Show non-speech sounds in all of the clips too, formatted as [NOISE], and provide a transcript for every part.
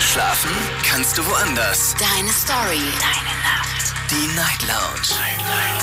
Schlafen kannst du woanders. Deine Story. Deine Nacht. Die Night Lounge.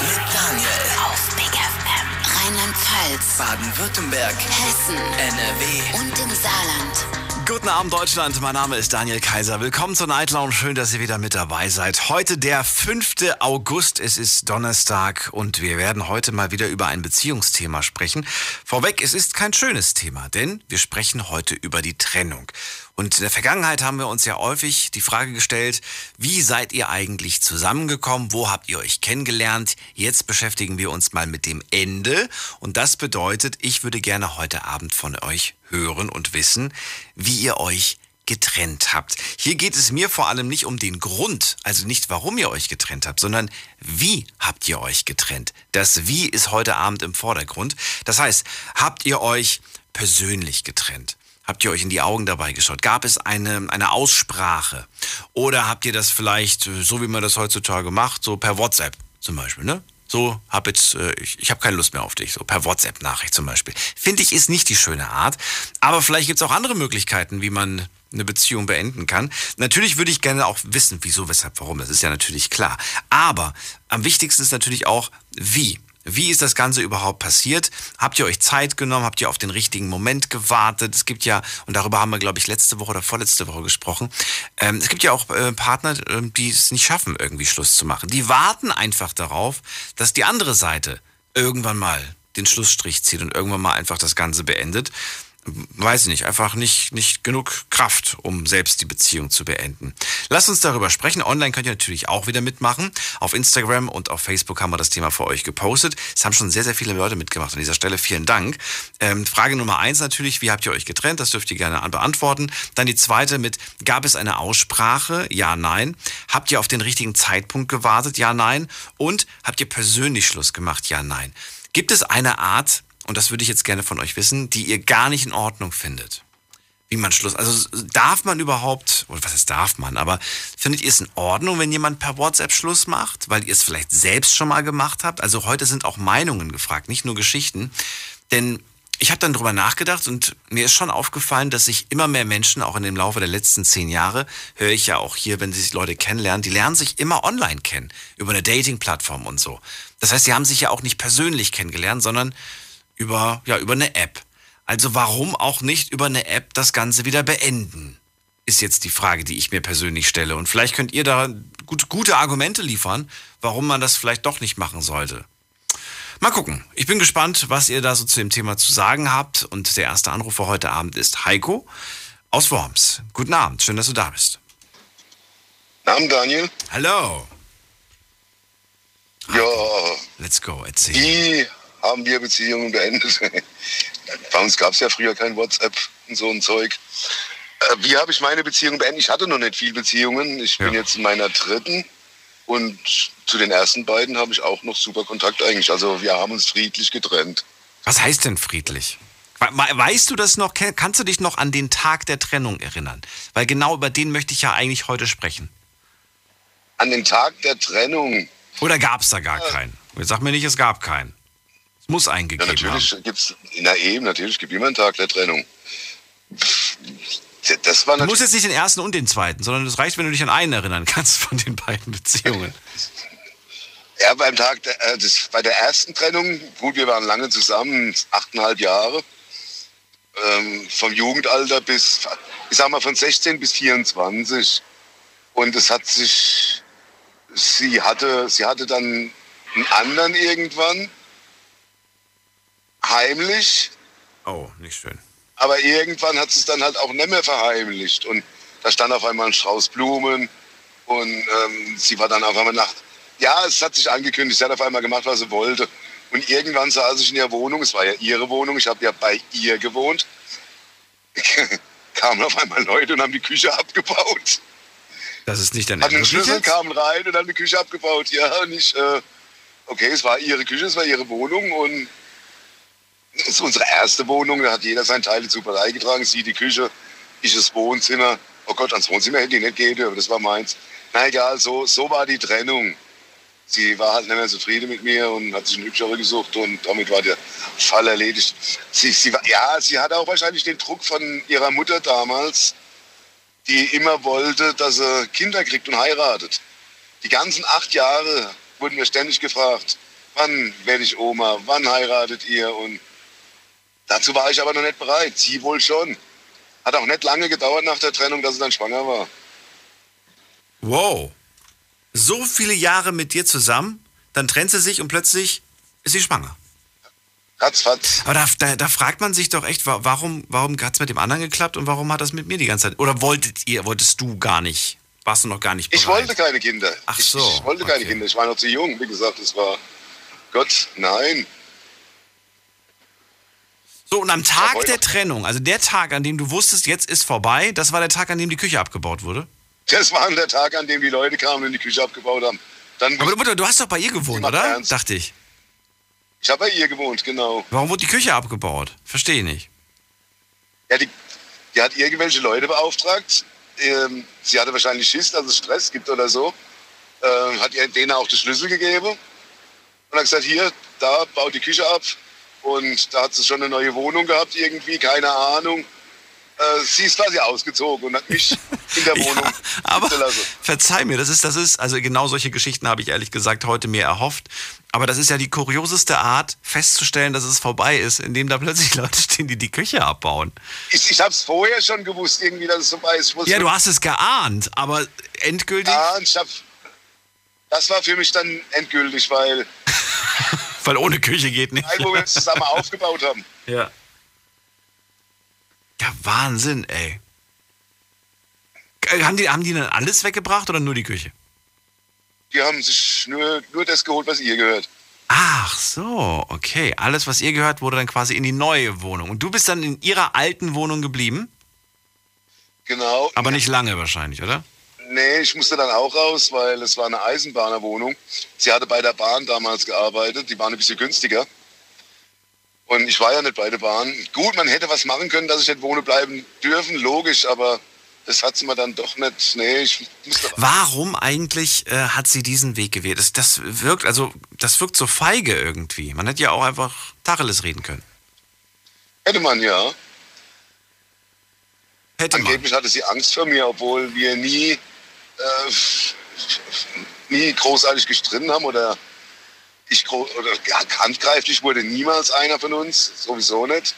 Mit Daniel. Auf Big FM. Rheinland-Pfalz. Baden-Württemberg. Hessen. NRW. Und im Saarland. Guten Abend Deutschland, mein Name ist Daniel Kaiser. Willkommen zur Night Lounge. Schön, dass ihr wieder mit dabei seid. Heute der 5. August, es ist Donnerstag und wir werden heute mal wieder über ein Beziehungsthema sprechen. Vorweg, es ist kein schönes Thema, denn wir sprechen heute über die Trennung. Und in der Vergangenheit haben wir uns ja häufig die Frage gestellt, wie seid ihr eigentlich zusammengekommen? Wo habt ihr euch kennengelernt? Jetzt beschäftigen wir uns mal mit dem Ende. Und das bedeutet, ich würde gerne heute Abend von euch hören und wissen, wie ihr euch getrennt habt. Hier geht es mir vor allem nicht um den Grund, also nicht warum ihr euch getrennt habt, sondern wie habt ihr euch getrennt. Das Wie ist heute Abend im Vordergrund. Das heißt, habt ihr euch persönlich getrennt? Habt ihr euch in die Augen dabei geschaut? Gab es eine, eine Aussprache? Oder habt ihr das vielleicht, äh, so wie man das heutzutage macht, so per WhatsApp zum Beispiel, ne? So, hab jetzt, äh, ich, ich habe keine Lust mehr auf dich, so per WhatsApp-Nachricht zum Beispiel. Finde ich, ist nicht die schöne Art. Aber vielleicht gibt es auch andere Möglichkeiten, wie man eine Beziehung beenden kann. Natürlich würde ich gerne auch wissen, wieso, weshalb, warum. Das ist ja natürlich klar. Aber am wichtigsten ist natürlich auch, wie. Wie ist das Ganze überhaupt passiert? Habt ihr euch Zeit genommen? Habt ihr auf den richtigen Moment gewartet? Es gibt ja, und darüber haben wir, glaube ich, letzte Woche oder vorletzte Woche gesprochen, ähm, es gibt ja auch äh, Partner, äh, die es nicht schaffen, irgendwie Schluss zu machen. Die warten einfach darauf, dass die andere Seite irgendwann mal den Schlussstrich zieht und irgendwann mal einfach das Ganze beendet weiß ich nicht, einfach nicht, nicht genug Kraft, um selbst die Beziehung zu beenden. Lasst uns darüber sprechen. Online könnt ihr natürlich auch wieder mitmachen. Auf Instagram und auf Facebook haben wir das Thema für euch gepostet. Es haben schon sehr, sehr viele Leute mitgemacht. An dieser Stelle vielen Dank. Ähm, Frage Nummer eins natürlich, wie habt ihr euch getrennt? Das dürft ihr gerne beantworten. Dann die zweite mit, gab es eine Aussprache? Ja, nein. Habt ihr auf den richtigen Zeitpunkt gewartet? Ja, nein. Und habt ihr persönlich Schluss gemacht? Ja, nein. Gibt es eine Art, und das würde ich jetzt gerne von euch wissen, die ihr gar nicht in Ordnung findet. Wie man Schluss, also darf man überhaupt, oder was ist darf man, aber findet ihr es in Ordnung, wenn jemand per WhatsApp Schluss macht, weil ihr es vielleicht selbst schon mal gemacht habt? Also heute sind auch Meinungen gefragt, nicht nur Geschichten. Denn ich habe dann drüber nachgedacht und mir ist schon aufgefallen, dass sich immer mehr Menschen, auch in dem Laufe der letzten zehn Jahre, höre ich ja auch hier, wenn sich Leute kennenlernen, die lernen sich immer online kennen, über eine Dating-Plattform und so. Das heißt, sie haben sich ja auch nicht persönlich kennengelernt, sondern über, ja, über eine App. Also warum auch nicht über eine App das Ganze wieder beenden? Ist jetzt die Frage, die ich mir persönlich stelle. Und vielleicht könnt ihr da gut, gute Argumente liefern, warum man das vielleicht doch nicht machen sollte. Mal gucken. Ich bin gespannt, was ihr da so zu dem Thema zu sagen habt. Und der erste Anrufer heute Abend ist Heiko aus Worms. Guten Abend, schön, dass du da bist. Guten Abend, Daniel. Hallo. Ja, Let's go, erzähl. wie haben wir Beziehungen beendet? [LAUGHS] Bei uns gab es ja früher kein WhatsApp und so ein Zeug. Äh, Wie habe ich meine Beziehung beendet? Ich hatte noch nicht viel Beziehungen. Ich bin Ja. jetzt in meiner dritten. Und zu den ersten beiden habe ich auch noch super Kontakt eigentlich. Also wir haben uns friedlich getrennt. Was heißt denn friedlich? We- we- Weißt du das noch? Kannst du dich noch an den Tag der Trennung erinnern? Weil genau über den möchte ich ja eigentlich heute sprechen. An den Tag der Trennung, Oder gab es da gar keinen? Jetzt sag mir nicht, es gab keinen. Es muss einen ja, natürlich haben. gibt's, na eben, natürlich gibt immer einen Tag der Trennung. Das war Du musst jetzt nicht den ersten und den zweiten, sondern es reicht, wenn du dich an einen erinnern kannst von den beiden Beziehungen. [LAUGHS] ja, beim Tag, der, äh, das, bei der ersten Trennung, gut, wir waren lange zusammen, achteinhalb Jahre, ähm, vom Jugendalter bis, ich sag mal, von 16 bis 24. Und es hat sich, sie hatte, sie hatte dann einen anderen irgendwann, heimlich, Oh, nicht schön. aber irgendwann hat sie es dann halt auch nicht mehr verheimlicht. Und da stand auf einmal ein Strauß Blumen und ähm, sie war dann auf einmal nach. Ja, es hat sich angekündigt, sie hat auf einmal gemacht, was sie wollte. Und irgendwann saß ich in ihrer Wohnung, es war ja ihre Wohnung, ich habe ja bei ihr gewohnt. [LAUGHS] Kamen auf einmal Leute und haben die Küche abgebaut. Das ist nicht dein Hatten den Ernst. Schlüssel, Jetzt? kamen rein und haben die Küche abgebaut. Ja, und ich, äh, okay, es war ihre Küche, es war ihre Wohnung und es ist unsere erste Wohnung. Da hat jeder seinen Teil dazu beigetragen. Sie die Küche, ich das Wohnzimmer. Oh Gott, ans Wohnzimmer hätte ich nicht gehen dürfen, das war meins. Na egal, so, so war die Trennung. Sie war halt nicht mehr zufrieden mit mir und hat sich einen Hübschere gesucht und damit war der Fall erledigt. Sie, sie war, ja, sie hatte auch wahrscheinlich den Druck von ihrer Mutter damals, die immer wollte, dass sie Kinder kriegt und heiratet. Die ganzen acht Jahre wurden wir ständig gefragt, wann werde ich Oma, wann heiratet ihr? Und dazu war ich aber noch nicht bereit. Sie wohl schon. Hat auch nicht lange gedauert nach der Trennung, dass sie dann schwanger war. Wow. So viele Jahre mit dir zusammen, dann trennt sie sich und plötzlich ist sie schwanger. Ratzfatz. Aber da, da, da fragt man sich doch echt, wa- warum, warum hat es mit dem anderen geklappt und warum hat das mit mir die ganze Zeit? Oder wolltet ihr, wolltest du gar nicht? Warst du noch gar nicht bereit? Ich wollte keine Kinder. Ach ich, so, ich wollte keine okay. Kinder. Ich war noch zu jung. Wie gesagt, es war Gott, nein. So, und am Tag der Trennung, also der Tag, an dem du wusstest, jetzt ist vorbei, das war der Tag, an dem die Küche abgebaut wurde? Das war der Tag, an dem die Leute kamen und die Küche abgebaut haben. Dann Aber du, du hast doch bei ihr gewohnt, oder? ernst. Dachte ich. ich habe bei ihr gewohnt, genau. Warum wurde die Küche abgebaut? Verstehe ich nicht. Ja, die, die hat irgendwelche Leute beauftragt. Ähm, sie hatte wahrscheinlich Schiss, dass es Stress gibt oder so. Ähm, hat ihr denen auch den Schlüssel gegeben und hat gesagt, hier, da baut die Küche ab. Und da hat sie schon eine neue Wohnung gehabt irgendwie, keine Ahnung. Äh, sie ist quasi ausgezogen und hat mich [LAUGHS] in der Wohnung Ja, aber lassen. verzeih mir, das ist, das ist, also genau solche Geschichten habe ich ehrlich gesagt heute mir erhofft. Aber das ist ja die kurioseste Art, festzustellen, dass es vorbei ist, indem da plötzlich [LAUGHS] Leute stehen, die die Küche abbauen. Ich, ich habe es vorher schon gewusst, irgendwie, dass es vorbei ist. Ja, du hast es geahnt, aber endgültig, Ja, und ich hab, das war für mich dann endgültig, weil, [LAUGHS] weil ohne Küche geht nicht. weil wo wir es zusammen [LAUGHS] aufgebaut haben. Ja. Ja, Wahnsinn, ey. Äh, Haben die, haben die dann alles weggebracht oder nur die Küche? Die haben sich nur, nur das geholt, was ihr gehört. Ach so, okay. Alles, was ihr gehört, wurde dann quasi in die neue Wohnung. Und du bist dann in ihrer alten Wohnung geblieben? Genau. Aber nicht lange wahrscheinlich, oder? Nee, ich musste dann auch raus, weil es war eine Eisenbahnerwohnung. Sie hatte bei der Bahn damals gearbeitet, die war ein bisschen günstiger. Und ich war ja nicht bei der Bahn. Gut, man hätte was machen können, dass ich nicht wohnen bleiben dürfen, logisch, aber das hat sie mir dann doch nicht. Nee, ich musste. Warum eigentlich äh, hat sie diesen Weg gewählt? Das, das wirkt, also, das wirkt so feige irgendwie. Man hätte ja auch einfach Tacheles reden können. Hätte man ja. Hätte man. Angeblich hatte sie Angst vor mir, obwohl wir nie, äh, nie großartig gestritten haben oder ich oder ja, handgreiflich wurde niemals einer von uns, sowieso nicht.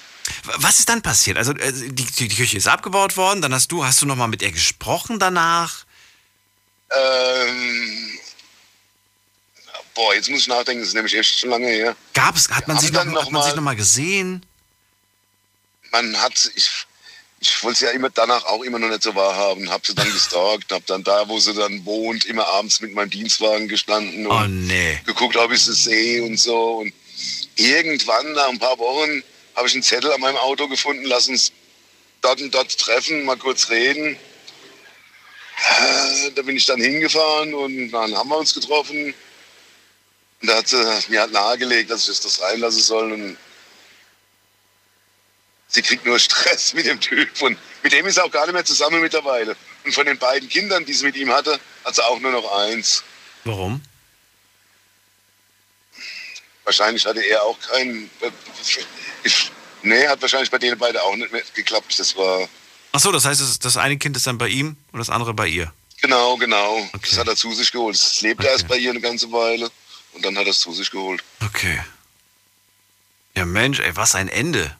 Was ist dann passiert? Also äh, die, die, die Küche ist abgebaut worden, dann hast du, hast du noch mal mit ihr gesprochen danach? Ähm, boah, jetzt muss ich nachdenken, das ist nämlich echt schon lange her. Gab es, hat man haben sich noch, dann hat noch man sich mal- noch mal gesehen? Man hat, ich, ich wollte es ja immer danach auch immer noch nicht so wahrhaben, habe sie dann gestalkt, habe dann da, wo sie dann wohnt, immer abends mit meinem Dienstwagen gestanden und Oh nee. geguckt, ob ich sie sehe und so. Und irgendwann, nach ein paar Wochen, habe ich einen Zettel an meinem Auto gefunden, lass uns dort und dort treffen, mal kurz reden. Äh, Da bin ich dann hingefahren und dann haben wir uns getroffen. Und da hat sie mir halt nahegelegt, dass ich das reinlassen soll. Und sie kriegt nur Stress mit dem Typ. Und mit dem ist sie auch gar nicht mehr zusammen mittlerweile. Und von den beiden Kindern, die sie mit ihm hatte, hat sie auch nur noch eins. Warum? Wahrscheinlich hatte er auch keinen. Ich, nee, hat wahrscheinlich bei denen beide auch nicht mehr geklappt. Das war. Ach so, das heißt, das, das eine Kind ist dann bei ihm und das andere bei ihr. Genau, genau. Okay. Das hat er zu sich geholt. Es lebt Okay. erst bei ihr eine ganze Weile und dann hat er es zu sich geholt. Okay. Ja Mensch, ey, was ein Ende.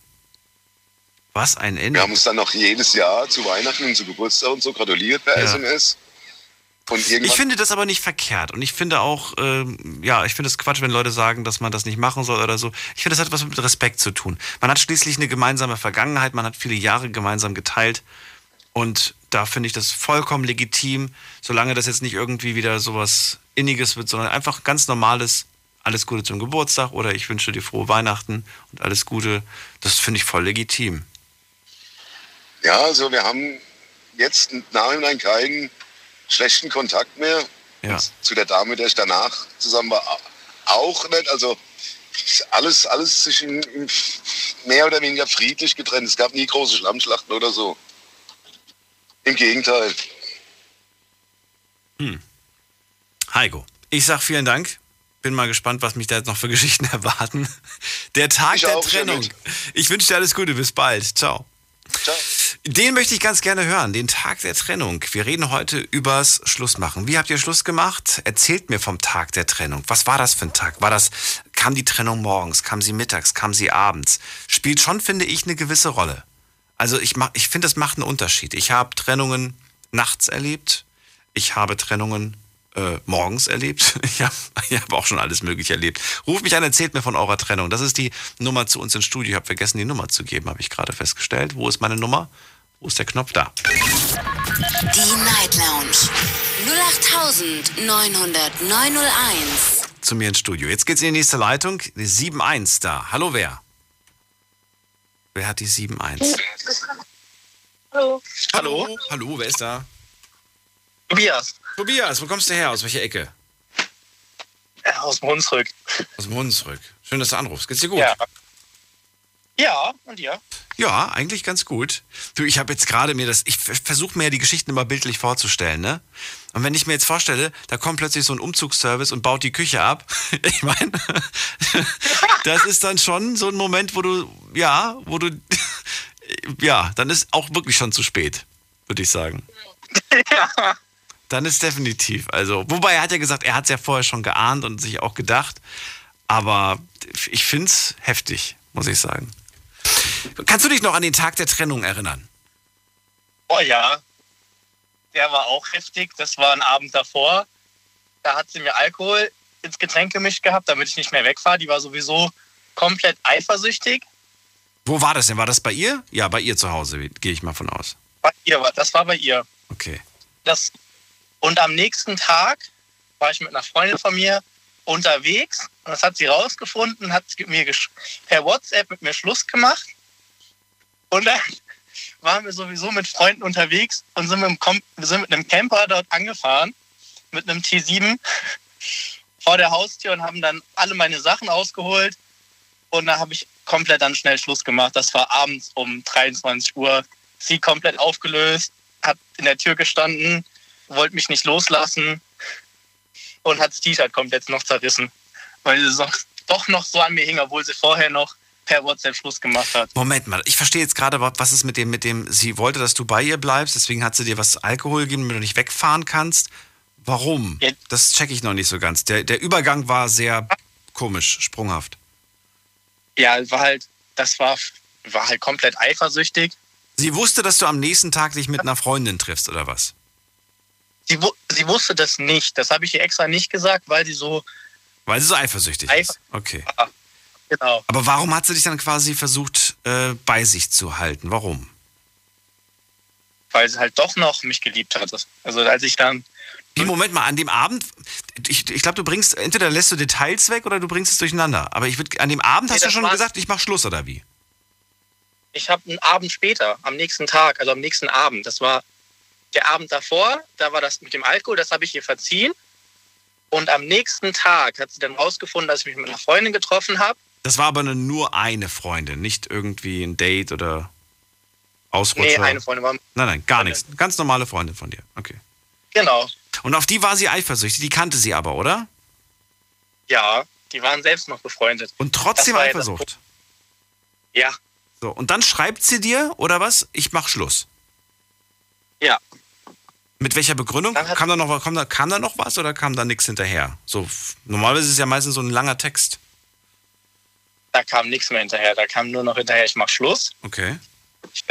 Was ein Wir Ende. haben uns dann noch jedes Jahr zu Weihnachten und zu Geburtstag und so gratuliert per Ja. SMS. Ich finde das aber nicht verkehrt. Und ich finde auch, ähm, ja, ich finde es Quatsch, wenn Leute sagen, dass man das nicht machen soll oder so. Ich finde, das hat was mit Respekt zu tun. Man hat schließlich eine gemeinsame Vergangenheit, man hat viele Jahre gemeinsam geteilt. Und da finde ich das vollkommen legitim, solange das jetzt nicht irgendwie wieder sowas Inniges wird, sondern einfach ganz normales, alles Gute zum Geburtstag oder ich wünsche dir frohe Weihnachten und alles Gute. Das finde ich voll legitim. Ja, also wir haben jetzt im Nachhinein keinen schlechten Kontakt mehr. Ja. Zu der Dame, der ich danach zusammen war, auch nicht. Also alles, alles sich in, in mehr oder weniger friedlich getrennt. Es gab nie große Schlammschlachten oder so. Im Gegenteil. Heiko, ich sag vielen Dank. Bin mal gespannt, was mich da jetzt noch für Geschichten [LAUGHS] erwarten. Der Tag Ich der Trennung. Ich wünsche dir alles Gute. Bis bald. Ciao. Ciao. Den möchte ich ganz gerne hören, den Tag der Trennung. Wir reden heute übers Schlussmachen. Wie habt ihr Schluss gemacht? Erzählt mir vom Tag der Trennung. Was war das für ein Tag? War das, kam die Trennung morgens, kam sie mittags, kam sie abends? Spielt schon, finde ich, eine gewisse Rolle. Also ich, ich finde, das macht einen Unterschied. Ich habe Trennungen nachts erlebt. Ich habe Trennungen äh, morgens erlebt. [LAUGHS] Ich habe hab auch schon alles Mögliche erlebt. Ruft mich an, erzählt mir von eurer Trennung. Das ist die Nummer zu uns ins Studio. Ich habe vergessen, die Nummer zu geben, habe ich gerade festgestellt. Wo ist meine Nummer? Wo ist der Knopf da? Die Night Lounge 0890901. Zu mir ins Studio. Jetzt geht's in die nächste Leitung. Die 7.1 da. Hallo, wer? Wer hat die 7.1? Hallo. Hallo? Hallo, wer ist da? Tobias. Tobias, wo kommst du her? Aus welcher Ecke? Ja, aus dem Hunsrück. Aus dem Hunsrück. Schön, dass du anrufst. Geht's dir gut? Ja. Ja, und dir? Ja, eigentlich ganz gut. Du, ich habe jetzt gerade mir das, ich versuche mir ja die Geschichten immer bildlich vorzustellen, ne? Und wenn ich mir jetzt vorstelle, da kommt plötzlich so ein Umzugsservice und baut die Küche ab, [LAUGHS] ich meine, [LAUGHS] das ist dann schon so ein Moment, wo du, ja, wo du, [LAUGHS] ja, dann ist auch wirklich schon zu spät, würde ich sagen. Ja. Dann ist definitiv, also, wobei er hat ja gesagt, er hat es ja vorher schon geahnt und sich auch gedacht, aber ich finde es heftig, muss ich sagen. Kannst du dich noch an den Tag der Trennung erinnern? Oh ja. Der war auch heftig. Das war ein Abend davor. Da hat sie mir Alkohol ins Getränk gemischt gehabt, damit ich nicht mehr wegfahre. Die war sowieso komplett eifersüchtig. Wo war das denn? War das bei ihr? Ja, bei ihr zu Hause, gehe ich mal von aus. Bei ihr das war bei ihr. Okay. Das, und am nächsten Tag war ich mit einer Freundin von mir unterwegs und das hat sie rausgefunden, hat mir per WhatsApp mit mir Schluss gemacht. Und dann [LAUGHS] waren wir sowieso mit Freunden unterwegs und sind mit, sind mit einem Camper dort angefahren, mit einem T7 [LAUGHS] vor der Haustür und haben dann alle meine Sachen ausgeholt. Und da habe ich komplett dann schnell Schluss gemacht. Das war abends um 23 Uhr. Sie komplett aufgelöst, hat in der Tür gestanden, wollte mich nicht loslassen und hat das T-Shirt komplett noch zerrissen, weil sie doch noch so an mir hing, obwohl sie vorher noch per WhatsApp Schluss gemacht hat. Moment mal, ich verstehe jetzt gerade, was ist mit dem, mit dem, sie wollte, dass du bei ihr bleibst, deswegen hat sie dir was Alkohol gegeben, damit du nicht wegfahren kannst. Warum? Ja. Das checke ich noch nicht so ganz. Der, der Übergang war sehr komisch, sprunghaft. Ja, war halt, das war, war halt komplett eifersüchtig. Sie wusste, dass du am nächsten Tag dich mit einer Freundin triffst, oder was? Sie, sie wusste das nicht. Das habe ich ihr extra nicht gesagt, weil sie so, Weil sie so eifersüchtig Eifer- ist. Okay. genau. Aber warum hat sie dich dann quasi versucht, äh, bei sich zu halten? Warum? weil sie halt doch noch mich geliebt hat. Also als ich dann, Wie, Moment mal, an dem Abend, ich, ich glaube, du bringst, entweder lässt du Details weg oder du bringst es durcheinander. Aber ich würde, an dem Abend Nee, hast du schon war- gesagt, ich mach Schluss, oder wie? ich habe einen Abend später, am nächsten Tag, also am nächsten Abend, das war der Abend davor, da war das mit dem Alkohol, das habe ich ihr verziehen. Und am nächsten Tag hat sie dann rausgefunden, dass ich mich mit einer Freundin getroffen habe. Das war aber nur eine Freundin, nicht irgendwie ein Date oder Ausrutscher. Nee, eine Freundin war. Nein, nein, gar Freundin. nichts. Ganz normale Freundin von dir. Okay. Genau. Und auf die war sie eifersüchtig, die kannte sie aber, oder? Ja, die waren selbst noch befreundet. Und trotzdem Eifersucht. Ja, So, und dann schreibt sie dir, oder was? Ich mach Schluss. Ja. Mit welcher Begründung? Kam da, noch, kam, da, kam da noch was oder kam da nichts hinterher? So, normalerweise ist es ja meistens so ein langer Text. Da kam nichts mehr hinterher. Da kam nur noch hinterher, ich mach Schluss. Okay. Ich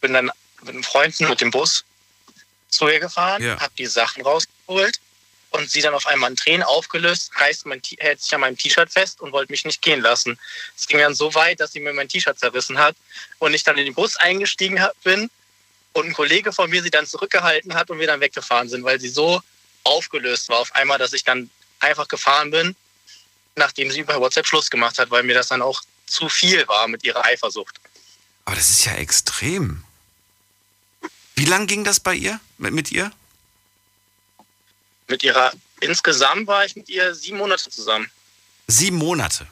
bin dann mit einem Freund mit dem Bus zu ihr gefahren, Ja. habe die Sachen rausgeholt und sie dann auf einmal in Tränen aufgelöst, reißt mein hält sich an meinem T-Shirt fest und wollte mich nicht gehen lassen. Es ging dann so weit, dass sie mir mein T-Shirt zerrissen hat und ich dann in den Bus eingestiegen hab, bin und ein Kollege von mir sie dann zurückgehalten hat und wir dann weggefahren sind, weil sie so aufgelöst war auf einmal, dass ich dann einfach gefahren bin, nachdem sie über WhatsApp Schluss gemacht hat, weil mir das dann auch zu viel war mit ihrer Eifersucht. Aber das ist ja extrem. Wie lang ging das bei ihr? Mit, mit ihr? Mit ihrer, insgesamt war ich mit ihr sieben Monate zusammen. Sieben Monate.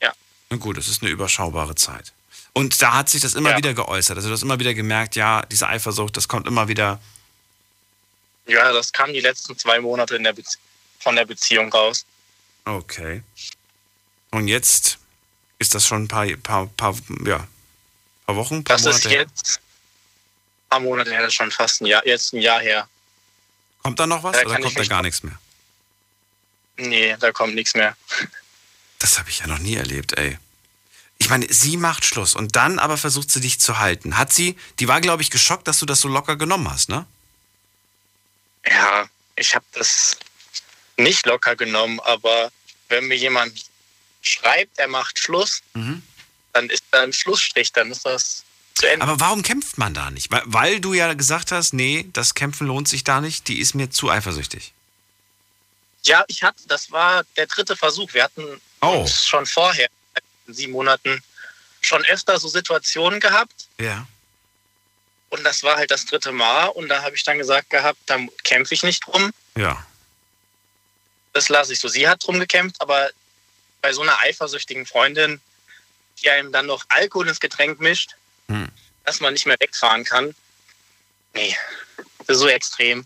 Ja. Na gut, das ist eine überschaubare Zeit. Und da hat sich das immer Ja. wieder geäußert. Also du hast immer wieder gemerkt, ja, diese Eifersucht, das kommt immer wieder. Ja, das kam die letzten zwei Monate in der von der Beziehung raus. Okay. Und jetzt ist das schon ein paar, paar, paar, ja, paar Wochen, paar Das Monate ist jetzt ein paar Monate her, das ist schon fast ein Jahr, jetzt ein Jahr her. Kommt da noch was Da oder kommt da gar nichts mehr? Nee, da kommt nichts mehr. Das habe ich ja noch nie erlebt, ey. Ich meine, sie macht Schluss und dann aber versucht sie dich zu halten. Hat sie, die war, glaube ich, geschockt, dass du das so locker genommen hast, ne? Ja, ich habe das nicht locker genommen, aber wenn mir jemand schreibt, er macht Schluss, Mhm. dann ist da ein Schlussstrich, dann ist das zu Ende. Aber warum kämpft man da nicht? Weil, weil du ja gesagt hast, nee, das Kämpfen lohnt sich da nicht, die ist mir zu eifersüchtig. Ja, ich hatte, das war der dritte Versuch. Wir hatten Oh. uns schon vorher, in sieben Monaten, schon öfter so Situationen gehabt. Ja. Und das war halt das dritte Mal. Und da habe ich dann gesagt gehabt, da kämpfe ich nicht drum. Ja. Das lasse ich so. Sie hat drum gekämpft, aber bei so einer eifersüchtigen Freundin, die einem dann noch Alkohol ins Getränk mischt, Hm. dass man nicht mehr wegfahren kann. Nee, das ist so extrem.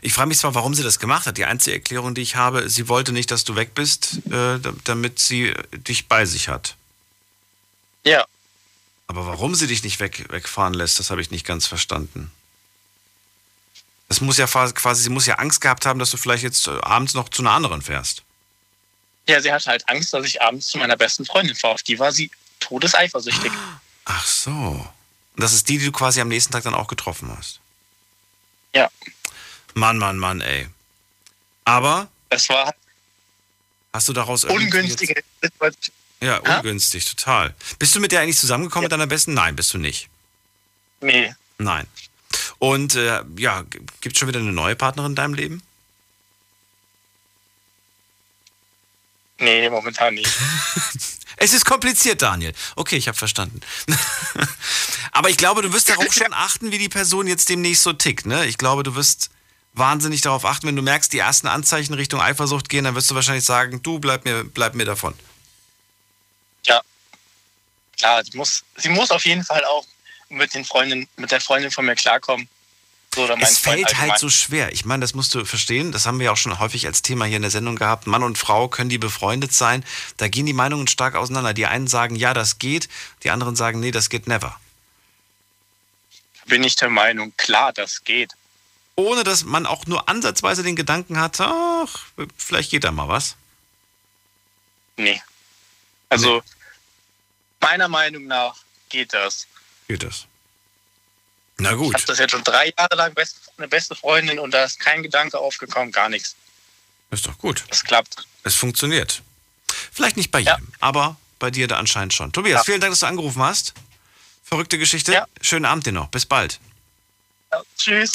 Ich frage mich zwar, warum sie das gemacht hat. Die einzige Erklärung, die ich habe, sie wollte nicht, dass du weg bist, äh, da- damit sie dich bei sich hat. Ja, Aber warum sie dich nicht weg, wegfahren lässt, das habe ich nicht ganz verstanden. Das muss ja quasi, sie muss ja Angst gehabt haben, dass du vielleicht jetzt äh, abends noch zu einer anderen fährst. ja, sie hatte halt Angst, dass ich abends zu meiner besten Freundin fahre. Auf die war sie todeseifersüchtig. Ach so. Und das ist die, die du quasi am nächsten Tag dann auch getroffen hast. Ja. Mann, Mann, Mann, ey. Aber Das war hast du daraus ungünstige Situation. Ja, Ja? ungünstig, total. Bist du mit der eigentlich zusammengekommen, mit deiner besten? Nein, bist du nicht. Nee, Nein. Und äh, ja, gibt es schon wieder eine neue Partnerin in deinem Leben? nee, momentan nicht. [LAUGHS] Es ist kompliziert, Daniel. Okay, ich habe verstanden. [LAUGHS] Aber ich glaube, du wirst darauf [LAUGHS] schon achten, wie die Person jetzt demnächst so tickt. Ne? Ich glaube, du wirst wahnsinnig darauf achten, wenn du merkst, die ersten Anzeichen Richtung Eifersucht gehen, dann wirst du wahrscheinlich sagen, du bleib mir, bleib mir davon. Ja, klar, sie muss, sie muss auf jeden Fall auch mit den Freundin, mit der Freundin von mir klarkommen. So, Es Freund fällt halt allgemein. so schwer. Ich meine, das musst du verstehen. Das haben wir auch schon häufig als Thema hier in der Sendung gehabt. Mann und Frau können die befreundet sein. Da gehen die Meinungen stark auseinander. Die einen sagen, ja, das geht. Die anderen sagen, nee, das geht never. Bin ich der Meinung, klar, das geht. Ohne dass man auch nur ansatzweise den Gedanken hat, ach, vielleicht geht da mal was. Nee. Also, meiner Meinung nach geht das. Geht das. Na Ich gut. habe das jetzt schon drei Jahre lang best, eine beste Freundin und da ist kein Gedanke aufgekommen, gar nichts. Ist doch gut. Das klappt. Es funktioniert. Vielleicht nicht bei Ja. jedem, aber bei dir da anscheinend schon. Tobias, Ja. vielen Dank, dass du angerufen hast. Verrückte Geschichte. Ja. Schönen Abend dir noch. Bis bald. Tschüss.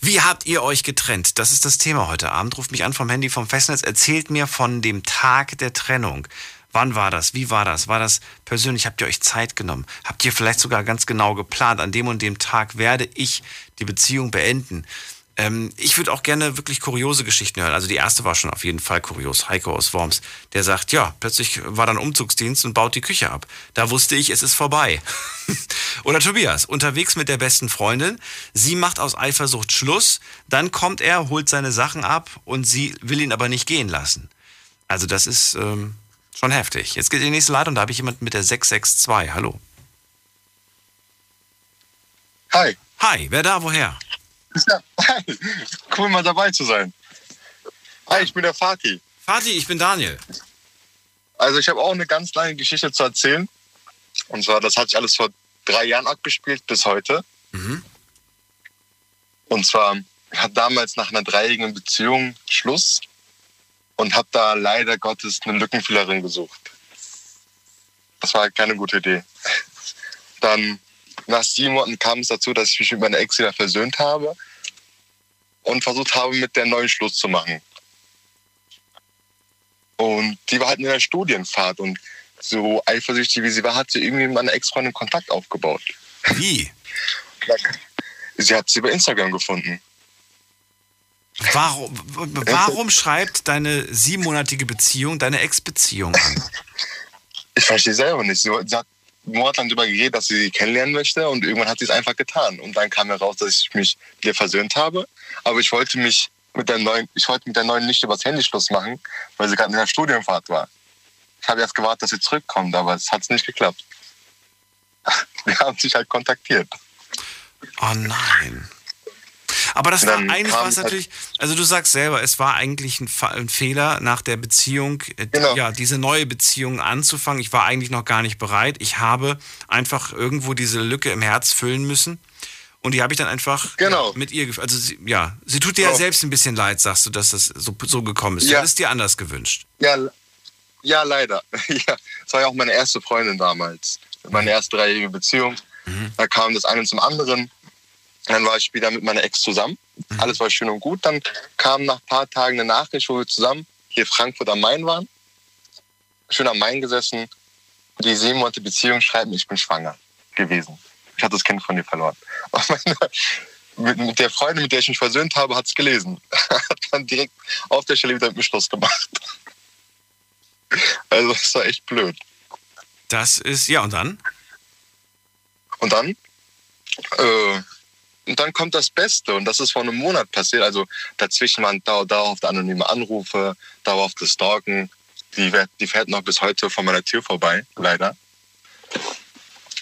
Wie habt ihr euch getrennt? Das ist das Thema heute Abend. Ruft mich an vom Handy vom Festnetz. Erzählt mir von dem Tag der Trennung. Wann war das? Wie war das? War das persönlich? Habt ihr euch Zeit genommen? Habt ihr vielleicht sogar ganz genau geplant, an dem und dem Tag werde ich die Beziehung beenden? Ähm, ich würde auch gerne wirklich kuriose Geschichten hören. Also die erste war schon auf jeden Fall kurios. Heiko aus Worms, der sagt, ja, plötzlich war dann Umzugsdienst und baut die Küche ab. Da wusste ich, es ist vorbei. [LAUGHS] Oder Tobias, unterwegs mit der besten Freundin. Sie macht aus Eifersucht Schluss. Dann kommt er, holt seine Sachen ab und sie will ihn aber nicht gehen lassen. Also das ist ähm, schon heftig. Jetzt geht die nächste Leitung, da habe ich jemanden mit der 662. Hallo. Hi. Hi, wer da, woher? Ja, hi. Cool, mal dabei zu sein. Hi, ich bin der Fatih. Fatih, ich bin Daniel. Also ich habe auch eine ganz lange Geschichte zu erzählen. Und zwar, das hat sich alles vor drei Jahren abgespielt bis heute. Mhm. Und zwar hat damals nach einer dreijährigen Beziehung Schluss und habe da leider Gottes eine Lückenfüllerin gesucht. Das war keine gute Idee. Dann nach sieben Monaten kam es dazu, dass ich mich mit meiner Ex wieder versöhnt habe und versucht habe, mit der neuen Schluss zu machen. Und die war halt in der Studienfahrt und so eifersüchtig wie sie war, hat sie irgendwie mit meiner Ex-Freundin Kontakt aufgebaut. Wie? Sie hat sie bei Instagram gefunden. Warum, warum schreibt deine siebenmonatige Beziehung deine Ex-Beziehung an? Ich verstehe selber nicht. Sie, sie hat monatelang darüber geredet, dass sie sie kennenlernen möchte und irgendwann hat sie es einfach getan. Und dann kam heraus, dass ich mich mit ihr versöhnt habe. Aber ich wollte mich mit der neuen, ich wollte mit der neuen nicht übers Handy Schluss machen, weil sie gerade in der Studienfahrt war. Ich habe erst gewartet, dass sie zurückkommt, aber es hat nicht geklappt. [LAUGHS] die haben sich halt kontaktiert. Oh nein. Aber das war eigentlich war es halt- natürlich, also du sagst selber, es war eigentlich ein, ein Fehler nach der Beziehung, äh, Genau. ja, diese neue Beziehung anzufangen. Ich war eigentlich noch gar nicht bereit. Ich habe einfach irgendwo diese Lücke im Herz füllen müssen. Und die habe ich dann einfach Genau. mit ihr, also sie, ja, sie tut dir ja Genau. selbst ein bisschen leid, sagst du, dass das so, so gekommen ist. Du Ja. hättest dir anders gewünscht. Ja, ja leider. [LAUGHS] Ja, das war ja auch meine erste Freundin damals. Meine erste dreijährige Beziehung. Da kam das eine zum anderen. Dann war ich wieder mit meiner Ex zusammen. Alles war schön und gut. Dann kam nach ein paar Tagen eine Nachricht, wo wir zusammen hier Frankfurt am Main waren. Schön am Main gesessen. Die sieben Monate Beziehung schreiben, ich bin schwanger gewesen. Ich hatte das Kind von ihr verloren. [LAUGHS] Und meine, mit, mit der Freundin, mit der ich mich versöhnt habe, hat es gelesen. [LAUGHS] Hat dann direkt auf der Stelle wieder mit mir Schluss gemacht. Also das war echt blöd. Das ist, ja, und dann? Und dann, äh, und dann kommt das Beste und das ist vor einem Monat passiert. Also dazwischen waren dau dauerhaft anonyme Anrufe, dauerhaftes Stalken. Die, die fährt noch bis heute von meiner Tür vorbei, leider.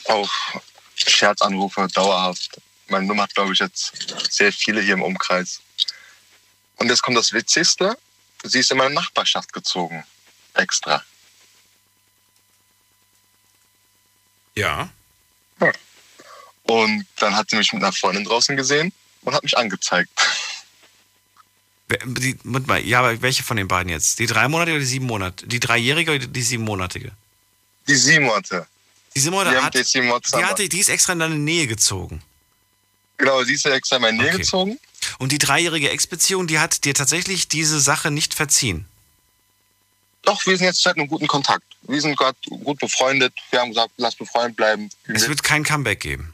Auch Scherzanrufe, dauerhaft. Meine Nummer hat, glaube ich, jetzt sehr viele hier im Umkreis. Und jetzt kommt das Witzigste. Sie ist in meine Nachbarschaft gezogen. Extra. Ja. Und dann hat sie mich mit einer Freundin draußen gesehen und hat mich angezeigt. Die, mal, ja, aber welche von den beiden jetzt? Die drei Monate oder die sieben Monate? Die dreijährige oder die siebenmonatige? Die sieben Monate. Die Die Simone haben hat, die sieben Monate die, hatte, die ist extra in deine Nähe gezogen. Genau, sie ist ja extra in meine Nähe Okay. gezogen. Und die dreijährige Ex-Beziehung, die hat dir tatsächlich diese Sache nicht verziehen. Doch, wir sind jetzt seit einem guten Kontakt. Wir sind gerade gut befreundet. Wir haben gesagt, lass befreundet bleiben. Es wird kein Comeback geben.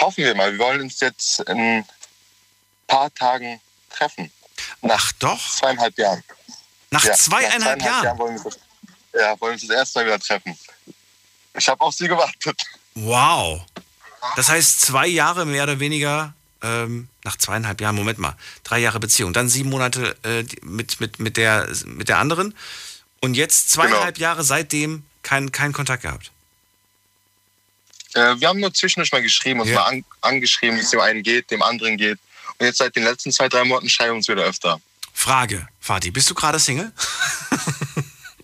Hoffen wir mal. Wir wollen uns jetzt in ein paar Tagen treffen. Nach Ach doch, zweieinhalb Jahren. nach Ja, zweieinhalb nach Jahren. wollen wir, ja, wollen wir uns das erste Mal wieder treffen. Ich habe auf sie gewartet. Wow. Das heißt, zwei Jahre mehr oder weniger, ähm, nach zweieinhalb Jahren, Moment mal, drei Jahre Beziehung, dann sieben Monate äh, mit, mit, mit, der, mit der anderen und jetzt zweieinhalb Genau. Jahre seitdem keinen kein Kontakt gehabt. Äh, wir haben nur zwischendurch mal geschrieben, uns Ja. mal an, angeschrieben, wie es dem einen geht, dem anderen geht. Und jetzt seit den letzten zwei, drei Monaten schreiben wir uns wieder öfter. Frage, Fatih, bist du gerade Single? [LAUGHS]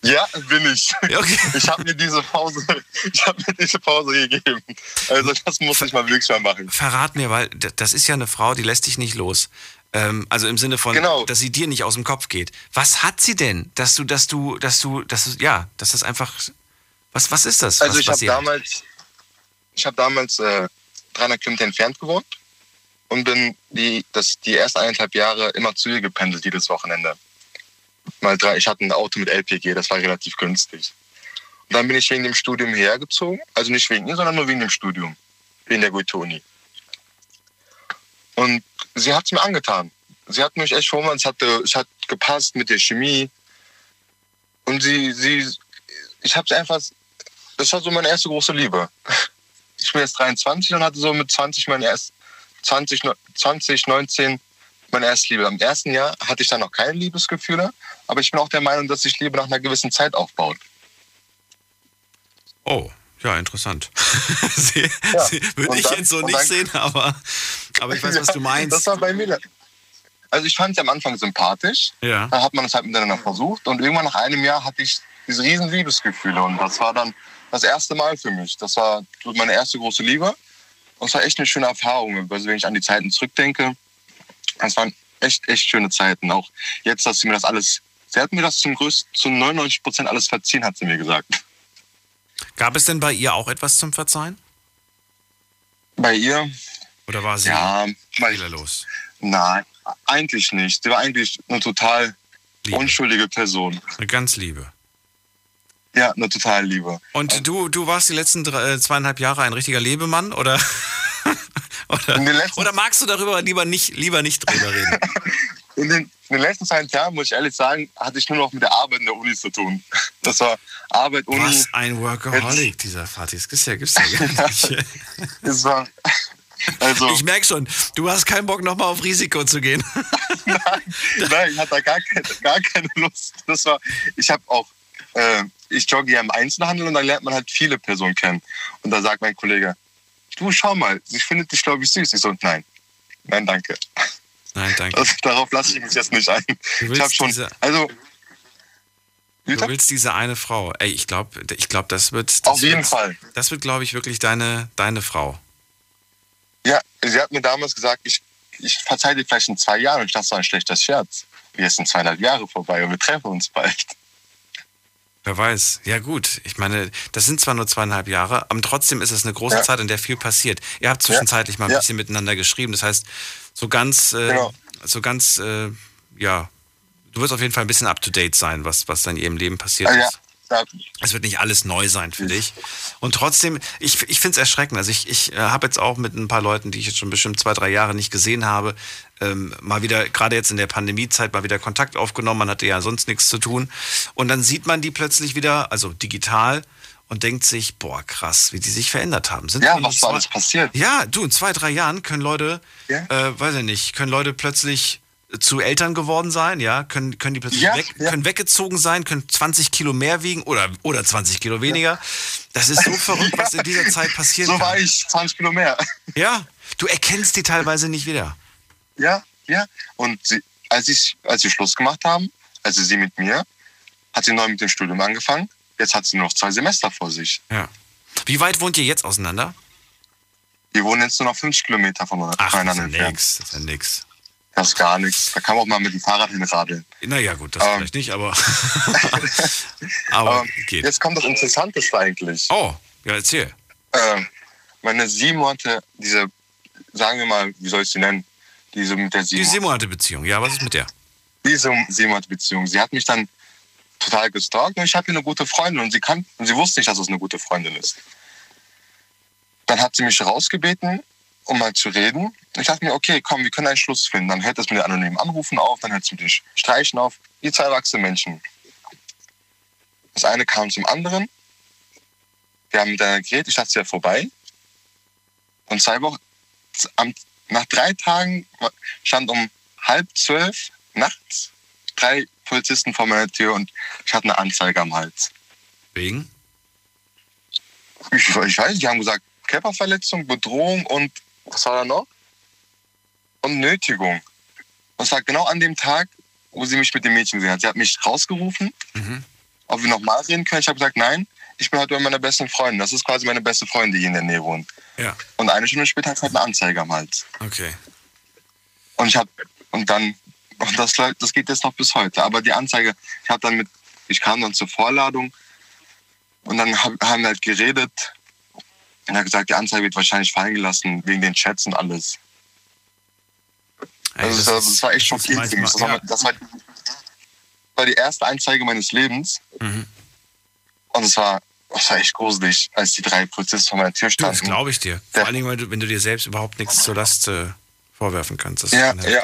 Ja, bin ich. Okay. [LAUGHS] Ich habe mir diese Pause, ich habe mir diese Pause gegeben. Also das muss ich mal wirklich mal machen. Verrat mir, weil das ist ja eine Frau, die lässt dich nicht los. Ähm, also im Sinne von, Genau. dass sie dir nicht aus dem Kopf geht. Was hat sie denn, dass du, dass du, dass du, dass du, ja, dass das einfach, was, was ist das? Also was, ich habe damals, ich habe damals äh, 300 Kilometer entfernt gewohnt und bin die, das, die ersten eineinhalb Jahre immer zu ihr gependelt, jedes Wochenende. Mal drei, ich hatte ein Auto mit LPG, das war relativ günstig. Und dann bin ich wegen dem Studium hergezogen, also nicht wegen ihr, sondern nur wegen dem Studium, wegen der Goethe-Uni. Und sie hat es mir angetan. Sie hat mich echt schon, es, es hat gepasst mit der Chemie. Und sie, sie, ich habe es einfach, das war so meine erste große Liebe. Ich bin jetzt 23 und hatte so mit 20 mein erst 20, 20 19 meine erste Liebe. Im ersten Jahr hatte ich dann noch keine Liebesgefühle, aber ich bin auch der Meinung, dass sich Liebe nach einer gewissen Zeit aufbaut. Oh, ja, interessant. [LAUGHS] sie, Ja. sie, Würde ich dann- jetzt so nicht dann- sehen, aber, aber ich weiß, was du [LAUGHS] Das meinst. war bei mir. Also ich fand sie am Anfang sympathisch. Ja. Dann hat man es halt miteinander versucht und irgendwann nach einem Jahr hatte ich diese riesen Liebesgefühle und das war dann das erste Mal für mich. Das war meine erste große Liebe und es war echt eine schöne Erfahrung. Also wenn ich an die Zeiten zurückdenke, das waren echt, echt schöne Zeiten. Auch jetzt, dass sie mir das alles, sie hat mir das zum größten, zu 99 Prozent alles verziehen, hat sie mir gesagt. Gab es denn bei ihr auch etwas zum Verzeihen? Bei ihr, Oder war sie ja, fehlerlos? nein, eigentlich nicht. Sie war eigentlich eine total Liebe. unschuldige Person. Eine ganz liebe. Ja, eine total Liebe. Und du, du warst die letzten drei, äh, zweieinhalb Jahre ein richtiger Lebemann, oder? [LAUGHS] oder, oder magst du darüber lieber nicht, lieber nicht drüber reden? [LAUGHS] In den, in den letzten zwei Jahren, muss ich ehrlich sagen, hatte ich nur noch mit der Arbeit in der Uni zu tun. Das war Arbeit, Uni. Was ein Workaholic, dieser Fatih. Das gibt's ja, gibt's ja gar nicht. [LAUGHS] Es war, also, Ich merke schon, du hast keinen Bock, nochmal auf Risiko zu gehen. nein, ich hatte da gar keine, gar keine Lust. Das war, ich habe auch, äh, ich jogge ja im Einzelhandel und dann lernt man halt viele Personen kennen. Und da sagt mein Kollege, du schau mal, sie findet dich, glaube ich, süß. Ich so, nein, nein, danke. Nein, danke. [LAUGHS] Also, darauf lasse ich mich jetzt nicht ein. Du Ich willst habe schon, diese- also, Du willst diese eine Frau. Ey, ich glaube, ich glaub, das wird. Das auf jeden wird, Fall. Das wird, glaube ich, wirklich deine, deine Frau. Ja, sie hat mir damals gesagt, ich, ich verzeih dir vielleicht in zwei Jahren. Und ich dachte, das war ein schlechter Scherz. Jetzt sind zweieinhalb Jahre vorbei und wir treffen uns bald. Wer weiß. Ja, gut. Ich meine, das sind zwar nur zweieinhalb Jahre, aber trotzdem ist es eine große Ja. Zeit, in der viel passiert. Ihr habt zwischenzeitlich mal ein Ja. bisschen miteinander geschrieben. Das heißt, so ganz, äh, Genau. so ganz, äh, ja, du wirst auf jeden Fall ein bisschen up to date sein, was, was dann in ihrem Leben passiert Ah, ist. Ja, Es wird nicht alles neu sein für dich. Und trotzdem, ich, ich finde es erschreckend. Also ich, ich äh, habe jetzt auch mit ein paar Leuten, die ich jetzt schon bestimmt zwei, drei Jahre nicht gesehen habe, ähm, mal wieder, gerade jetzt in der Pandemiezeit, mal wieder Kontakt aufgenommen. Man hatte ja sonst nichts zu tun. Und dann sieht man die plötzlich wieder, also digital, und denkt sich, boah, krass, wie die sich verändert haben. Sind ja was war alles passiert? ja, du, in zwei, drei Jahren können Leute, Ja. äh, weiß ich nicht, können Leute plötzlich zu Eltern geworden sein, ja, können, können die plötzlich Ja, weg, ja. können weggezogen sein, können 20 Kilo mehr wiegen oder, oder 20 Kilo weniger. Das ist so [LAUGHS] verrückt, was in dieser Zeit passieren So war kann. ich, 20 Kilo mehr. [LAUGHS] Ja, du erkennst die teilweise nicht wieder. Ja, ja. Und sie, als, ich, als wir Schluss gemacht haben, also sie mit mir, hat sie neu mit dem Studium angefangen. Jetzt hat sie nur noch zwei Semester vor sich. Ja. Wie weit wohnt ihr jetzt auseinander? Wir wohnen jetzt nur noch 50 Kilometer von Ach, das ist voneinander ja nix, das ist ja nix. Das ist gar nichts. Da kann man auch mal mit dem Fahrrad hinradeln. Naja, gut, das Ähm. vielleicht nicht, aber. [LAUGHS] aber Aber geht. jetzt kommt das Interessanteste eigentlich. Oh, ja, erzähl. Ähm, meine sieben Monate, diese, sagen wir mal, wie soll ich sie nennen? Diese mit der Die sieben, sieben Monate Beziehung, ja, was ist mit der? diese sieben Monate Beziehung. Sie hat mich dann total gestalkt und ich habe hier eine gute Freundin und sie kann, und sie wusste nicht, dass es eine gute Freundin ist. Dann hat sie mich rausgebeten, um mal zu reden. Ich dachte mir, okay, komm, wir können einen Schluss finden. Dann hört es mit den anonymen Anrufen auf, dann hört es mit den Streichen auf. Wie zwei erwachsene Menschen. Das eine kam zum anderen. Wir haben miteinander geredet, ich dachte, es wäre vorbei. Und zwei Wochen, nach drei Tagen stand um halb zwölf nachts drei Polizisten vor meiner Tür und ich hatte eine Anzeige am Hals. Wegen? Ich, ich weiß nicht, die haben gesagt, Körperverletzung, Bedrohung und was war da noch? Und Nötigung. Das war genau an dem Tag, wo sie mich mit dem Mädchen gesehen hat. Sie hat mich rausgerufen, Mhm. ob wir nochmal reden können. Ich habe gesagt, nein, ich bin heute bei meiner besten Freundin. Das ist quasi meine beste Freundin, die hier in der Nähe wohnt. Ja, Und eine Stunde später hat sie halt eine Anzeige am Hals. okay. Und ich habe und dann und das das geht jetzt noch bis heute. Aber die Anzeige, ich habe dann mit, ich kam dann zur Vorladung und dann hab, haben wir halt geredet er hat gesagt, die Anzeige wird wahrscheinlich fallen gelassen wegen den Chats und alles. Ey, Also das, das, war echt das schockierend für mich. Das, war, das war, die erste Anzeige meines Lebens Mhm. und es war, das war echt gruselig, als die drei Polizisten vor meiner Tür Du, das standen. glaube ich dir. Vor Ja. allen Dingen, weil du, wenn du dir selbst überhaupt nichts zur Last äh, vorwerfen kannst. Das Ja, ja.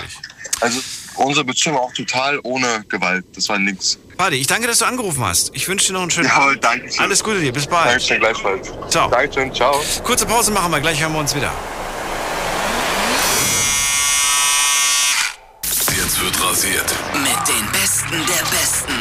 Also unsere Beziehung war auch total ohne Gewalt. Das war nichts. Warte, ich danke, dass du angerufen hast. Ich wünsche dir noch einen schönen Jawohl, Abend. danke schön. Alles Gute dir, bis bald. Dankeschön, gleichfalls. Ciao. Dankeschön, ciao. Kurze Pause machen wir, gleich hören wir uns wieder. Jetzt wird rasiert. Mit den Besten der Besten.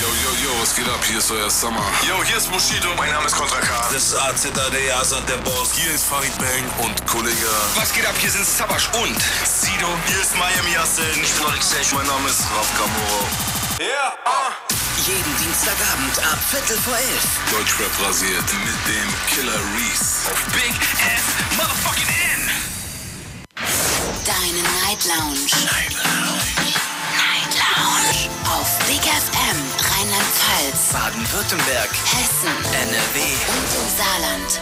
Yo, yo, yo, was geht ab? Hier ist euer Summer. Yo, hier ist Bushido. Mein Name ist Kontra K. Das ist AZAD, Azad der Boss. Hier ist Farid Bang und Kollege. Was geht ab? Hier sind Sabash und Sido. Hier ist Miami Yassin. Ich bin Sech. Mein Name ist Raf Kamoro. Yeah. Jeden Dienstagabend ab Viertel vor elf. Deutschrap rasiert mit dem Killer Reese. Auf Big F Motherfucking N. Deine Night Lounge. Night Lounge. Night Lounge. Auf Big FM Rheinland-Pfalz, Baden-Württemberg, Hessen NRW. und im Saarland.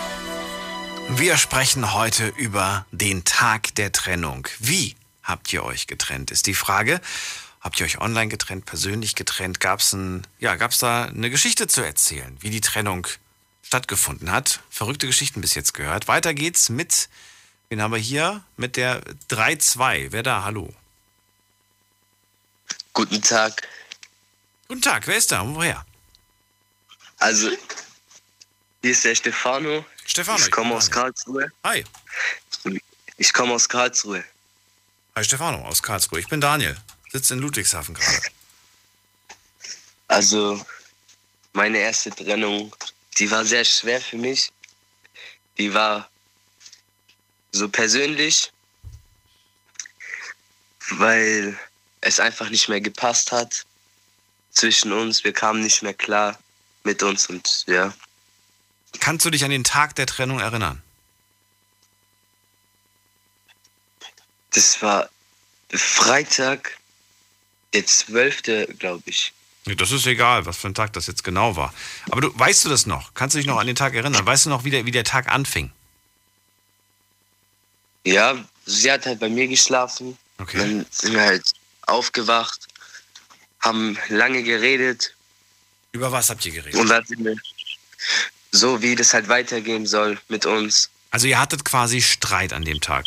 Wir sprechen heute über den Tag der Trennung. Wie habt ihr euch getrennt, ist die Frage. Habt ihr euch online getrennt, persönlich getrennt? Gab es ja, gab's da eine Geschichte zu erzählen, wie die Trennung stattgefunden hat? Verrückte Geschichten bis jetzt gehört. Weiter geht's mit, wen haben wir hier? Mit der 3-2. Wer da? Hallo. Guten Tag. Guten Tag, wer ist da? Woher? Also, hier ist der Stefano. Stefano. Ich komme aus. Karlsruhe. Hi. Ich komme aus Karlsruhe. Hi Stefano aus Karlsruhe. Ich bin Daniel. Sitze in Ludwigshafen gerade. Also, meine erste Trennung, die war sehr schwer für mich. Die war so persönlich, weil es einfach nicht mehr gepasst hat zwischen uns. Wir kamen nicht mehr klar mit uns und ja. Kannst du dich an den Tag der Trennung erinnern? Das war Freitag, der 12., glaube ich. Nee, das ist egal, was für ein Tag das jetzt genau war. Aber du, weißt du das noch? Kannst du dich noch an den Tag erinnern? Weißt du noch, wie der, wie der Tag anfing? Ja, sie hat halt bei mir geschlafen. Okay. Dann sind wir halt aufgewacht, haben lange geredet. Über was habt ihr geredet? Und dann sind wir so, wie das halt weitergehen soll mit uns. Also ihr hattet quasi Streit an dem Tag.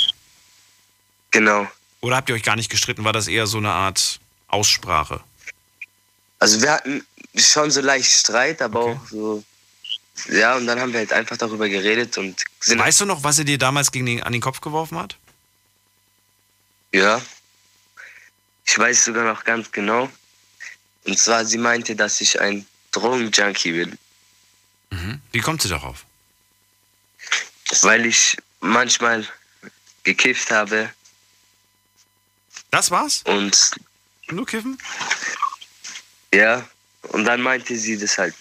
Genau. Oder habt ihr euch gar nicht gestritten? War das eher so eine Art Aussprache? Also wir hatten schon so leicht Streit, aber Okay. auch so. Ja, und dann haben wir halt einfach darüber geredet und sind. Weißt du noch, was er dir damals gegen den, an den Kopf geworfen hat? Ja. Ich weiß sogar noch ganz genau. Und zwar, sie meinte, dass ich ein Drogenjunkie bin, Mhm. Wie kommt sie darauf? weil ich manchmal gekifft habe Das war's? und Nur kiffen? ja, und dann meinte sie das halt.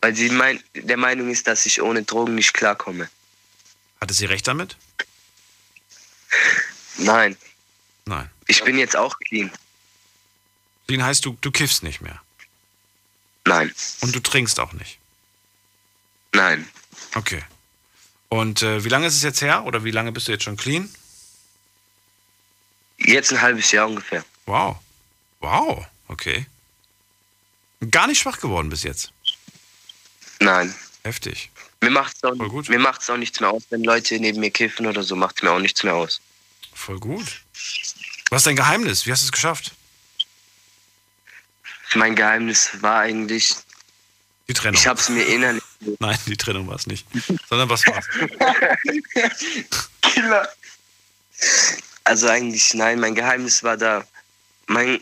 Weil sie mein, der Meinung ist, dass ich ohne Drogen nicht klarkomme. Hatte sie recht damit? Nein, Nein. ich bin jetzt auch clean. Clean heißt, du, du kiffst nicht mehr. Nein, Und du trinkst auch nicht. nein. Okay. Und äh, wie lange ist es jetzt her? Oder wie lange bist du jetzt schon clean? Jetzt ein halbes Jahr ungefähr. Wow. Wow. Okay. Gar nicht schwach geworden bis jetzt. Nein. Heftig. Mir auch, gut. mir macht's auch nichts mehr aus, wenn Leute neben mir kiffen oder so, macht's mir auch nichts mehr aus. Voll gut. Was ist dein Geheimnis? Wie hast du es geschafft? Mein Geheimnis war eigentlich, Die Trennung. ich hab's mir innerlich. [LAUGHS] Nein, die Trennung war es nicht. Sondern was war's? [LAUGHS] Also eigentlich nein, mein Geheimnis war da. Mein,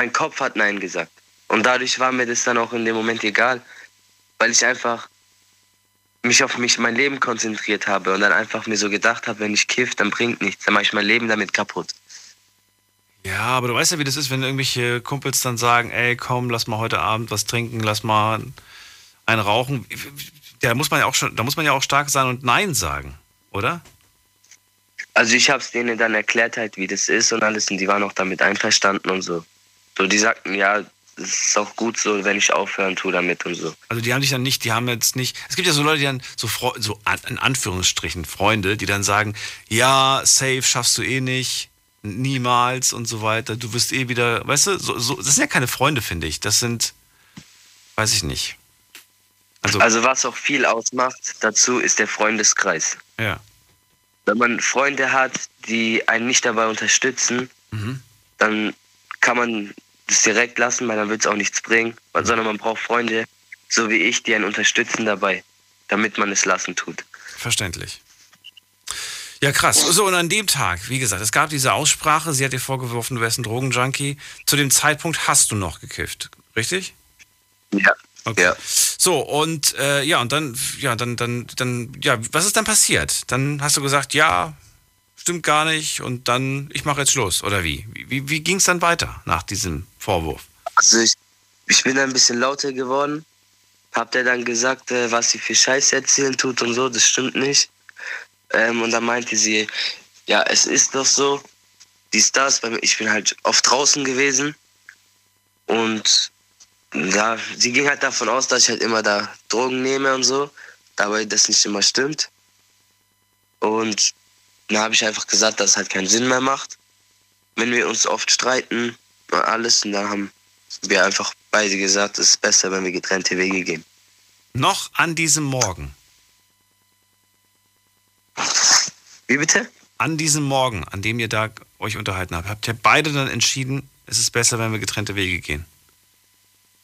mein Kopf hat Nein gesagt. Und dadurch war mir das dann auch in dem Moment egal, weil ich einfach mich auf mich, mein Leben konzentriert habe und dann einfach mir so gedacht habe, wenn ich kiff, dann bringt nichts, dann mache ich mein Leben damit kaputt. Ja, aber du weißt ja, wie das ist, wenn irgendwelche Kumpels dann sagen, ey, komm, lass mal heute Abend was trinken, lass mal einen rauchen. Da muss man ja auch schon, da muss man ja auch stark sein und Nein sagen, oder? Also ich habe es denen dann erklärt halt, wie das ist und alles und die waren auch damit einverstanden und so. So, die sagten, ja, es ist auch gut so, wenn ich aufhören tue damit und so. Also die haben dich dann nicht, die haben jetzt nicht. Es gibt ja so Leute, die dann so, so in Anführungsstrichen Freunde, die dann sagen, ja, safe schaffst du eh nicht, niemals und so weiter. Du wirst eh wieder, weißt du, so, so, das sind ja keine Freunde, finde ich. Das sind, weiß ich nicht. Also, Also was auch viel ausmacht dazu, ist der Freundeskreis. ja. Wenn man Freunde hat, die einen nicht dabei unterstützen, Mhm. dann kann man das direkt lassen, weil dann wird es auch nichts bringen. Sondern man braucht Freunde, so wie ich, die einen unterstützen dabei, damit man es lassen tut. Verständlich. Ja, krass. So, und an dem Tag, wie gesagt, es gab diese Aussprache, sie hat dir vorgeworfen, du wärst ein Drogenjunkie. Zu dem Zeitpunkt hast du noch gekifft, richtig? Ja. Okay. Ja. So, und äh, ja, und dann, ja, dann, dann, dann, ja, was ist dann passiert? Dann hast du gesagt, ja, stimmt gar nicht, und dann, ich mache jetzt Schluss, oder wie? Wie, wie ging es dann weiter nach diesem Vorwurf? Also ich, ich bin ein bisschen lauter geworden. Hab der dann gesagt, äh, was sie für Scheiße erzählen tut und so, das stimmt nicht. Ähm, und dann meinte sie, ja, es ist doch so, das, weil ich bin halt oft draußen gewesen. Und ja, sie ging halt davon aus, dass ich halt immer da Drogen nehme und so, dabei das nicht immer stimmt. Und dann habe ich einfach gesagt, dass es halt keinen Sinn mehr macht, wenn wir uns oft streiten und alles. Und dann haben wir einfach beide gesagt, es ist besser, wenn wir getrennte Wege gehen. Noch an diesem Morgen, Wie bitte? an diesem Morgen, an dem ihr da euch unterhalten habt, habt ihr beide dann entschieden, es ist besser, wenn wir getrennte Wege gehen.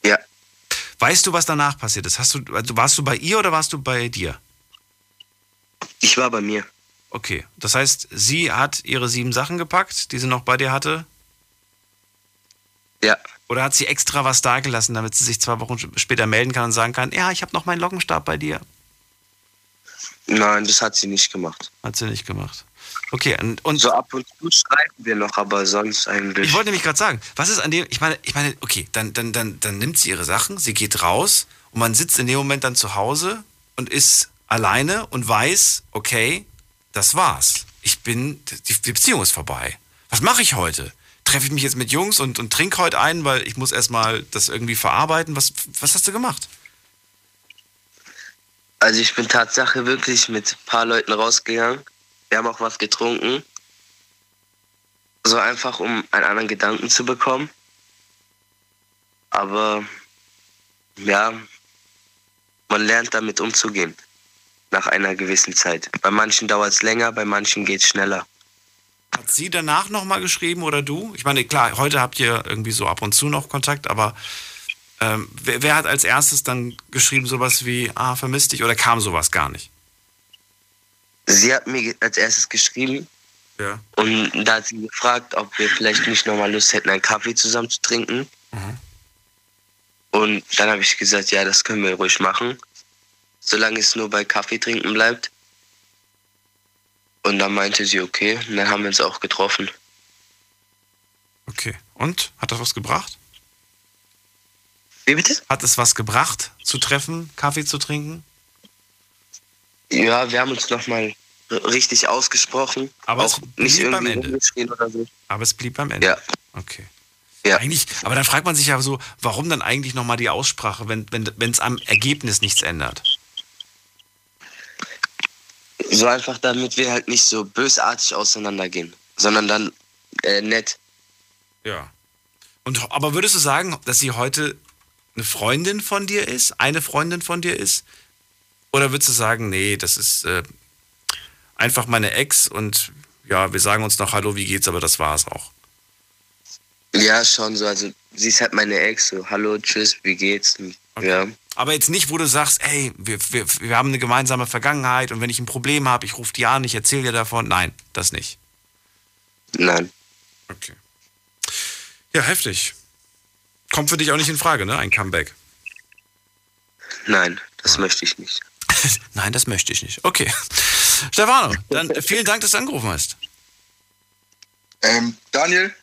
Ja. Weißt du, was danach passiert ist? Hast du, also warst du bei ihr oder warst du bei dir? Ich war bei mir. Okay, das heißt, sie hat ihre sieben Sachen gepackt, die sie noch bei dir hatte. Ja. Oder hat sie extra was dagelassen, damit sie sich zwei Wochen später melden kann und sagen kann, ja, ich habe noch meinen Lockenstab bei dir? Nein, das hat sie nicht gemacht. Hat sie nicht gemacht. Okay, und, und so ab und zu schreiben wir noch, aber sonst eigentlich. Ich wollte nämlich gerade sagen, was ist an dem, ich meine, ich meine, okay, dann, dann, dann, dann nimmt sie ihre Sachen, sie geht raus und man sitzt in dem Moment dann zu Hause und ist alleine und weiß, okay, das war's. Ich bin, die, die Beziehung ist vorbei. Was mache ich heute? Treffe ich mich jetzt mit Jungs und, und trinke heute ein, weil ich muss erstmal das irgendwie verarbeiten? Was, was hast du gemacht? Also ich bin Tatsache wirklich mit ein paar Leuten rausgegangen. Wir haben auch was getrunken. So einfach, um einen anderen Gedanken zu bekommen. Aber ja, man lernt damit umzugehen. Nach einer gewissen Zeit. Bei manchen dauert es länger, bei manchen geht es schneller. Hat sie danach nochmal geschrieben oder du? Ich meine, klar, heute habt ihr irgendwie so ab und zu noch Kontakt, aber ähm, wer, wer, hat als erstes dann geschrieben sowas wie, ah, vermisst dich oder kam sowas gar nicht? Sie hat mir als erstes geschrieben. Ja. Und da hat sie gefragt, ob wir vielleicht nicht nochmal Lust hätten, einen Kaffee zusammen zu trinken. Mhm. Und dann habe ich gesagt, ja, das können wir ruhig machen, solange es nur bei Kaffee trinken bleibt. Und dann meinte sie, okay, und dann haben wir uns auch getroffen. Okay, und? Hat das was gebracht? Wie bitte? Hat es was gebracht, zu treffen, Kaffee zu trinken? Ja, wir haben uns nochmal richtig ausgesprochen. Aber auch es blieb nicht irgendwie beim Ende. Oder so. Aber es blieb beim Ende. Ja. Okay. Ja. Eigentlich, aber dann fragt man sich ja so, warum dann eigentlich nochmal die Aussprache, wenn es wenn, am Ergebnis nichts ändert? So einfach, damit wir halt nicht so bösartig auseinandergehen, sondern dann äh, nett. Ja. Und, aber würdest du sagen, dass sie heute eine Freundin von dir ist, eine Freundin von dir ist? Oder würdest du sagen, nee, das ist äh, einfach meine Ex und ja, wir sagen uns noch Hallo, wie geht's, aber das war es auch. Ja, schon so. Also sie ist halt meine Ex, so Hallo, tschüss, wie geht's? Okay. Ja. Aber jetzt nicht, wo du sagst, ey, wir, wir, wir haben eine gemeinsame Vergangenheit und wenn ich ein Problem habe, ich rufe die an, ich erzähle dir davon. Nein, das nicht. Nein. Okay. Ja, heftig. Kommt für dich auch nicht in Frage, ne? Ein Comeback. Nein, das möchte ich nicht. [LAUGHS] Nein, das möchte ich nicht. Okay. Stefano, dann [LAUGHS] vielen Dank, dass du angerufen hast. Ähm, Daniel,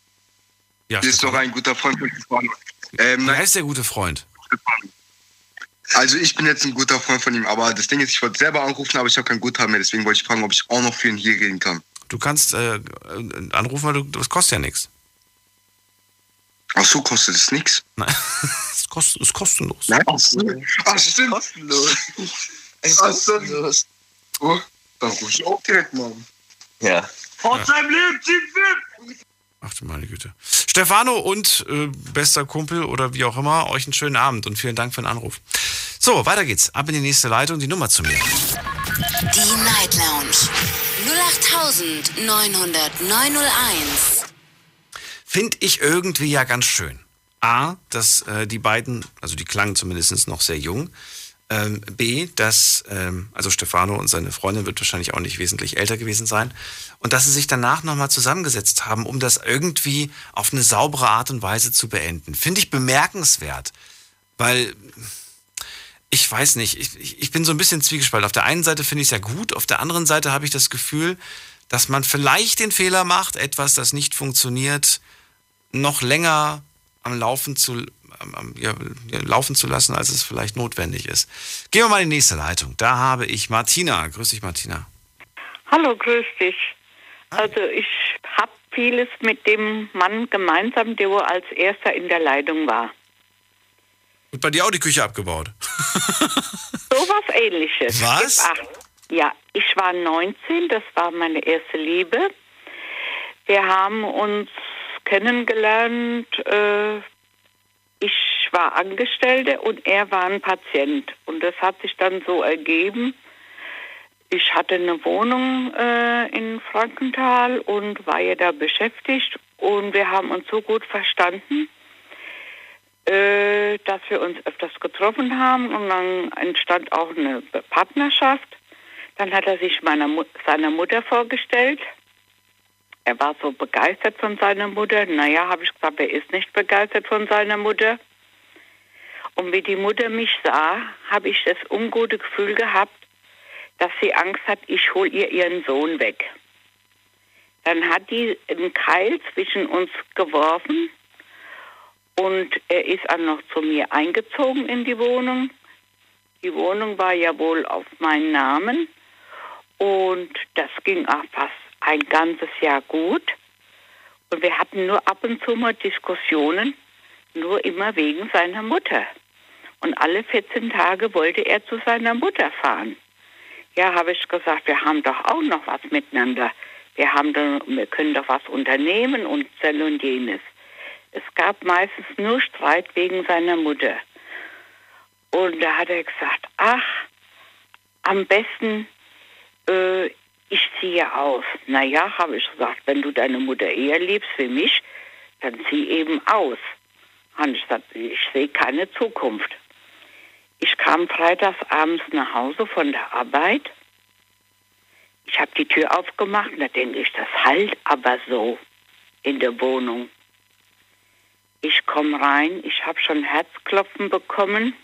ja, du bist doch ein guter Freund von Stefano. Ähm, Wer heißt der gute Freund? Also ich bin jetzt ein guter Freund von ihm, aber das Ding ist, ich wollte selber anrufen, aber ich habe kein Guthaben mehr, deswegen wollte ich fragen, ob ich auch noch für ihn hier reden kann. Du kannst äh, anrufen, weil du, das kostet ja nichts. Ach so, kostet es nichts? Nein, [LAUGHS] es kost, ist kostenlos. Nein, ach, ach stimmt. Kostenlos. [LAUGHS] Es ist kostenlos. Oh, dann ruf ich auch direkt mal an. Ja. Pforzheim lebt, Ach du meine Güte. Stefano und äh, bester Kumpel oder wie auch immer, euch einen schönen Abend und vielen Dank für den Anruf. So, weiter geht's. Ab in die nächste Leitung, die Nummer zu mir. Die Night Lounge 0890901. Finde ich irgendwie ja ganz schön. A, dass äh, die beiden, also die klangen zumindest noch sehr jung. Ähm, B, dass, ähm, also Stefano und seine Freundin wird wahrscheinlich auch nicht wesentlich älter gewesen sein. Und dass sie sich danach nochmal zusammengesetzt haben, um das irgendwie auf eine saubere Art und Weise zu beenden. Finde ich bemerkenswert. Weil, ich weiß nicht, ich, ich bin so ein bisschen zwiegespalten. Auf der einen Seite finde ich es ja gut, auf der anderen Seite habe ich das Gefühl, dass man vielleicht den Fehler macht, etwas, das nicht funktioniert, noch länger am Laufen zu, ja, laufen zu lassen, als es vielleicht notwendig ist. Gehen wir mal in die nächste Leitung. Da habe ich Martina. Grüß dich, Martina. Hallo, grüß dich. Also ich habe vieles mit dem Mann gemeinsam, der als erster in der Leitung war. Und bei dir auch die Küche abgebaut? [LAUGHS] so was ähnliches. Was? Ja, ich war 19, das war meine erste Liebe. Wir haben uns kennengelernt. Äh, ich war Angestellte und er war ein Patient. Und das hat sich dann so ergeben. Ich hatte eine Wohnung äh, in Frankenthal und war ja da beschäftigt. Und wir haben uns so gut verstanden, äh, dass wir uns öfters getroffen haben. Und dann entstand auch eine Partnerschaft. Dann hat er sich meiner, seiner Mutter vorgestellt. Er war so begeistert von seiner Mutter. Naja, habe ich gesagt, er ist nicht begeistert von seiner Mutter. Und wie die Mutter mich sah, habe ich das ungute Gefühl gehabt, dass sie Angst hat, ich hole ihr ihren Sohn weg. Dann hat die einen Keil zwischen uns geworfen und er ist dann noch zu mir eingezogen in die Wohnung. Die Wohnung war ja wohl auf meinen Namen und das ging auch fast ein ganzes Jahr gut. Und wir hatten nur ab und zu mal Diskussionen, nur immer wegen seiner Mutter. Und alle 14 Tage wollte er zu seiner Mutter fahren. Ja, habe ich gesagt, wir haben doch auch noch was miteinander. Wir, haben doch, wir können doch was unternehmen und das und jenes. Es gab meistens nur Streit wegen seiner Mutter. Und da hat er gesagt, ach, am besten, äh, ich ziehe aus. Naja, habe ich gesagt, wenn du deine Mutter eher liebst wie mich, dann zieh eben aus. Und ich gesagt, ich sehe keine Zukunft. Ich kam freitags abends nach Hause von der Arbeit. Ich habe die Tür aufgemacht und da denke ich, das halt aber so in der Wohnung. Ich komme rein, ich habe schon Herzklopfen bekommen.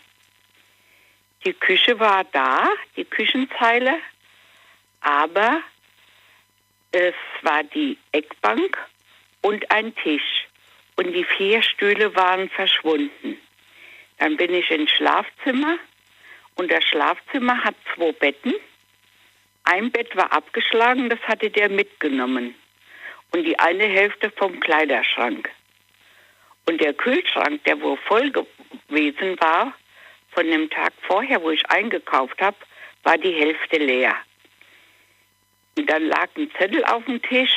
Die Küche war da, die Küchenzeile, aber es war die Eckbank und ein Tisch und die vier Stühle waren verschwunden. Dann bin ich ins Schlafzimmer und das Schlafzimmer hat zwei Betten. Ein Bett war abgeschlagen, das hatte der mitgenommen. Und die eine Hälfte vom Kleiderschrank. Und der Kühlschrank, der wohl voll gewesen war, von dem Tag vorher, wo ich eingekauft habe, war die Hälfte leer. Und dann lag ein Zettel auf dem Tisch.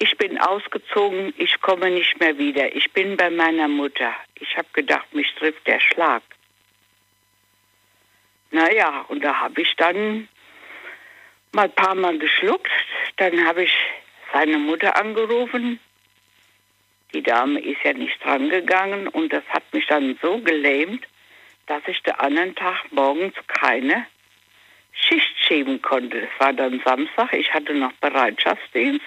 Ich bin ausgezogen, ich komme nicht mehr wieder. Ich bin bei meiner Mutter. Ich habe gedacht, mich trifft der Schlag. Naja, und da habe ich dann mal ein paar Mal geschluckt. Dann habe ich seine Mutter angerufen. Die Dame ist ja nicht drangegangen und das hat mich dann so gelähmt, dass ich den anderen Tag morgens keine Schicht schieben konnte. Es war dann Samstag, ich hatte noch Bereitschaftsdienst.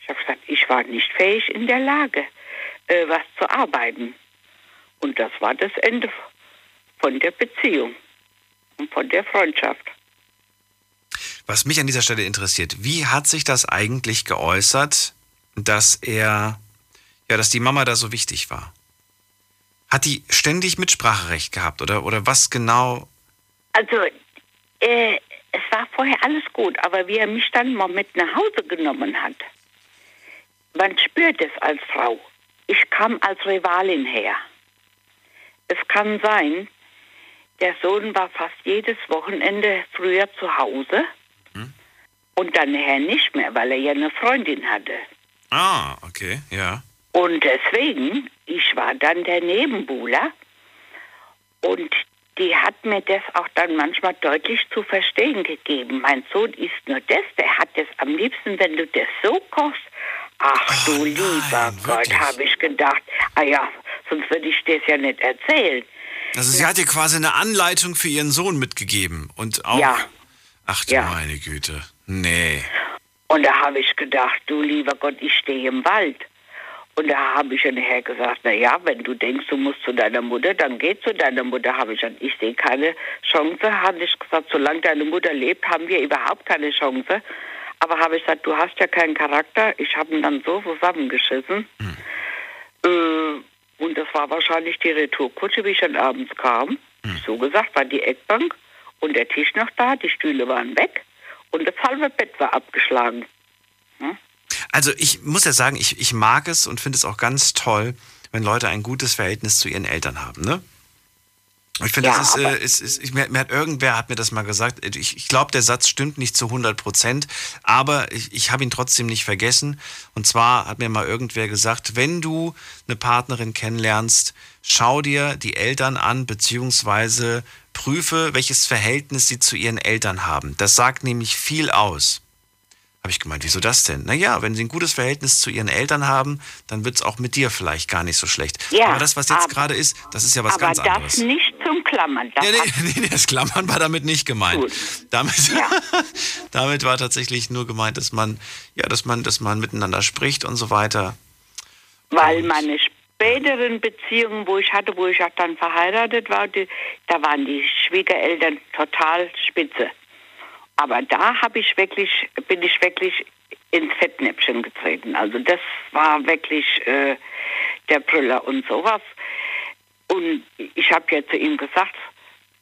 Ich habe gesagt, ich war nicht fähig in der Lage, äh, was zu arbeiten. Und das war das Ende von der Beziehung und von der Freundschaft. Was mich an dieser Stelle interessiert, wie hat sich das eigentlich geäußert, dass er ja, dass die Mama da so wichtig war. Hat die ständig Mitspracherecht gehabt oder, oder was genau? Also, äh, es war vorher alles gut, aber wie er mich dann mal mit nach Hause genommen hat, man spürt es als Frau. Ich kam als Rivalin her. Es kann sein, der Sohn war fast jedes Wochenende früher zu Hause hm? und dann nachher nicht mehr, weil er ja eine Freundin hatte. Ah, okay, ja. Und deswegen, ich war dann der Nebenbuhler und die hat mir das auch dann manchmal deutlich zu verstehen gegeben. Mein Sohn ist nur das, der hat das am liebsten, wenn du das so kochst. Ach oh, du lieber nein, Gott, habe ich gedacht. Ah ja, sonst würde ich das ja nicht erzählen. Also sie hat dir quasi eine Anleitung für ihren Sohn mitgegeben und auch. Ja. Ach du ja. meine Güte. Nee. Und da habe ich gedacht, du lieber Gott, ich stehe im Wald. Und da habe ich nachher gesagt, na ja, wenn du denkst, du musst zu deiner Mutter, dann geh zu deiner Mutter. Habe ich gesagt, ich sehe keine Chance. Habe ich gesagt, solange deine Mutter lebt, haben wir überhaupt keine Chance. Aber habe ich gesagt, du hast ja keinen Charakter. Ich habe ihn dann so zusammengeschissen. Hm. Äh, und das war wahrscheinlich die Retourkutsche, wie ich dann abends kam. Hm. So gesagt, war die Eckbank und der Tisch noch da, die Stühle waren weg und das halbe Bett war abgeschlagen. Hm? Also ich muss ja sagen, ich, ich mag es und finde es auch ganz toll, wenn Leute ein gutes Verhältnis zu ihren Eltern haben, ne? Ich finde, ja, das ist, äh, ist, ist, ich, mir, mir, hat irgendwer hat mir das mal gesagt. Ich, ich glaube, der Satz stimmt nicht zu 100 Prozent, aber ich, ich habe ihn trotzdem nicht vergessen. Und zwar hat mir mal irgendwer gesagt, wenn du eine Partnerin kennenlernst, schau dir die Eltern an, beziehungsweise prüfe, welches Verhältnis sie zu ihren Eltern haben. Das sagt nämlich viel aus. Habe ich gemeint, wieso das denn? Naja, wenn sie ein gutes Verhältnis zu ihren Eltern haben, dann wird es auch mit dir vielleicht gar nicht so schlecht. Ja, aber das, was jetzt aber- gerade ist, das ist ja was Aber ganz das anderes. nicht zum Klammern. Das Ja, nee, [LAUGHS] nee, nee, das Klammern war damit nicht gemeint. Damit, [LAUGHS] damit war tatsächlich nur gemeint, dass man, ja, dass man, dass man miteinander spricht und so weiter. Weil meine späteren Beziehungen, wo ich hatte, wo ich auch dann verheiratet war, die, da waren die Schwiegereltern total spitze. Aber da habe ich wirklich, bin ich wirklich ins Fettnäpfchen getreten. Also das war wirklich äh, der Brüller und sowas. Und ich habe ja zu ihm gesagt,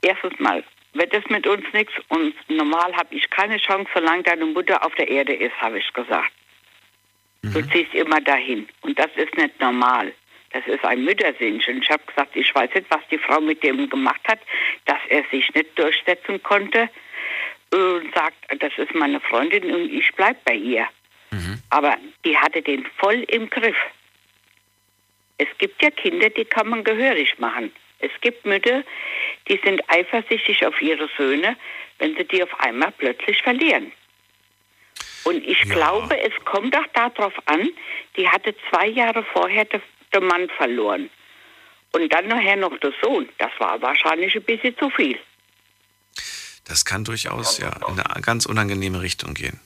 erstens mal wird es mit uns nichts und normal habe ich keine Chance, solange deine Mutter auf der Erde ist, habe ich gesagt. Du ziehst immer dahin. Und das ist nicht normal. Das ist ein Müttersinnchen. Ich habe gesagt, ich weiß nicht, was die Frau mit dem gemacht hat, dass er sich nicht durchsetzen konnte und sagt, das ist meine Freundin und ich bleib bei ihr. Aber die hatte den voll im Griff. Es gibt ja Kinder, die kann man gehörig machen. Es gibt Mütter, die sind eifersüchtig auf ihre Söhne, wenn sie die auf einmal plötzlich verlieren. Und ich glaube, es kommt auch darauf an, die hatte zwei Jahre vorher de- den Mann verloren. Und dann nachher noch der Sohn. Das war wahrscheinlich ein bisschen zu viel. Das kann durchaus ja in eine ganz unangenehme Richtung gehen.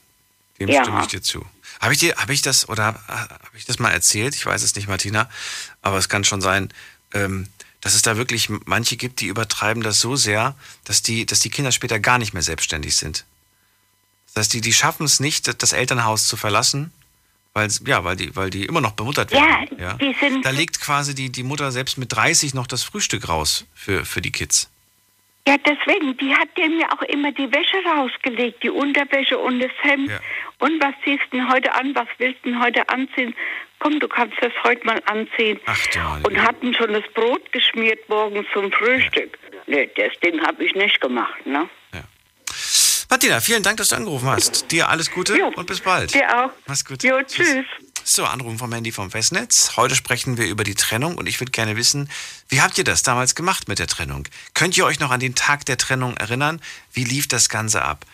Dem Ja. stimme ich dir zu. Habe ich dir, habe ich das oder habe hab ich das mal erzählt? Ich weiß es nicht, Martina, aber es kann schon sein, ähm, dass es da wirklich manche gibt, die übertreiben das so sehr, dass die, dass die Kinder später gar nicht mehr selbstständig sind. Das heißt, die, die schaffen es nicht, das Elternhaus zu verlassen, weil, ja, weil, die, weil die immer noch bemuttert Ja, werden. die sind- da legt quasi die, die Mutter selbst mit 30 noch das Frühstück raus für, für die Kids. Ja, deswegen, die hat dem ja auch immer die Wäsche rausgelegt, die Unterwäsche und das Hemd. Und was ziehst du denn heute an? Was willst du denn heute anziehen? Komm, du kannst das heute mal anziehen. und hatten schon das Brot geschmiert morgens zum Frühstück. Nee, das Ding habe ich nicht gemacht, ne? Martina, vielen Dank, dass du angerufen hast. Dir alles Gute und bis bald. Dir auch. Mach's gut. Jo, tschüss. So, Anrufen vom Handy vom Festnetz. Heute sprechen wir über die Trennung und ich würde gerne wissen, wie habt ihr das damals gemacht mit der Trennung? Könnt ihr euch noch an den Tag der Trennung erinnern? Wie lief das Ganze ab?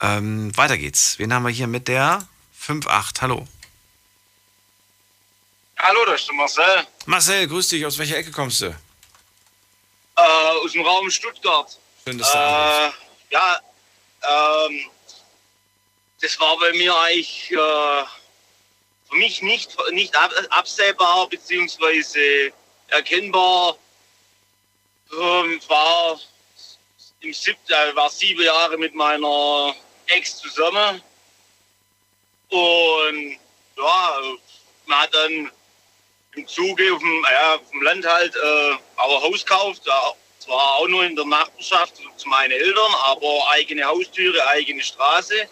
Ähm, weiter geht's. Wen haben wir hier mit der 5.8? Hallo. Hallo, das ist der Marcel. Marcel, grüß dich. Aus welcher Ecke kommst du? Äh, aus dem Raum Stuttgart. Schön, dass du äh, Ja, ähm, das war bei mir eigentlich äh, für mich nicht, nicht ab, absehbar beziehungsweise erkennbar. Ähm, war im siebten, äh, war sieben Jahre mit meiner Ex zusammen und ja, man hat dann im Zuge auf dem, ja, auf dem Land halt äh, auch ein Haus gekauft. Da, zwar auch nur in der Nachbarschaft zu meinen Eltern, aber eigene Haustüre, eigene Straße.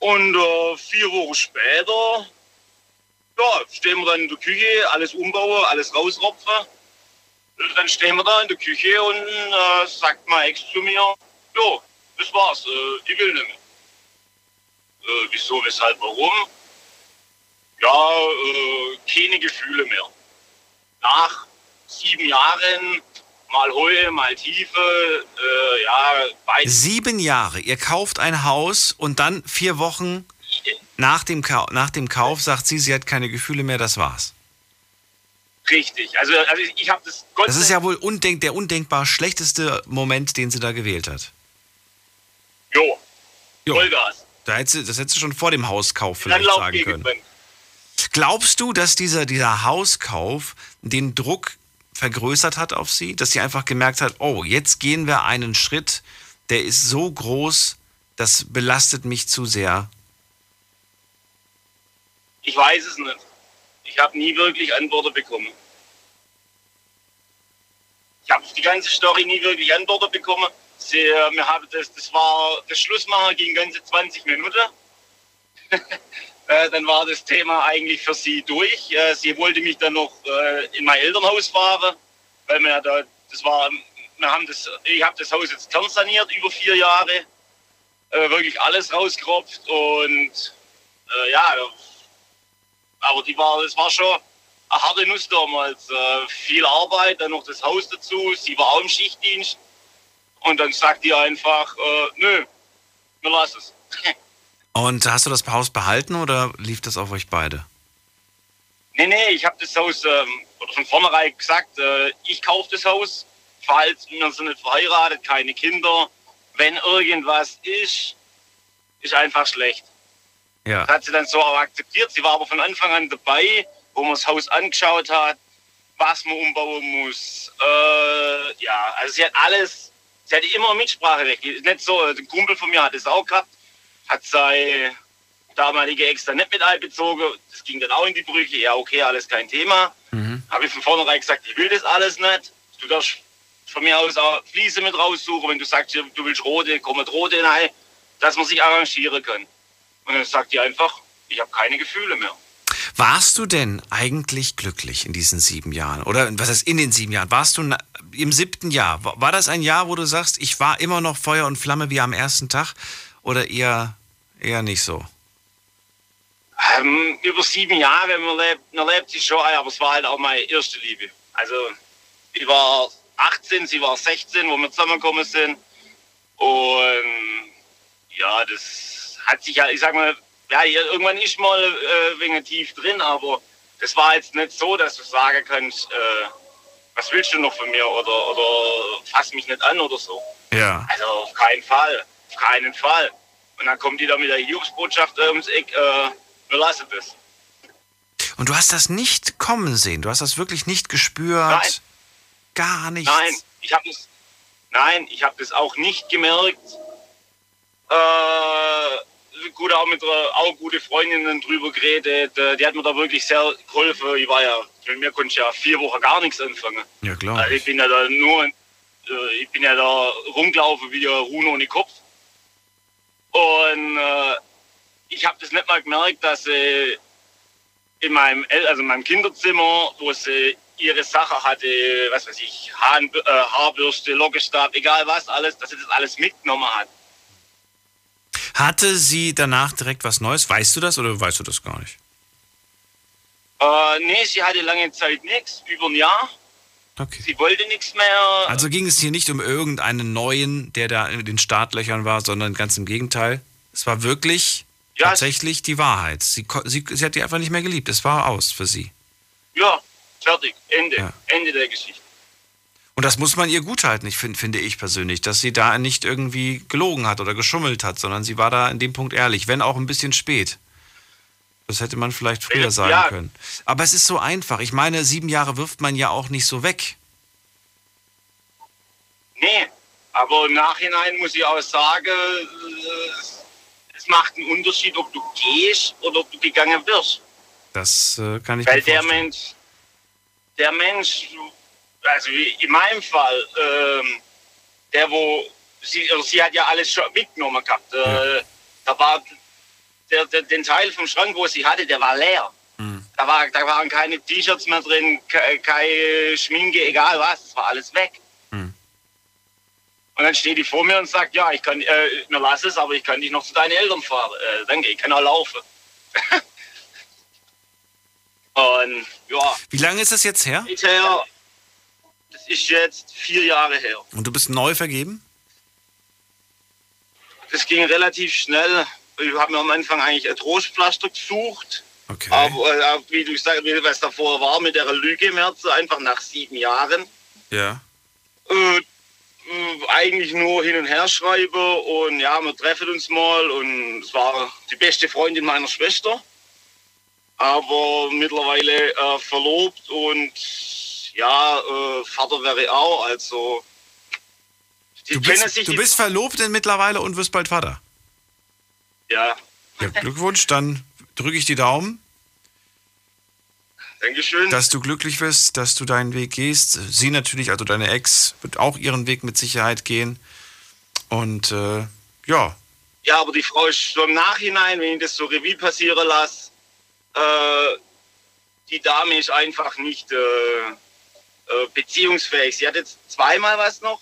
Und äh, vier Wochen später ja, stehen wir dann in der Küche, alles umbauen, alles rausropfen. Und dann stehen wir da in der Küche und äh, sagt mein Ex zu mir, jo, das war's, äh, ich will nicht mehr. Äh, wieso, weshalb, warum? ja, äh, keine Gefühle mehr. Nach sieben Jahren, mal Höhe, mal Tiefe, äh, ja, weiß Sieben Jahre. Ihr kauft ein Haus und dann vier Wochen nach dem, Kau nach dem Kauf sagt sie, sie hat keine Gefühle mehr, das war's. richtig. Also, also ich, habe das Gott Das ist ja wohl undenk der undenkbar schlechteste Moment, den sie da gewählt hat. Jo, Jo. Vollgas. Da hätte sie, das hättest du schon vor dem Hauskauf vielleicht sagen können. Glaubst du, dass dieser, dieser Hauskauf den Druck vergrößert hat auf sie? Dass sie einfach gemerkt hat, oh, jetzt gehen wir einen Schritt, der ist so groß, das belastet mich zu sehr. Ich weiß es nicht. Ich habe nie wirklich Antworten bekommen. Ich habe die ganze Story nie wirklich Antworten bekommen. Sie, äh, wir haben das, das war das Schlussmachen ging ganze 20 Minuten. [LAUGHS] äh, dann war das Thema eigentlich für sie durch. Äh, sie wollte mich dann noch äh, in mein Elternhaus fahren, weil wir da, das war, wir haben das, ich habe das Haus jetzt kernsaniert über vier Jahre, äh, wirklich alles rausgeropft und äh, ja, aber die war, das war schon eine harte Nuss damals. Viel Arbeit, dann noch das Haus dazu. Sie war auch im Schichtdienst. Und dann sagt die einfach, nö, wir lassen es. [LAUGHS] Und hast du das Haus behalten oder lief das auf euch beide? Nee, nee, ich habe das Haus ähm, von vornherein gesagt, äh, ich kaufe das Haus, falls wir sind nicht verheiratet, keine Kinder. Wenn irgendwas ist, ist einfach schlecht. Ja. Das hat sie dann so auch akzeptiert. Sie war aber von Anfang an dabei, wo man das Haus angeschaut hat, was man umbauen muss. Äh, ja, also sie hat alles, sie hatte immer Mitspracherecht. Nicht so, ein Kumpel von mir hat es auch gehabt, hat seine damalige Ex dann nicht mit einbezogen. Das ging dann auch in die Brüche. Ja, okay, alles kein Thema. Mhm. Habe ich von vornherein gesagt, ich will das alles nicht. Du darfst von mir aus auch Fliese mit raussuchen. Wenn du sagst, du willst rote, komm mit rote rein, dass man sich arrangieren kann. Und dann sagt die einfach, ich habe keine Gefühle mehr. Warst du denn eigentlich glücklich in diesen sieben Jahren? Oder was heißt in den sieben Jahren? Warst du im siebten Jahr? War das ein Jahr, wo du sagst, ich war immer noch Feuer und Flamme wie am ersten Tag? Oder eher, eher nicht so? Ähm, über sieben Jahre, wenn man lebt, man lebt sich schon ein, aber es war halt auch meine erste Liebe. Also ich war 18, sie war 16, wo wir zusammengekommen sind. Und ja, das hat sich ja, ich sag mal, ja, irgendwann ist mal äh, wegen tief drin, aber das war jetzt nicht so, dass du sagen kannst, äh, was willst du noch von mir oder, oder fass mich nicht an oder so. Ja. Also auf keinen Fall, auf keinen Fall. Und dann kommt die da mit der Hiobsbotschaft äh, ums Eck, äh, wir lassen das. Und du hast das nicht kommen sehen. Du hast das wirklich nicht gespürt. Nein. Gar nichts. Nein, ich habe das, nein, ich habe das auch nicht gemerkt. Äh, gut, auch mit einer auch gute Freundinnen drüber geredet. Äh, Die hat mir da wirklich sehr geholfen. Ich war ja, mit mir konnte ich ja vier Wochen gar nichts anfangen. Ja, klar. Also ich bin ja da nur, äh, ich bin ja da rumgelaufen wie ein Ruhn ohne Kopf. Und äh, ich habe das nicht mal gemerkt, dass sie in meinem, El also in meinem Kinderzimmer, wo sie ihre Sache hatte, was weiß ich, Hahn, äh, Haarbürste, Lockenstab, egal was, alles, dass sie das alles mitgenommen hat. Hatte sie danach direkt was Neues? Weißt du das oder weißt du das gar nicht? Äh, nee, sie hatte lange Zeit nichts, über ein Jahr. Okay. Sie wollte nichts mehr. Also ging es hier nicht um irgendeinen neuen, der da in den Startlöchern war, sondern ganz im Gegenteil. Es war wirklich Ja, tatsächlich die Wahrheit. Sie, sie, sie hat die einfach nicht mehr geliebt. Es war aus für sie. Ja, fertig, Ende, Ja. Ende der Geschichte. Und das muss man ihr guthalten, ich find, finde ich persönlich, dass sie da nicht irgendwie gelogen hat oder geschummelt hat, sondern sie war da in dem Punkt ehrlich, wenn auch ein bisschen spät. Das hätte man vielleicht früher sagen Ja. können. Aber es ist so einfach. Ich meine, sieben Jahre wirft man ja auch nicht so weg. Nee, aber im Nachhinein muss ich auch sagen, äh, es macht einen Unterschied, ob du gehst oder ob du gegangen wirst. Das äh, kann ich Weil der. Mensch, der Mensch, also wie in meinem Fall, ähm, der wo, sie, sie hat ja alles schon mitgenommen gehabt. Äh, Da war der, der, den Teil vom Schrank, wo sie hatte, der war leer. Mhm. Da, war, da waren keine T-Shirts mehr drin, ke- keine Schminke, egal was, es war alles weg. Mhm. Und dann steht die vor mir und sagt, ja, ich kann, äh, mir lass es, aber ich kann dich noch zu deinen Eltern fahren. Äh, danke, ich kann auch laufen. [LAUGHS] und ja, Wie lange ist das jetzt her? bisher, das ist jetzt vier Jahre her. Und du bist neu vergeben? Das ging relativ schnell. Ich habe mir am Anfang eigentlich ein Trostpflaster gesucht. Okay. Aber äh, wie du sagst, wie was davor war mit der Lüge im Herzen, einfach nach sieben Jahren. Ja. Äh, eigentlich nur hin und her schreibe und ja, wir treffen uns mal und es war die beste Freundin meiner Schwester. Aber mittlerweile äh, verlobt und ja, äh, Vater wäre auch, also die Du bist, du bist verlobt denn mittlerweile und wirst bald Vater. Ja, Ja, Glückwunsch, dann drücke ich die Daumen, Dankeschön. dass du glücklich wirst, dass du deinen Weg gehst. Sie natürlich, also deine Ex, wird auch ihren Weg mit Sicherheit gehen. Und äh, ja, Ja, aber die Frau ist so im Nachhinein, wenn ich das so Revue passieren lasse, äh, die Dame ist einfach nicht äh, äh, beziehungsfähig. Sie hat jetzt zweimal was noch,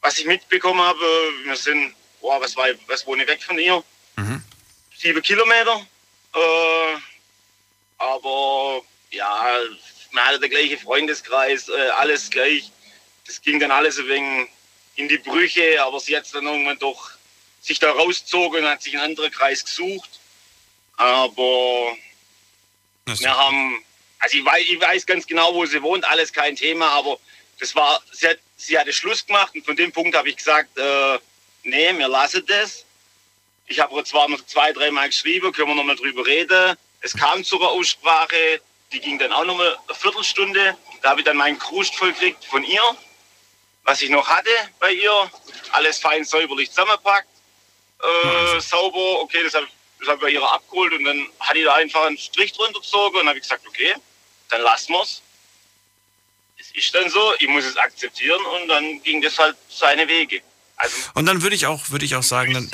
was ich mitbekommen habe. Wir sind, boah, was, war, was wohne ich weg von ihr? Mhm. Sieben Kilometer. Äh, aber ja, man hatte der gleiche Freundeskreis, äh, alles gleich. Das ging dann alles ein wenig in die Brüche, aber sie hat dann irgendwann doch sich da rausgezogen und hat sich einen anderen Kreis gesucht. Aber wir haben, also ich weiß, ich weiß ganz genau, wo sie wohnt, alles kein Thema, aber das war, sie, hat, sie hatte Schluss gemacht und von dem Punkt habe ich gesagt, äh, nee, wir lassen das. Ich habe zwar noch zwei, dreimal geschrieben, können wir noch mal drüber reden. Es kam zu einer Aussprache, die ging dann auch noch mal eine Viertelstunde. Da habe ich dann meinen Krust voll gekriegt von ihr, was ich noch hatte bei ihr. Alles fein säuberlich zusammengepackt, äh, sauber. Okay, das habe das hab ich bei ihr abgeholt und dann hat die da einfach einen Strich drunter gezogen und habe ich gesagt, okay, dann lassen wir's. Es ist dann so, ich muss es akzeptieren und dann ging das halt seine Wege. Also, Und dann würde ich auch, würde ich auch sagen, dann,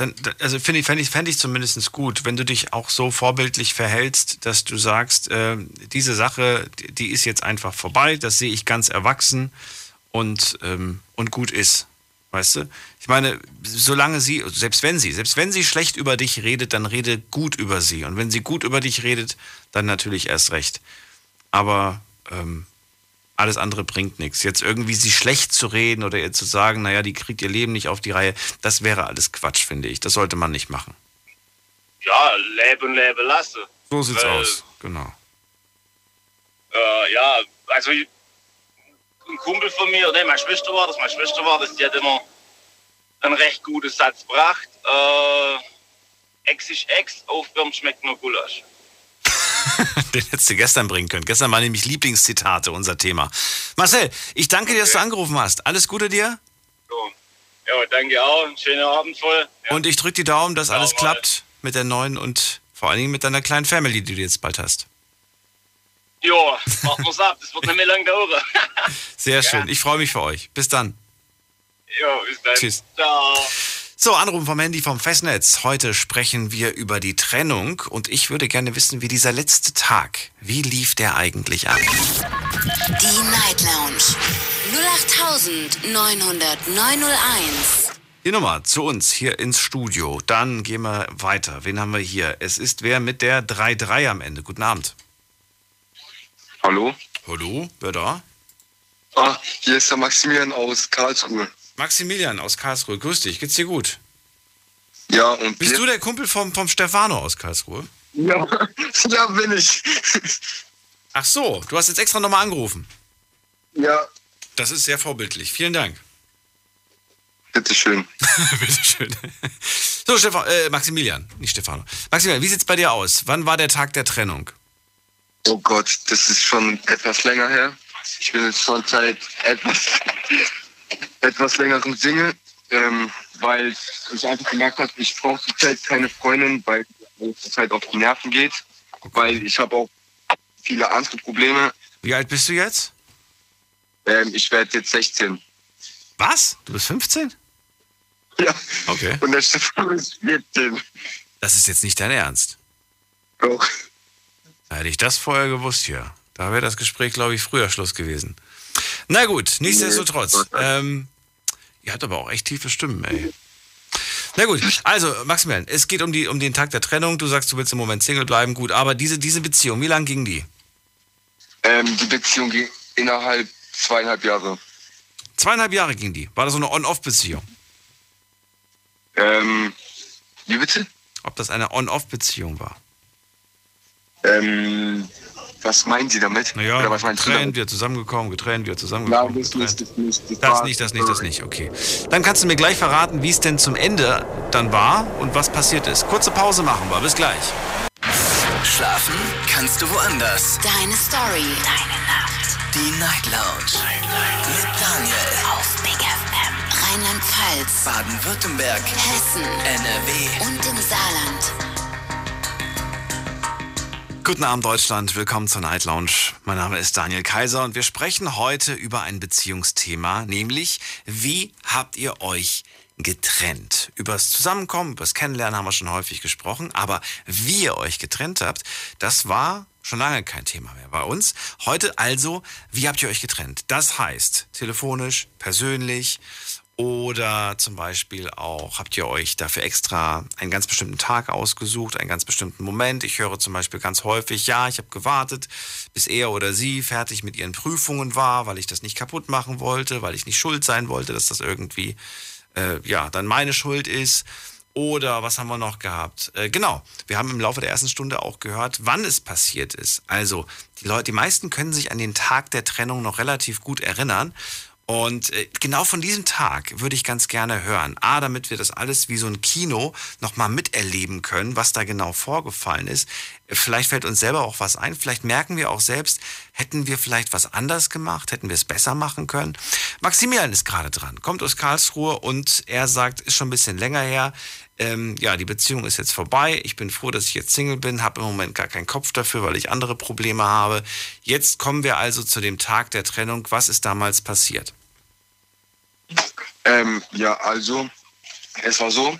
dann also finde ich, fände ich, fänd ich zumindest gut, wenn du dich auch so vorbildlich verhältst, dass du sagst, äh, diese Sache, die, ist jetzt einfach vorbei, das sehe ich ganz erwachsen und, ähm, und gut ist. Weißt du? Ich meine, solange sie, selbst wenn sie, selbst wenn sie schlecht über dich redet, dann rede gut über sie. Und wenn sie gut über dich redet, dann natürlich erst recht. Aber ähm, alles andere bringt nichts. Jetzt irgendwie sie schlecht zu reden oder ihr zu sagen, naja, die kriegt ihr Leben nicht auf die Reihe, das wäre alles Quatsch, finde ich. Das sollte man nicht machen. ja, leben, leben lassen. So sieht's Weil, aus, genau. Äh, ja, also ein Kumpel von mir, ne, meine Schwester war das, meine Schwester war das, die hat immer einen recht guten Satz gebracht. Äh, Ex ist Ex, aufwärmen schmeckt nur Gulasch. [LAUGHS] Den hättest du gestern bringen können. Gestern waren nämlich Lieblingszitate unser Thema. Marcel, ich danke dir, dass du angerufen hast. Alles Gute dir So. Ja, danke auch. Einen schönen Abend voll. und ich drücke die Daumen, dass alles klappt mit der neuen und vor allen Dingen mit deiner kleinen Family, die du jetzt bald hast. Ja, warten wir's ab. Das wird nicht mehr lang dauern. Sehr [LAUGHS] schön. Ich freue mich für euch. Bis dann. ja, bis dann. Tschüss. Ciao. So, Anrufen vom Handy vom Festnetz. Heute sprechen wir über die Trennung und ich würde gerne wissen, wie dieser letzte Tag, wie lief der eigentlich ab? Die Night Lounge 0890901. Die Nummer zu uns hier ins Studio. Dann gehen wir weiter. Wen haben wir hier? Es ist wer mit der 3-3 am Ende. Guten Abend. Hallo? Hallo, wer da? Ah, hier ist der Maximilian aus Karlsruhe. Maximilian aus Karlsruhe. Grüß dich. Geht's dir gut? Ja, und Bist du der Kumpel vom, vom Stefano aus Karlsruhe? Ja, [LAUGHS] ja, bin ich. Ach so, du hast jetzt extra nochmal angerufen. Ja, Das ist sehr vorbildlich. Vielen Dank. bitteschön. [LAUGHS] Bitteschön. So, Stefan, äh, Maximilian, nicht Stefano. Maximilian, wie sieht's bei dir aus? Wann war der Tag der Trennung? Oh Gott, das ist schon etwas länger her. Ich bin jetzt schon seit etwas, etwas längerem Single, ähm, weil ich einfach gemerkt habe, ich brauche zurzeit keine Freundin, weil mir zurzeit auf die Nerven geht. Weil ich habe auch viele andere Probleme. Wie alt bist du jetzt? Ähm, ich werde jetzt 16. Was? Du bist 15? Ja. Okay. Und der Stefan ist 14. Das ist jetzt nicht dein Ernst. Doch. Hätte ich das vorher gewusst hier. Da wäre das Gespräch, glaube ich, früher Schluss gewesen. Na gut, nichtsdestotrotz. Ähm, ihr habt aber auch echt tiefe Stimmen, ey. Na gut, also Maximilian, es geht um, die, um den Tag der Trennung. Du sagst, du willst im Moment Single bleiben, gut. Aber diese, diese Beziehung, wie lang ging die? Ähm, die Beziehung ging innerhalb zweieinhalb Jahre. Zweieinhalb Jahre ging die. War das so eine On-Off-Beziehung? Ähm, wie bitte? Ob das eine On-Off-Beziehung war? Ähm, was meinen Sie damit? Naja, Oder was getrennt, damit? wieder zusammengekommen, getrennt, wieder zusammengekommen. Nein, das getrennt. nicht, das nicht. Das, Das nicht, das nicht, das nicht, okay. Dann kannst du mir gleich verraten, wie es denn zum Ende dann war und was passiert ist. Kurze Pause machen wir, bis gleich. Schlafen kannst du woanders. Deine Story. Deine Nacht. Die Night Lounge. Mit Daniel. Auf Big FM. Rheinland-Pfalz. Baden-Württemberg. Hessen. NRW. Und im Saarland. Guten Abend Deutschland, willkommen zur Night Lounge. Mein Name ist Daniel Kaiser und wir sprechen heute über ein Beziehungsthema, nämlich wie habt ihr euch getrennt? Übers Zusammenkommen, übers Kennenlernen haben wir schon häufig gesprochen, aber wie ihr euch getrennt habt, das war schon lange kein Thema mehr bei uns. Heute also, wie habt ihr euch getrennt? Das heißt, telefonisch, persönlich oder zum Beispiel auch, habt ihr euch dafür extra einen ganz bestimmten Tag ausgesucht, einen ganz bestimmten Moment. Ich höre zum Beispiel ganz häufig, ja, ich habe gewartet, bis er oder sie fertig mit ihren Prüfungen war, weil ich das nicht kaputt machen wollte, weil ich nicht schuld sein wollte, dass das irgendwie äh, ja, dann meine Schuld ist. Oder was haben wir noch gehabt? Äh, genau, wir haben im Laufe der ersten Stunde auch gehört, wann es passiert ist. Also die Leute, die meisten können sich an den Tag der Trennung noch relativ gut erinnern. Und äh, genau von diesem Tag würde ich ganz gerne hören. A, damit wir das alles wie so ein Kino nochmal miterleben können, was da genau vorgefallen ist. Vielleicht fällt uns selber auch was ein. Vielleicht merken wir auch selbst, hätten wir vielleicht was anders gemacht, hätten wir es besser machen können. Maximilian ist gerade dran, kommt aus Karlsruhe und er sagt, ist schon ein bisschen länger her. Ähm, ja, die Beziehung ist jetzt vorbei. Ich bin froh, dass ich jetzt Single bin, habe im Moment gar keinen Kopf dafür, weil ich andere Probleme habe. Jetzt kommen wir also zu dem Tag der Trennung. Was ist damals passiert? Ähm, ja, also, es war so,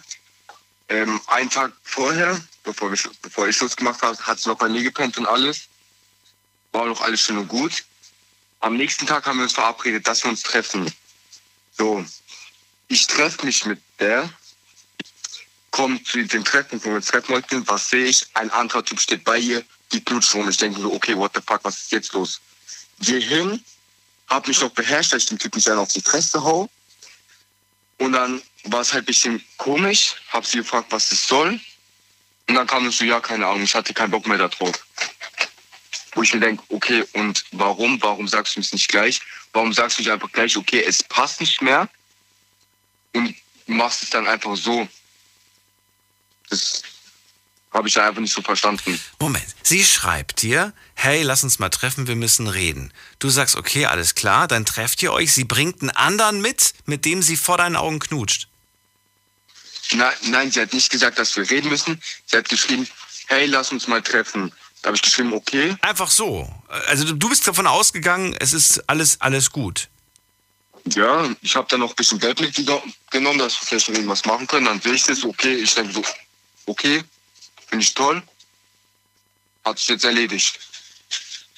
ähm, einen Tag vorher, bevor, wir, bevor ich Schluss gemacht habe, hat sie noch bei mir gepennt und alles. War noch alles schön und gut. Am nächsten Tag haben wir uns verabredet, dass wir uns treffen. So, ich treffe mich mit der, komme zu dem Treffen, wo wir uns treffen wollten. Was sehe ich? Ein anderer Typ steht bei ihr, die knutscht. Ich denke so, okay, what the fuck, was ist jetzt los? Geh hin, hab mich noch beherrscht, dass ich dem Typ nicht auf die Fresse hau. Und dann war es halt ein bisschen komisch, hab sie gefragt, was das soll. Und dann kam es so, ja, keine Ahnung, ich hatte keinen Bock mehr darauf. Wo ich mir denke, okay, und warum? Warum sagst du es nicht gleich? Warum sagst du nicht einfach gleich, okay, es passt nicht mehr? Und machst es dann einfach so. Das habe ich einfach nicht so verstanden. Moment, sie schreibt dir, hey, lass uns mal treffen, wir müssen reden. Du sagst, okay, alles klar, dann trefft ihr euch. Sie bringt einen anderen mit, mit dem sie vor deinen Augen knutscht. Nein, nein, sie hat nicht gesagt, dass wir reden müssen. Sie hat geschrieben, hey, lass uns mal treffen. Da habe ich geschrieben, okay. Einfach so. Also du bist davon ausgegangen, es ist alles, alles gut. Ja, ich habe dann noch ein bisschen Geld mitgenommen, dass wir vielleicht irgendwas machen können. Dann sehe ich das, okay, ich denke so, okay, finde ich toll. Hat sich jetzt erledigt.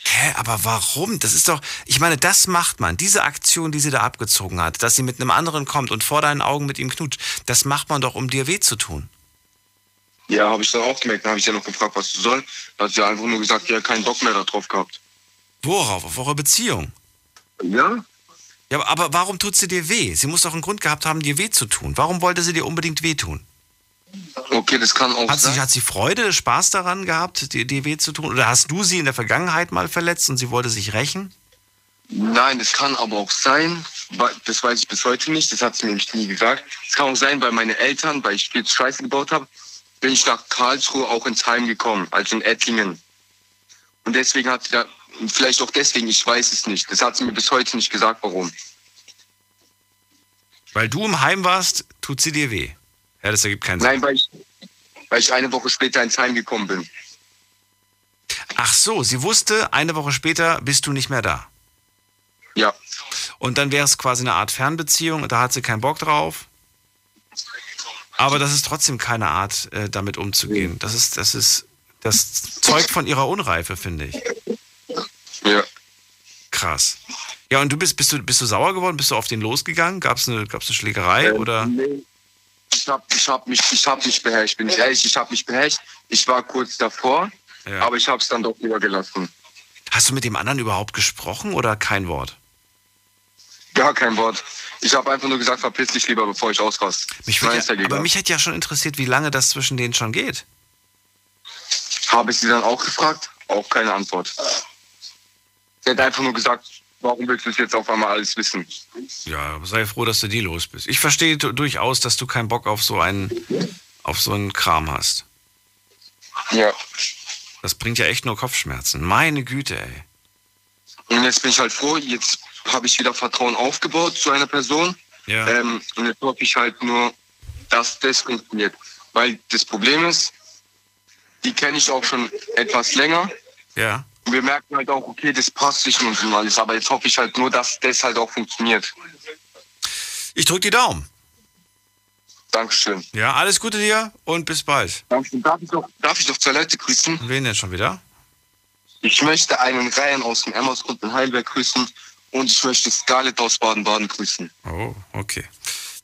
Hä, aber warum? Das ist doch, ich meine, das macht man. Diese Aktion, die sie da abgezogen hat, dass sie mit einem anderen kommt und vor deinen Augen mit ihm knutscht, das macht man doch, um dir weh zu tun. Ja, habe ich dann auch gemerkt. Dann habe ich ja noch gefragt, was du soll. Da hat sie einfach nur gesagt, ja, keinen Bock mehr darauf gehabt. Worauf? Auf eure Beziehung? Ja. Ja, aber warum tut sie dir weh? Sie muss doch einen Grund gehabt haben, dir weh zu tun. Warum wollte sie dir unbedingt weh tun? Okay, das kann auch hat sein. Sie, hat sie Freude, Spaß daran gehabt, dir, dir weh zu tun? Oder hast du sie in der Vergangenheit mal verletzt und sie wollte sich rächen? Nein, es kann aber auch sein, das weiß ich bis heute nicht, das hat sie mir nämlich nie gesagt. Es kann auch sein, weil meine Eltern, weil ich viel Scheiße gebaut habe, bin ich nach Karlsruhe auch ins Heim gekommen, also in Ettlingen. Und deswegen hat sie da, vielleicht auch deswegen, ich weiß es nicht. Das hat sie mir bis heute nicht gesagt, warum. Weil du im Heim warst, tut sie dir weh. Ja, das ergibt keinen Sinn. Nein, weil ich, weil ich eine Woche später ins Heim gekommen bin. Ach so, sie wusste, eine Woche später bist du nicht mehr da. Ja. Und dann wäre es quasi eine Art Fernbeziehung, da hat sie keinen Bock drauf. Aber das ist trotzdem keine Art, äh, damit umzugehen. Das ist, das ist, das zeugt von ihrer Unreife, finde ich. Ja. Krass. Ja, und du bist, bist du, bist du sauer geworden? Bist du auf den losgegangen? Gab es eine, gab's eine Schlägerei Ähm, oder? nee. Ich habe ich hab mich, ich hab mich beherrscht, bin ich ehrlich, ich habe mich beherrscht. Ich war kurz davor, Ja. aber ich habe es dann doch lieber gelassen. Hast du mit dem anderen überhaupt gesprochen oder kein Wort? Gar kein Wort. Ich habe einfach nur gesagt, verpiss dich lieber, bevor ich ausraste. Mich ja aber mich hätte ja schon interessiert, wie lange das zwischen denen schon geht. Habe ich sie dann auch gefragt? Auch keine Antwort. Sie hat einfach nur gesagt, warum willst du es jetzt auf einmal alles wissen? Ja, sei froh, dass du die los bist. Ich verstehe du- durchaus, dass du keinen Bock auf so einen, auf so einen Kram hast. Ja. Das bringt ja echt nur Kopfschmerzen. Meine Güte, ey. Und jetzt bin ich halt froh, jetzt habe ich wieder Vertrauen aufgebaut zu einer Person. Ja. Ähm, und jetzt hoffe ich halt nur, dass das funktioniert. Weil das Problem ist, die kenne ich auch schon etwas länger. Ja. Wir merken halt auch, okay, das passt zwischen uns und alles. Aber jetzt hoffe ich halt nur, dass das halt auch funktioniert. Ich drück die Daumen. Dankeschön. Ja, alles Gute dir und bis bald. Dankeschön. Darf ich doch, darf ich doch zwei Leute grüßen? Wen denn schon wieder? Ich möchte einen Reihen aus dem Emmersgrund in Heidelberg grüßen und ich möchte Scarlett aus Baden-Baden grüßen. Oh, okay.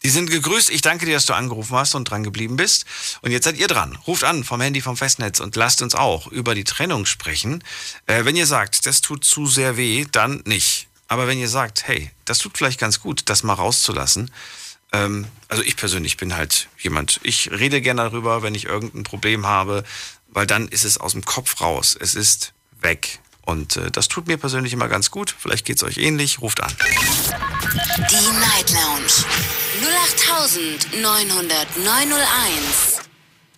Die sind gegrüßt. Ich danke dir, dass du angerufen hast und dran geblieben bist. Und jetzt seid ihr dran. Ruft an vom Handy vom Festnetz und lasst uns auch über die Trennung sprechen. Äh, wenn ihr sagt, das tut zu sehr weh, dann nicht. Aber wenn ihr sagt, hey, das tut vielleicht ganz gut, das mal rauszulassen, Ähm, also ich persönlich bin halt jemand, ich rede gerne darüber, wenn ich irgendein Problem habe, weil dann ist es aus dem Kopf raus. Es ist weg. Und äh, das tut mir persönlich immer ganz gut. Vielleicht geht es euch ähnlich. Ruft an. Die Night Lounge 0890901.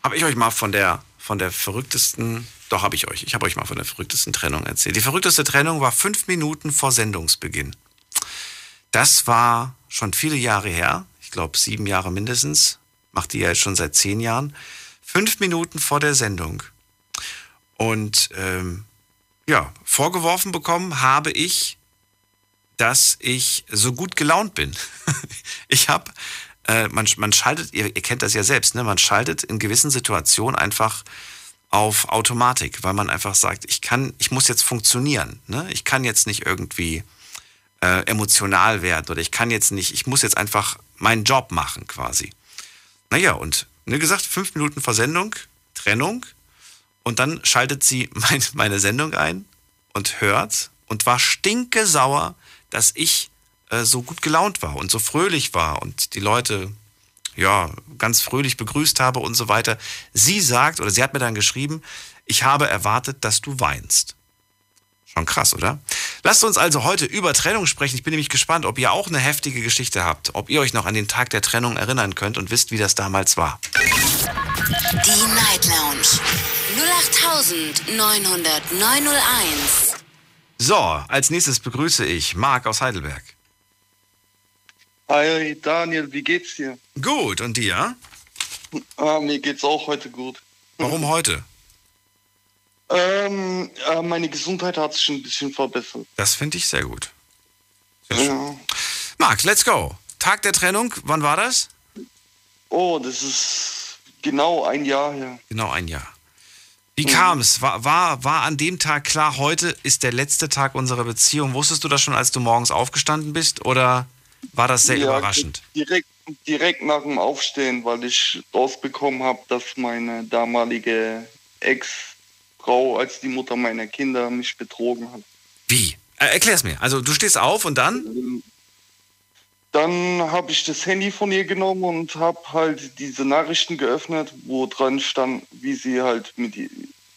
Habe ich euch mal von der, von der verrücktesten, doch habe ich euch, ich habe euch mal von der verrücktesten Trennung erzählt. Die verrückteste Trennung war fünf Minuten vor Sendungsbeginn. Das war schon viele Jahre her, ich glaube sieben Jahre mindestens, macht die ja jetzt schon seit zehn Jahren. Fünf Minuten vor der Sendung. Und ähm, ja, vorgeworfen bekommen habe ich, dass ich so gut gelaunt bin. [LAUGHS] ich habe, äh, man, man schaltet, ihr, ihr kennt das ja selbst, ne? man schaltet in gewissen Situationen einfach auf Automatik, weil man einfach sagt, ich kann, ich muss jetzt funktionieren. Ne? Ich kann jetzt nicht irgendwie äh, emotional werden oder ich kann jetzt nicht, ich muss jetzt einfach meinen Job machen quasi. Naja, und wie gesagt, fünf Minuten vor Sendung, Trennung und dann schaltet sie [LAUGHS] mein, meine Sendung ein und hört und war stinke sauer, dass ich äh, so gut gelaunt war und so fröhlich war und die Leute ja ganz fröhlich begrüßt habe und so weiter. Sie sagt oder sie hat mir dann geschrieben, ich habe erwartet, dass du weinst. Schon krass, oder? Lasst uns also heute über Trennung sprechen. Ich bin nämlich gespannt, ob ihr auch eine heftige Geschichte habt, ob ihr euch noch an den Tag der Trennung erinnern könnt und wisst, wie das damals war. Die Night Lounge 0890901. So, als nächstes begrüße ich Marc aus Heidelberg. Hi Daniel, wie geht's dir? Gut, und dir? Ah, mir geht's auch heute gut. Warum heute? Ähm, äh, meine Gesundheit hat sich ein bisschen verbessert. Das finde ich sehr gut. Sehr ja. Marc, let's go. Tag der Trennung, wann war das? Oh, das ist genau ein Jahr her. Genau ein Jahr. Wie kam es? War, war, war an dem Tag klar, heute ist der letzte Tag unserer Beziehung? Wusstest du das schon, als du morgens aufgestanden bist? Oder war das sehr ja, überraschend? Direkt, direkt nach dem Aufstehen, weil ich rausbekommen habe, dass meine damalige Ex-Frau als die Mutter meiner Kinder mich betrogen hat. Wie? Äh, erklär's mir. Also du stehst auf und dann? Dann habe ich das Handy von ihr genommen und habe halt diese Nachrichten geöffnet, wo dran stand, wie sie halt mit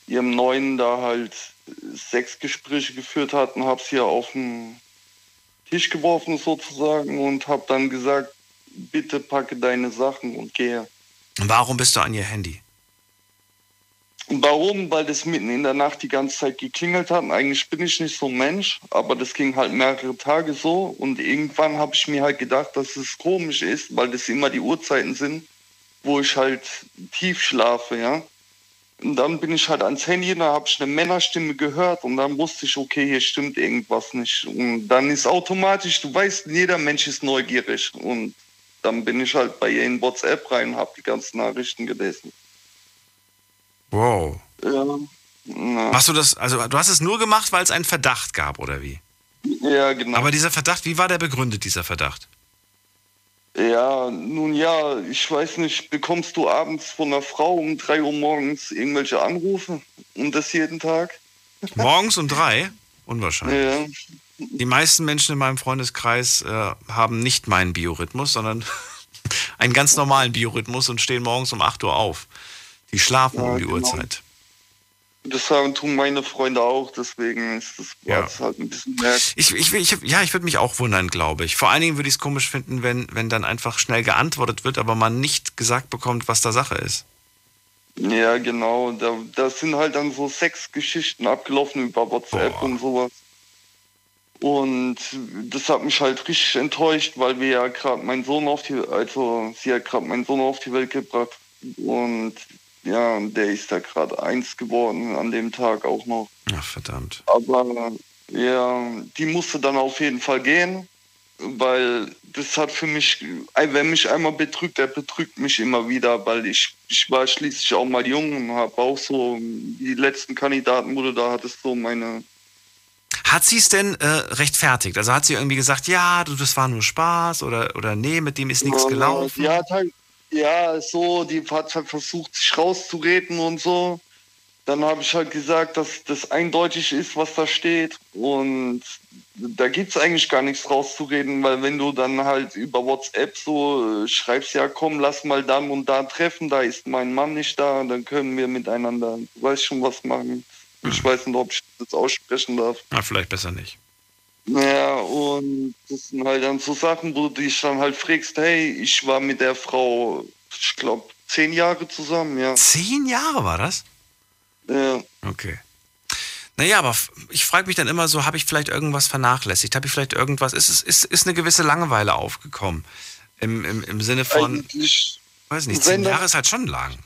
ihrem Neuen da halt Sexgespräche geführt hat und habe sie auf den Tisch geworfen sozusagen und habe dann gesagt, bitte packe deine Sachen und gehe. Warum bist du an ihr Handy? Warum? Weil das mitten in der Nacht die ganze Zeit geklingelt hat. Eigentlich bin ich nicht so ein Mensch, aber das ging halt mehrere Tage so. Und irgendwann habe ich mir halt gedacht, dass es komisch ist, weil das immer die Uhrzeiten sind, wo ich halt tief schlafe, ja. Und dann bin ich halt ans Handy, da habe ich eine Männerstimme gehört und dann wusste ich, okay, hier stimmt irgendwas nicht. Und dann ist automatisch, du weißt, jeder Mensch ist neugierig. Und dann bin ich halt bei ihr in WhatsApp rein und habe die ganzen Nachrichten gelesen. Wow. Ja. Hast du das, also du hast es nur gemacht, weil es einen Verdacht gab, oder wie? Ja, genau. Aber dieser Verdacht, wie war der begründet, dieser Verdacht? Ja, nun ja, ich weiß nicht, bekommst du abends von einer Frau um drei Uhr morgens irgendwelche Anrufe und das jeden Tag? [LAUGHS] Morgens um drei? Unwahrscheinlich. Ja. Die meisten Menschen in meinem Freundeskreis äh, haben nicht meinen Biorhythmus, sondern [LAUGHS] einen ganz normalen Biorhythmus und stehen morgens um 8 Uhr auf. Die schlafen ja, um die genau. Uhrzeit. Das tun meine Freunde auch, deswegen ist das ja. halt ein bisschen merkwürdig. Ich, ich, ich, ja, ich würde mich auch wundern, glaube ich. Vor allen Dingen würde ich es komisch finden, wenn, wenn dann einfach schnell geantwortet wird, aber man nicht gesagt bekommt, was da Sache ist. Ja, genau. Da, da sind halt dann so Sexgeschichten abgelaufen über WhatsApp Boah. und sowas. Und das hat mich halt richtig enttäuscht, weil wir ja gerade meinen Sohn auf die, also sie hat gerade meinen Sohn auf die Welt gebracht. Und ja, der ist da gerade eins geworden an dem Tag auch noch. Ach, verdammt. Aber ja, die musste dann auf jeden Fall gehen, weil das hat für mich, wer mich einmal betrügt, der betrügt mich immer wieder, weil ich, ich war schließlich auch mal jung und habe auch so die letzten Kandidaten, wo du da hattest, so meine hat sie es denn äh, rechtfertigt? Also hat sie irgendwie gesagt, ja, du, das war nur Spaß oder, oder nee, mit dem ist nichts gelaufen? Ja, ja, so, die hat halt versucht, sich rauszureden und so. dann habe ich halt gesagt, dass das eindeutig ist, was da steht. Und da gibt es eigentlich gar nichts rauszureden, weil wenn du dann halt über WhatsApp so äh, schreibst, ja komm, lass mal dann und da treffen, da ist mein Mann nicht da, dann können wir miteinander, weiß schon was machen. Ich weiß nicht, ob ich das aussprechen darf. Na, vielleicht besser nicht. Ja, und das sind halt dann so Sachen, wo du dich dann halt fragst, hey, ich war mit der Frau, ich glaube, zehn Jahre zusammen, ja. Zehn Jahre war das? Ja. Okay. Naja, aber ich frage mich dann immer so, habe ich vielleicht irgendwas vernachlässigt? Habe ich vielleicht irgendwas, ist, ist, ist, eine gewisse Langeweile aufgekommen? Im, im, im Sinne von, Eigentlich, weiß nicht, zehn Jahre ist halt schon lang.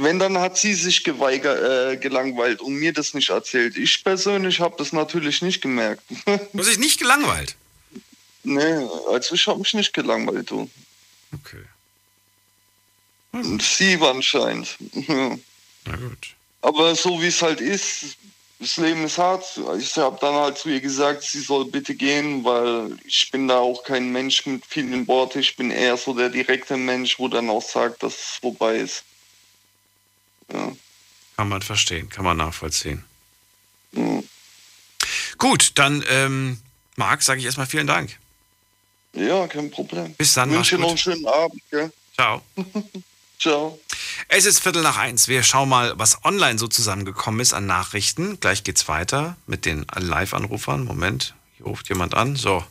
Wenn, dann hat sie sich geweigert, äh, gelangweilt und mir das nicht erzählt. Ich persönlich habe das natürlich nicht gemerkt. [LAUGHS] Du hast dich nicht gelangweilt? nee, also ich habe mich nicht gelangweilt, du. Okay. Und sie war anscheinend. Ja. [LAUGHS] Na gut. Aber so wie es halt ist, das Leben ist hart. Ich habe dann halt zu ihr gesagt, sie soll bitte gehen, weil ich bin da auch kein Mensch mit vielen Worten. Ich bin eher so der direkte Mensch, wo dann auch sagt, dass es vorbei ist. Ja. Kann man verstehen, kann man nachvollziehen. Ja. Gut, dann, ähm, Marc, sage ich erstmal vielen Dank. Ja, kein Problem. Bis dann, Ich wünsche dir noch einen schönen Abend, gell? Ciao. [LAUGHS] Ciao. Es ist Viertel nach eins. Wir schauen mal, was online so zusammengekommen ist an Nachrichten. Gleich geht's weiter mit den Live-Anrufern. Moment, hier ruft jemand an. So.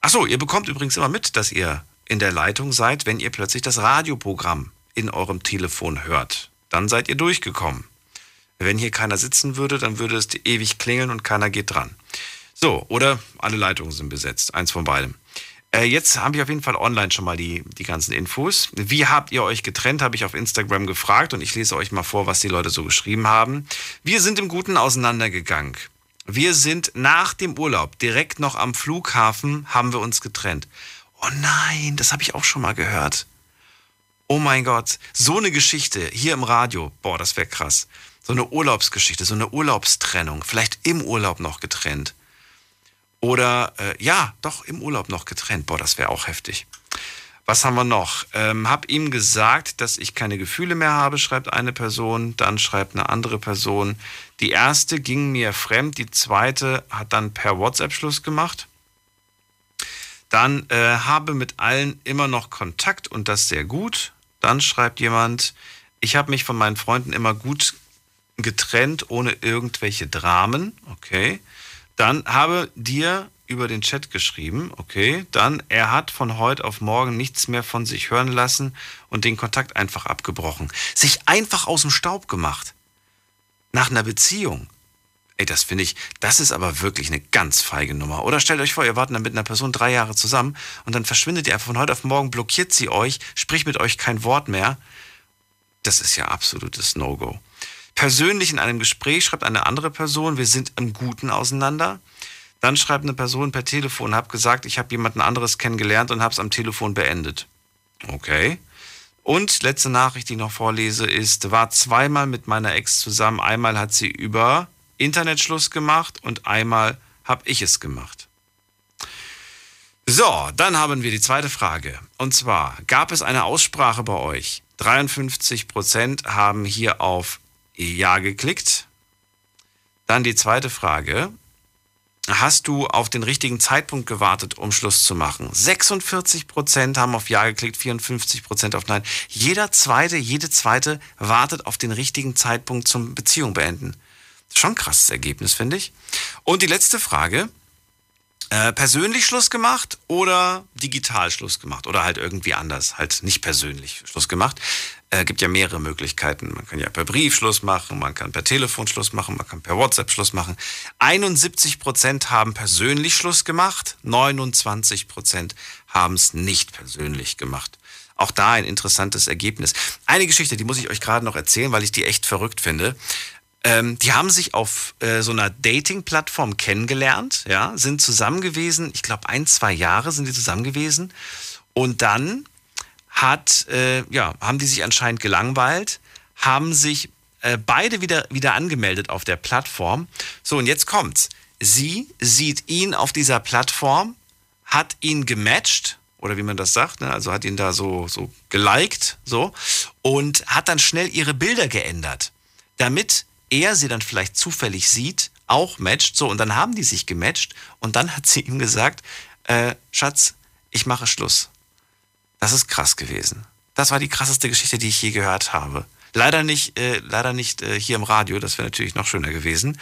Achso, ihr bekommt übrigens immer mit, dass ihr in der Leitung seid, wenn ihr plötzlich das Radioprogramm in eurem Telefon hört. Dann seid ihr durchgekommen. Wenn hier keiner sitzen würde, dann würde es ewig klingeln und keiner geht dran. So, oder alle Leitungen sind besetzt. Eins von beidem. Äh, jetzt haben wir auf jeden Fall online schon mal die, die ganzen Infos. Wie habt ihr euch getrennt, habe ich auf Instagram gefragt und ich lese euch mal vor, was die Leute so geschrieben haben. Wir sind im Guten auseinandergegangen. Wir sind nach dem Urlaub direkt noch am Flughafen, haben wir uns getrennt. Oh nein, das habe ich auch schon mal gehört. Oh mein Gott, so eine Geschichte hier im Radio, boah, das wäre krass. So eine Urlaubsgeschichte, so eine Urlaubstrennung, vielleicht im Urlaub noch getrennt. Oder äh, ja, doch im Urlaub noch getrennt. Boah, das wäre auch heftig. Was haben wir noch? Ähm, hab ihm gesagt, dass ich keine Gefühle mehr habe, schreibt eine Person. Dann schreibt eine andere Person. Die erste ging mir fremd, die zweite hat dann per WhatsApp Schluss gemacht. Dann äh, habe mit allen immer noch Kontakt und das sehr gut. Dann schreibt jemand, ich habe mich von meinen Freunden immer gut getrennt, ohne irgendwelche Dramen. Okay. Dann habe dir über den Chat geschrieben, okay. Dann, er hat von heute auf morgen nichts mehr von sich hören lassen und den Kontakt einfach abgebrochen. Sich einfach aus dem Staub gemacht. Nach einer Beziehung. Ey, das finde ich, das ist aber wirklich eine ganz feige Nummer. Oder stellt euch vor, ihr wartet dann mit einer Person drei Jahre zusammen und dann verschwindet ihr einfach von heute auf morgen, blockiert sie euch, spricht mit euch kein Wort mehr. Das ist ja absolutes No-Go. Persönlich in einem Gespräch schreibt eine andere Person, wir sind im Guten auseinander. Dann schreibt eine Person per Telefon, hab gesagt, ich habe jemanden anderes kennengelernt und habe es am Telefon beendet. Okay. Und letzte Nachricht, die ich noch vorlese, ist, war zweimal mit meiner Ex zusammen. Einmal hat sie über Internetschluss gemacht und einmal habe ich es gemacht. So, dann haben wir die zweite Frage. Und zwar, gab es eine Aussprache bei euch? 53 Prozent haben hier auf Ja geklickt. Dann die zweite Frage. Hast du auf den richtigen Zeitpunkt gewartet, um Schluss zu machen? 46 Prozent haben auf Ja geklickt, 54 Prozent auf Nein. Jeder zweite, jede zweite wartet auf den richtigen Zeitpunkt zum Beziehung beenden. Schon krasses Ergebnis, finde ich. Und die letzte Frage. Äh, persönlich Schluss gemacht oder digital Schluss gemacht? Oder halt irgendwie anders, halt nicht persönlich Schluss gemacht. Äh, gibt ja mehrere Möglichkeiten. Man kann ja per Brief Schluss machen, man kann per Telefon Schluss machen, man kann per WhatsApp Schluss machen. 71 Prozent haben persönlich Schluss gemacht, 29 Prozent haben es nicht persönlich gemacht. Auch da ein interessantes Ergebnis. Eine Geschichte, die muss ich euch gerade noch erzählen, weil ich die echt verrückt finde. Ähm, die haben sich auf äh, so einer Dating-Plattform kennengelernt, ja, sind zusammen gewesen. Ich glaube, ein, zwei Jahre sind die zusammen gewesen. Und dann hat, äh, ja, haben die sich anscheinend gelangweilt, haben sich äh, beide wieder, wieder angemeldet auf der Plattform. So, und jetzt kommt's. Sie sieht ihn auf dieser Plattform, hat ihn gematcht, oder wie man das sagt, ne? also hat ihn da so, so geliked, so, und hat dann schnell ihre Bilder geändert damit er sie dann vielleicht zufällig sieht, auch matcht. So, und dann haben die sich gematcht und dann hat sie ihm gesagt, äh, Schatz, ich mache Schluss. Das ist krass gewesen. Das war die krasseste Geschichte, die ich je gehört habe. Leider nicht, äh, leider nicht äh, hier im Radio, das wäre natürlich noch schöner gewesen.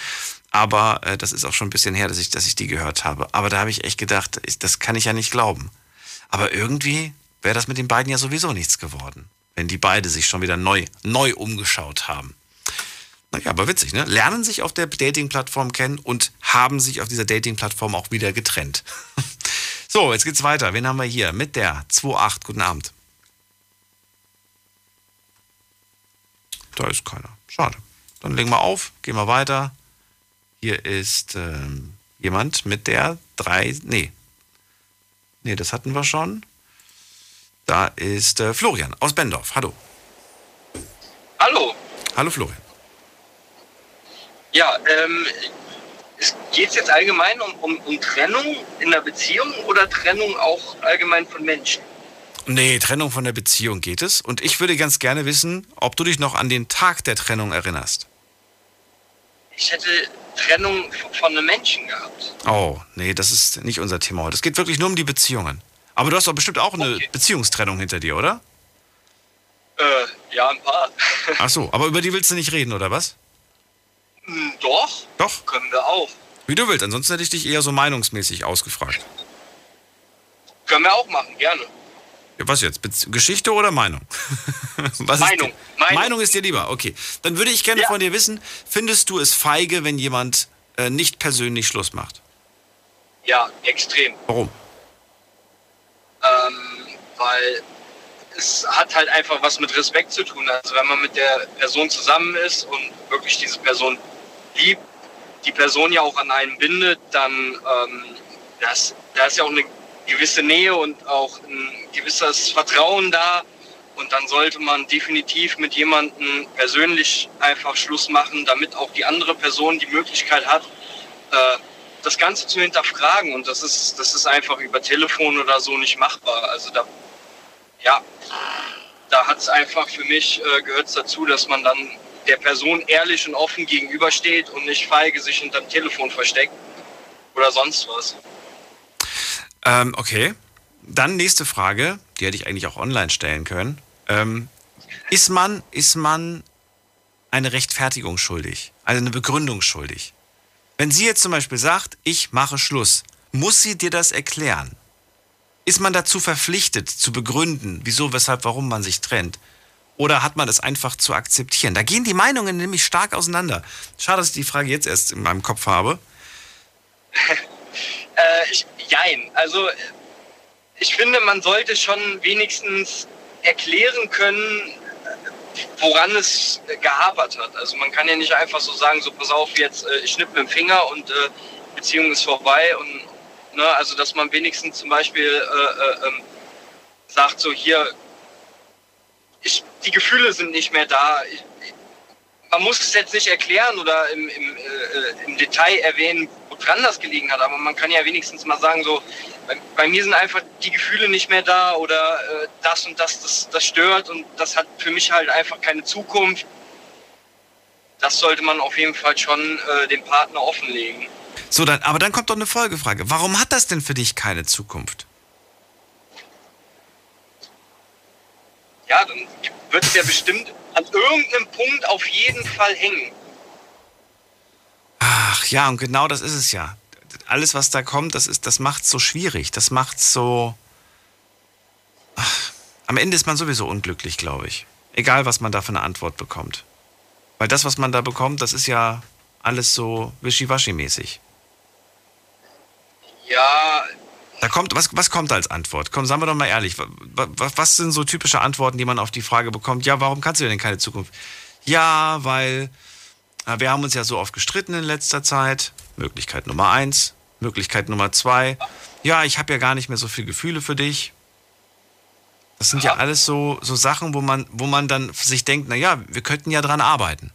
Aber äh, das ist auch schon ein bisschen her, dass ich, dass ich die gehört habe. Aber da habe ich echt gedacht, ich, das kann ich ja nicht glauben. Aber irgendwie wäre das mit den beiden ja sowieso nichts geworden, wenn die beide sich schon wieder neu, neu umgeschaut haben. Naja, aber witzig, ne? Lernen sich auf der Dating-Plattform kennen und haben sich auf dieser Dating-Plattform auch wieder getrennt. [LAUGHS] so, jetzt geht's weiter. Wen haben wir hier? Mit der 2.8. Guten Abend. Da ist keiner. Schade. Dann legen wir auf, gehen wir weiter. Hier ist ähm, jemand mit der 3. Nee. Nee, das hatten wir schon. Da ist äh, Florian aus Bendorf. Hallo. Hallo. Hallo Florian. Ja, ähm, geht es jetzt allgemein um, um, um Trennung in der Beziehung oder Trennung auch allgemein von Menschen? Nee, Trennung von der Beziehung geht es. Und ich würde ganz gerne wissen, ob du dich noch an den Tag der Trennung erinnerst. Ich hätte Trennung von einem Menschen gehabt. Oh, nee, das ist nicht unser Thema heute. Es geht wirklich nur um die Beziehungen. Aber du hast doch bestimmt auch eine okay. Beziehungstrennung hinter dir, oder? Äh, ja, ein paar. Ach so, aber über die willst du nicht reden, oder was? Hm, doch. Doch. Können wir auch. Wie du willst, ansonsten hätte ich dich eher so meinungsmäßig ausgefragt. Können wir auch machen, gerne. Ja, was jetzt? Geschichte oder Meinung? [LAUGHS] Meinung. Ist Meinung. Meinung ist dir lieber, okay. Dann würde ich gerne ja. von dir wissen, findest du es feige, wenn jemand äh, nicht persönlich Schluss macht? Ja, extrem. Warum? Ähm, weil es hat halt einfach was mit Respekt zu tun. Also wenn man mit der Person zusammen ist und wirklich diese Person liebt, die Person ja auch an einen bindet, dann ähm, das, da ist ja auch eine gewisse Nähe und auch ein gewisses Vertrauen da. Und dann sollte man definitiv mit jemandem persönlich einfach Schluss machen, damit auch die andere Person die Möglichkeit hat, äh, das Ganze zu hinterfragen. Und das ist, das ist einfach über Telefon oder so nicht machbar. Also da, ja, da hat es einfach für mich äh, gehört dazu, dass man dann der Person ehrlich und offen gegenübersteht und nicht feige sich hinterm Telefon versteckt oder sonst was. Ähm, okay. Dann nächste Frage, die hätte ich eigentlich auch online stellen können. Ähm, ist man, ist man eine Rechtfertigung schuldig, also eine Begründung schuldig? Wenn sie jetzt zum Beispiel sagt, ich mache Schluss, muss sie dir das erklären? Ist man dazu verpflichtet, zu begründen, wieso, weshalb, warum man sich trennt? Oder hat man das einfach zu akzeptieren? Da gehen die Meinungen nämlich stark auseinander. Schade, dass ich die Frage jetzt erst in meinem Kopf habe. [LAUGHS] äh, ich, jein. Also, ich finde, man sollte schon wenigstens erklären können, woran es gehapert hat. Also man kann ja nicht einfach so sagen, so pass auf, jetzt äh, ich schnipp mit dem Finger und äh, Beziehung ist vorbei und ne, also dass man wenigstens zum Beispiel äh, äh, ähm, sagt so hier, ich, die Gefühle sind nicht mehr da. Ich, man muss es jetzt nicht erklären oder im, im, äh, im Detail erwähnen, woran das gelegen hat, aber man kann ja wenigstens mal sagen, so, bei, bei mir sind einfach die Gefühle nicht mehr da oder äh, das und das, das, das stört und das hat für mich halt einfach keine Zukunft. Das sollte man auf jeden Fall schon äh, dem Partner offenlegen. So, dann, aber dann kommt doch eine Folgefrage. Warum hat das denn für dich keine Zukunft? Ja, dann wird es ja bestimmt an irgendeinem Punkt auf jeden Fall hängen. Ach ja, und genau das ist es ja. Alles, was da kommt, das, das macht es so schwierig. Das macht so. Ach, am Ende ist man sowieso unglücklich, glaube ich. Egal, was man da für eine Antwort bekommt. Weil das, was man da bekommt, das ist ja alles so wischiwaschi-mäßig. Ja. Da kommt, was, was kommt als Antwort? Komm, sagen wir doch mal ehrlich. Was, was sind so typische Antworten, die man auf die Frage bekommt? Ja, warum kannst du denn keine Zukunft? Ja, weil wir haben uns ja so oft gestritten in letzter Zeit. Möglichkeit Nummer eins. Möglichkeit Nummer zwei. Ja, ich habe ja gar nicht mehr so viele Gefühle für dich. Das sind ja, ja alles so, so Sachen, wo man, wo man dann sich denkt, naja, wir könnten ja dran arbeiten.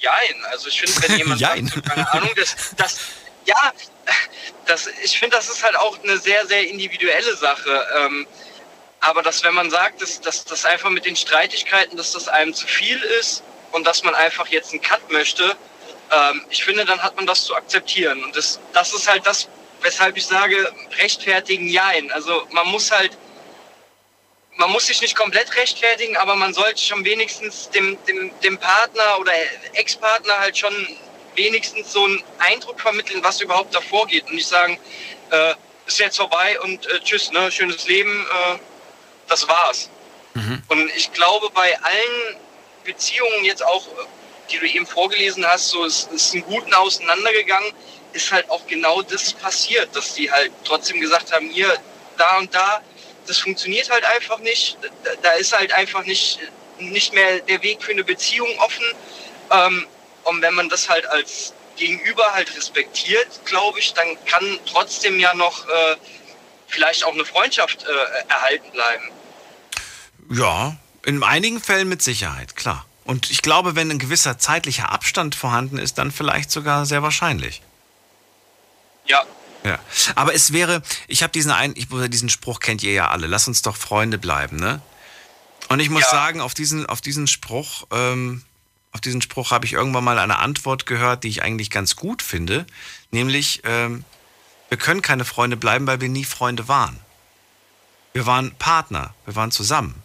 Jein, also ich finde, wenn jemand [LAUGHS] Jein. sagt, keine Ahnung, das, das ja, das, ich finde, das ist halt auch eine sehr, sehr individuelle Sache. Ähm, aber dass wenn man sagt, dass, das einfach mit den Streitigkeiten, dass das einem zu viel ist und dass man einfach jetzt einen Cut möchte, ähm, ich finde, dann hat man das zu akzeptieren. Und das, das ist halt das, weshalb ich sage, rechtfertigen, jein. Also man muss halt, man muss sich nicht komplett rechtfertigen, aber man sollte schon wenigstens dem, dem, dem Partner oder Ex-Partner halt schon wenigstens so einen Eindruck vermitteln, was überhaupt davor geht und nicht sagen, äh, ist jetzt vorbei und äh, tschüss, ne, schönes Leben, äh, das war's. Mhm. Und ich glaube, bei allen Beziehungen jetzt auch, die du eben vorgelesen hast, so ist, ist einen guten auseinandergegangen, ist halt auch genau das passiert, dass die halt trotzdem gesagt haben, hier, da und da, das funktioniert halt einfach nicht. Da ist halt einfach nicht, nicht mehr der Weg für eine Beziehung offen. Ähm, und wenn man das halt als Gegenüber halt respektiert, glaube ich, dann kann trotzdem ja noch äh, vielleicht auch eine Freundschaft äh, erhalten bleiben. Ja, in einigen Fällen mit Sicherheit, klar. Und ich glaube, wenn ein gewisser zeitlicher Abstand vorhanden ist, dann vielleicht sogar sehr wahrscheinlich. Ja. Ja, aber es wäre, ich habe diesen einen, ich, diesen Spruch kennt ihr ja alle. Lass uns doch Freunde bleiben, ne? Und ich muss ja. sagen, auf diesen, auf diesen Spruch, ähm, auf diesen Spruch habe ich irgendwann mal eine Antwort gehört, die ich eigentlich ganz gut finde, nämlich ähm, wir können keine Freunde bleiben, weil wir nie Freunde waren. Wir waren Partner, wir waren zusammen.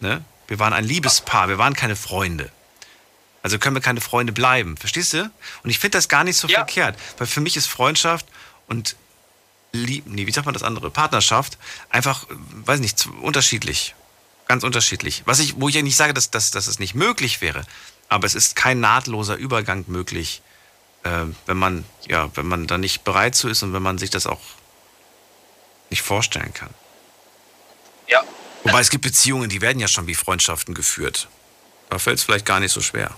Ne? Wir waren ein Liebespaar, wir waren keine Freunde. Also können wir keine Freunde bleiben, verstehst du? Und ich finde das gar nicht so ja. verkehrt, weil für mich ist Freundschaft und Lieb, nee, wie sagt man das andere? Partnerschaft, einfach, weiß nicht, unterschiedlich. Ganz unterschiedlich. Was ich, wo ich ja nicht sage, dass, dass, dass es nicht möglich wäre, aber es ist kein nahtloser Übergang möglich, äh, wenn man, ja, wenn man da nicht bereit zu ist und wenn man sich das auch nicht vorstellen kann. Ja, Wobei es gibt Beziehungen, die werden ja schon wie Freundschaften geführt. Da fällt es vielleicht gar nicht so schwer.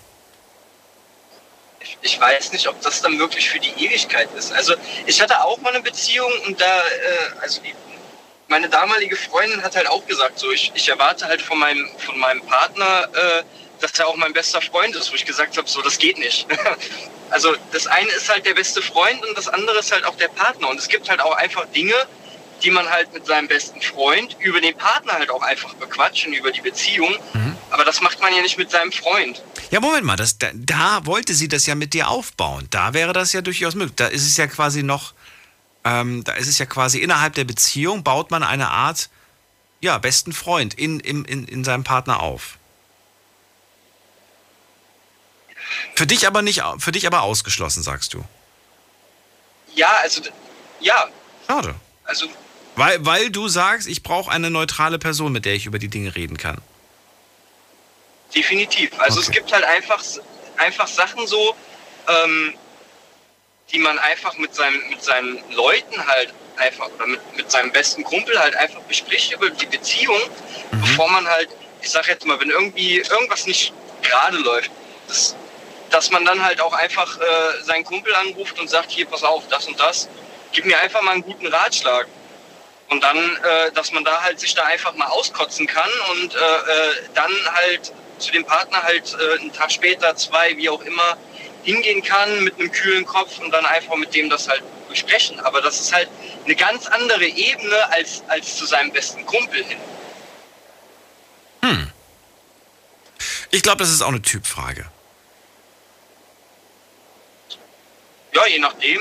Ich, ich, weiß nicht, ob das dann wirklich für die Ewigkeit ist. Also ich hatte auch mal eine Beziehung und da, äh, also die, meine damalige Freundin hat halt auch gesagt, so ich, ich erwarte halt von meinem, von meinem Partner, äh, dass er auch mein bester Freund ist, wo ich gesagt habe, so das geht nicht. [LAUGHS] also das eine ist halt der beste Freund und das andere ist halt auch der Partner. Und es gibt halt auch einfach Dinge, die man halt mit seinem besten Freund über den Partner halt auch einfach bequatschen, über die Beziehung. Mhm. Aber das macht man ja nicht mit seinem Freund. Ja, Moment mal, das, da, da, wollte sie das ja mit dir aufbauen. Da wäre das ja durchaus möglich. Da ist es ja quasi noch, ähm, da ist es ja quasi innerhalb der Beziehung, baut man eine Art, ja, besten Freund in, in, in, in seinem Partner auf. Für dich aber nicht, für dich aber ausgeschlossen, sagst du. Ja, also, ja. Schade. Also, weil, weil du sagst, ich brauche eine neutrale Person, mit der ich über die Dinge reden kann. Definitiv. Also okay. es gibt halt einfach, einfach Sachen so, ähm, die man einfach mit, seinem, mit seinen Leuten halt einfach oder mit, mit seinem besten Kumpel halt einfach bespricht über die Beziehung, mhm. bevor man halt, ich sag jetzt mal, wenn irgendwie irgendwas nicht gerade läuft, das, dass man dann halt auch einfach äh, seinen Kumpel anruft und sagt, hier, pass auf, das und das, gib mir einfach mal einen guten Ratschlag. Und dann, äh, dass man da halt sich da einfach mal auskotzen kann und äh, äh, dann halt zu dem Partner halt äh, einen Tag später, zwei, wie auch immer, hingehen kann mit einem kühlen Kopf und dann einfach mit dem das halt besprechen. Aber das ist halt eine ganz andere Ebene als, als zu seinem besten Kumpel hin. Hm. Ich glaube, das ist auch eine Typfrage. Ja, je nachdem.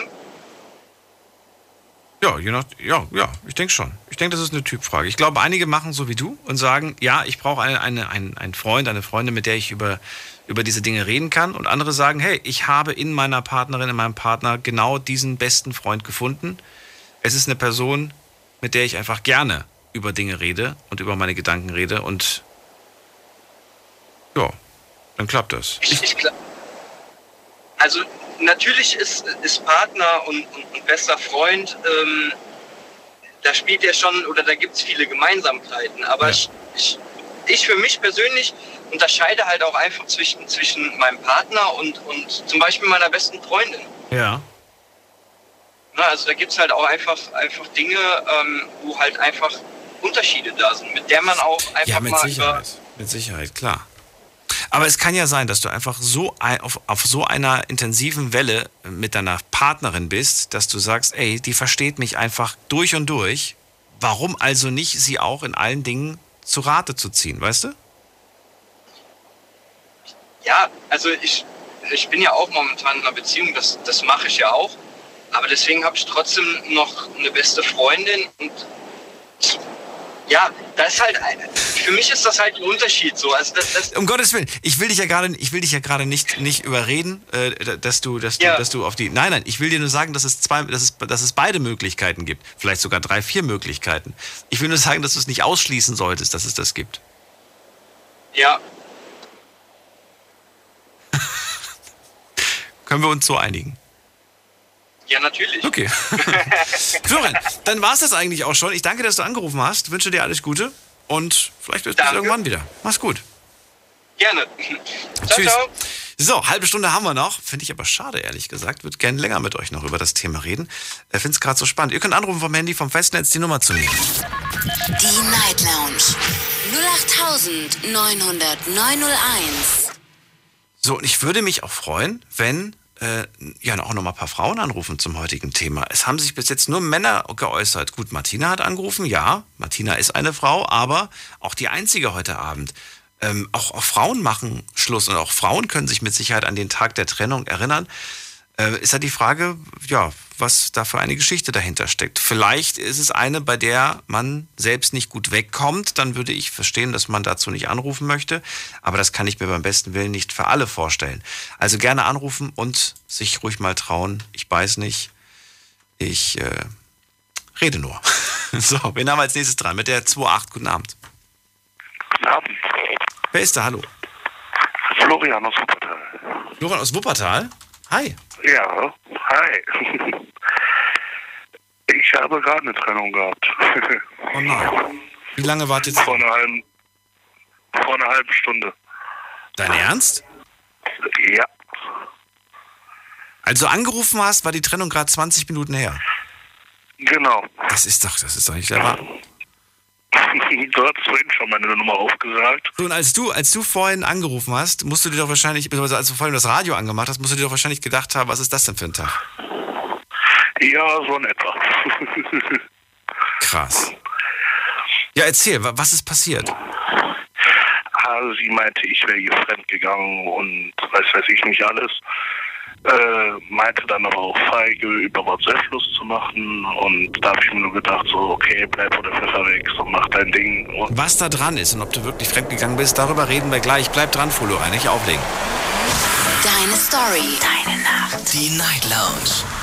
Ja, je nach, ja, ja, ich denke schon. Ich denke, das ist eine Typfrage. Ich glaube, einige machen so wie du und sagen, ja, ich brauche eine, eine, einen, einen Freund, eine Freundin, mit der ich über, über diese Dinge reden kann. Und andere sagen, hey, ich habe in meiner Partnerin, in meinem Partner genau diesen besten Freund gefunden. Es ist eine Person, mit der ich einfach gerne über Dinge rede und über meine Gedanken rede. Und ja, dann klappt das. Ich, ich, also natürlich ist, ist Partner und, und, und bester Freund, ähm, da spielt er schon oder da gibt es viele Gemeinsamkeiten. Aber ja. ich, ich, ich für mich persönlich unterscheide halt auch einfach zwischen, zwischen meinem Partner und, und zum Beispiel meiner besten Freundin. Ja. Na, also da gibt es halt auch einfach, einfach Dinge, ähm, wo halt einfach Unterschiede da sind, mit der man auch einfach ja, mit mal Sicherheit. Mit Sicherheit, klar. Aber es kann ja sein, dass du einfach so auf, auf so einer intensiven Welle mit deiner Partnerin bist, dass du sagst, ey, die versteht mich einfach durch und durch. Warum also nicht sie auch in allen Dingen zu Rate zu ziehen, weißt du? Ja, also ich, ich bin ja auch momentan in einer Beziehung, das, das mache ich ja auch. Aber deswegen habe ich trotzdem noch eine beste Freundin und ja, das ist halt, für mich ist das halt ein Unterschied so. Also das, das um Gottes Willen, ich will dich ja gerade, ich will dich ja gerade nicht, nicht überreden, äh, dass du, dass du, Ja. dass du auf die. Nein, nein, ich will dir nur sagen, dass es zwei, dass es, dass es beide Möglichkeiten gibt. Vielleicht sogar drei, vier Möglichkeiten. Ich will nur sagen, dass du es nicht ausschließen solltest, dass es das gibt. ja, [LAUGHS] Können wir uns so einigen? Ja, natürlich. Okay. [LAUGHS] Florian, dann war es das eigentlich auch schon. Ich danke, dass du angerufen hast. Wünsche dir alles Gute und vielleicht bis irgendwann wieder. Mach's gut. Gerne. [LAUGHS] Ciao, Tschüss. ciao. So, halbe Stunde haben wir noch. Finde ich aber schade, ehrlich gesagt. Würde gerne länger mit euch noch über das Thema reden. Ich finde es gerade so spannend. Ihr könnt anrufen vom Handy, vom Festnetz, die Nummer zu nehmen. Die Night Lounge 0890901. So, und ich würde mich auch freuen, wenn äh, ja auch noch mal ein paar Frauen anrufen zum heutigen Thema. Es haben sich bis jetzt nur Männer geäußert. Gut, Martina hat angerufen, ja, Martina ist eine Frau, aber auch die einzige heute Abend. Ähm, auch, auch Frauen machen Schluss und auch Frauen können sich mit Sicherheit an den Tag der Trennung erinnern. Äh, ist ja die Frage, ja, was da für eine Geschichte dahinter steckt. Vielleicht ist es eine, bei der man selbst nicht gut wegkommt. Dann würde ich verstehen, dass man dazu nicht anrufen möchte. Aber das kann ich mir beim besten Willen nicht für alle vorstellen. Also gerne anrufen und sich ruhig mal trauen. Ich weiß nicht. Ich äh, rede nur. [LAUGHS] so, wen haben wir als nächstes dran? Mit der 2.8. Guten Abend. Guten Abend. Wer ist da? Hallo. Florian aus Wuppertal. Florian aus Wuppertal? Hi. Ja, hi. [LAUGHS] Ich habe gerade eine Trennung gehabt. Oh nein. Wie lange wart ihr Vor einer halben, vor einer halben Stunde. Dein Ernst? Ja. Also angerufen hast, war die Trennung gerade 20 Minuten her. Genau. Das ist doch, das ist doch nicht der Wahr. [LAUGHS] Du hattest vorhin schon meine Nummer aufgesagt. So, und als du, als du vorhin angerufen hast, musst du dir doch wahrscheinlich, beziehungsweise als du vorhin das Radio angemacht hast, musst du dir doch wahrscheinlich gedacht haben, was ist das denn für ein Tag? Ja, so in etwa. [LAUGHS] Krass. Ja, erzähl, wa- was ist passiert? Also sie meinte, ich wäre ihr fremdgegangen und weiß weiß ich nicht alles. Äh, meinte dann aber auch feige, über WhatsApp Schluss zu machen. Und da habe ich mir nur gedacht, so, okay, bleib oder Pfeffer weg, so mach dein Ding. Und Was da dran ist und ob du wirklich fremdgegangen bist, darüber reden wir gleich. Bleib dran, Florian, nicht auflegen. Deine Story. Deine Nacht. Die Night Lounge.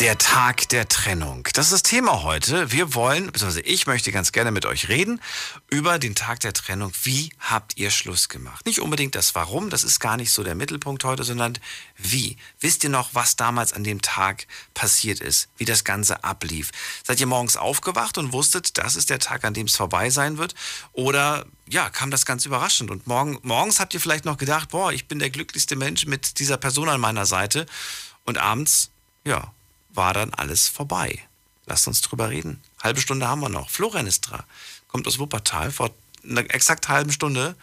Der Tag der Trennung. Das ist das Thema heute. Wir wollen, beziehungsweise ich möchte ganz gerne mit euch reden über den Tag der Trennung. Wie habt ihr Schluss gemacht? Nicht unbedingt das Warum, das ist gar nicht so der Mittelpunkt heute, sondern wie. Wisst ihr noch, was damals an dem Tag passiert ist? Wie das Ganze ablief? Seid ihr morgens aufgewacht und wusstet, das ist der Tag, an dem es vorbei sein wird? Oder ja, kam das ganz überraschend? Und morgen, morgens habt ihr vielleicht noch gedacht, boah, ich bin der glücklichste Mensch mit dieser Person an meiner Seite. Und abends, ja, war dann alles vorbei. Lasst uns drüber reden. Halbe Stunde haben wir noch. Florian ist dran. Kommt aus Wuppertal. Vor einer exakt halben Stunde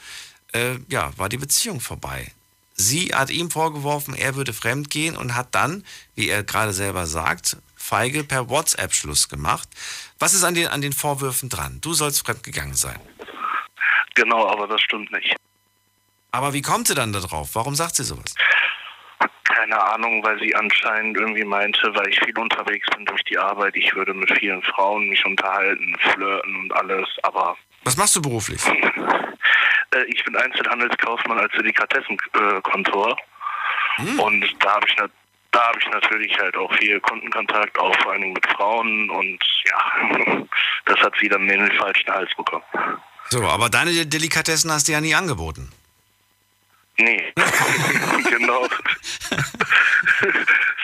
äh, ja, war die Beziehung vorbei. Sie hat ihm vorgeworfen, er würde fremd gehen und hat dann, wie er gerade selber sagt, feige per WhatsApp Schluss gemacht. Was ist an den, an den Vorwürfen dran? Du sollst fremd gegangen sein. genau, aber das stimmt nicht. Aber wie kommt sie dann darauf? Warum sagt sie sowas? Keine Ahnung, weil sie anscheinend irgendwie meinte, weil ich viel unterwegs bin durch die Arbeit, ich würde mit vielen Frauen mich unterhalten, flirten und alles, aber Was machst du beruflich? [LAUGHS] äh, ich bin Einzelhandelskaufmann als Delikatessenkontor und da habe ich, da hab ich natürlich halt auch viel Kundenkontakt, auch vor allen Dingen mit Frauen und ja, [LAUGHS] das hat sie dann in den falschen Hals bekommen. So, aber deine Delikatessen hast du ja nie angeboten. Nee, [LAUGHS] genau.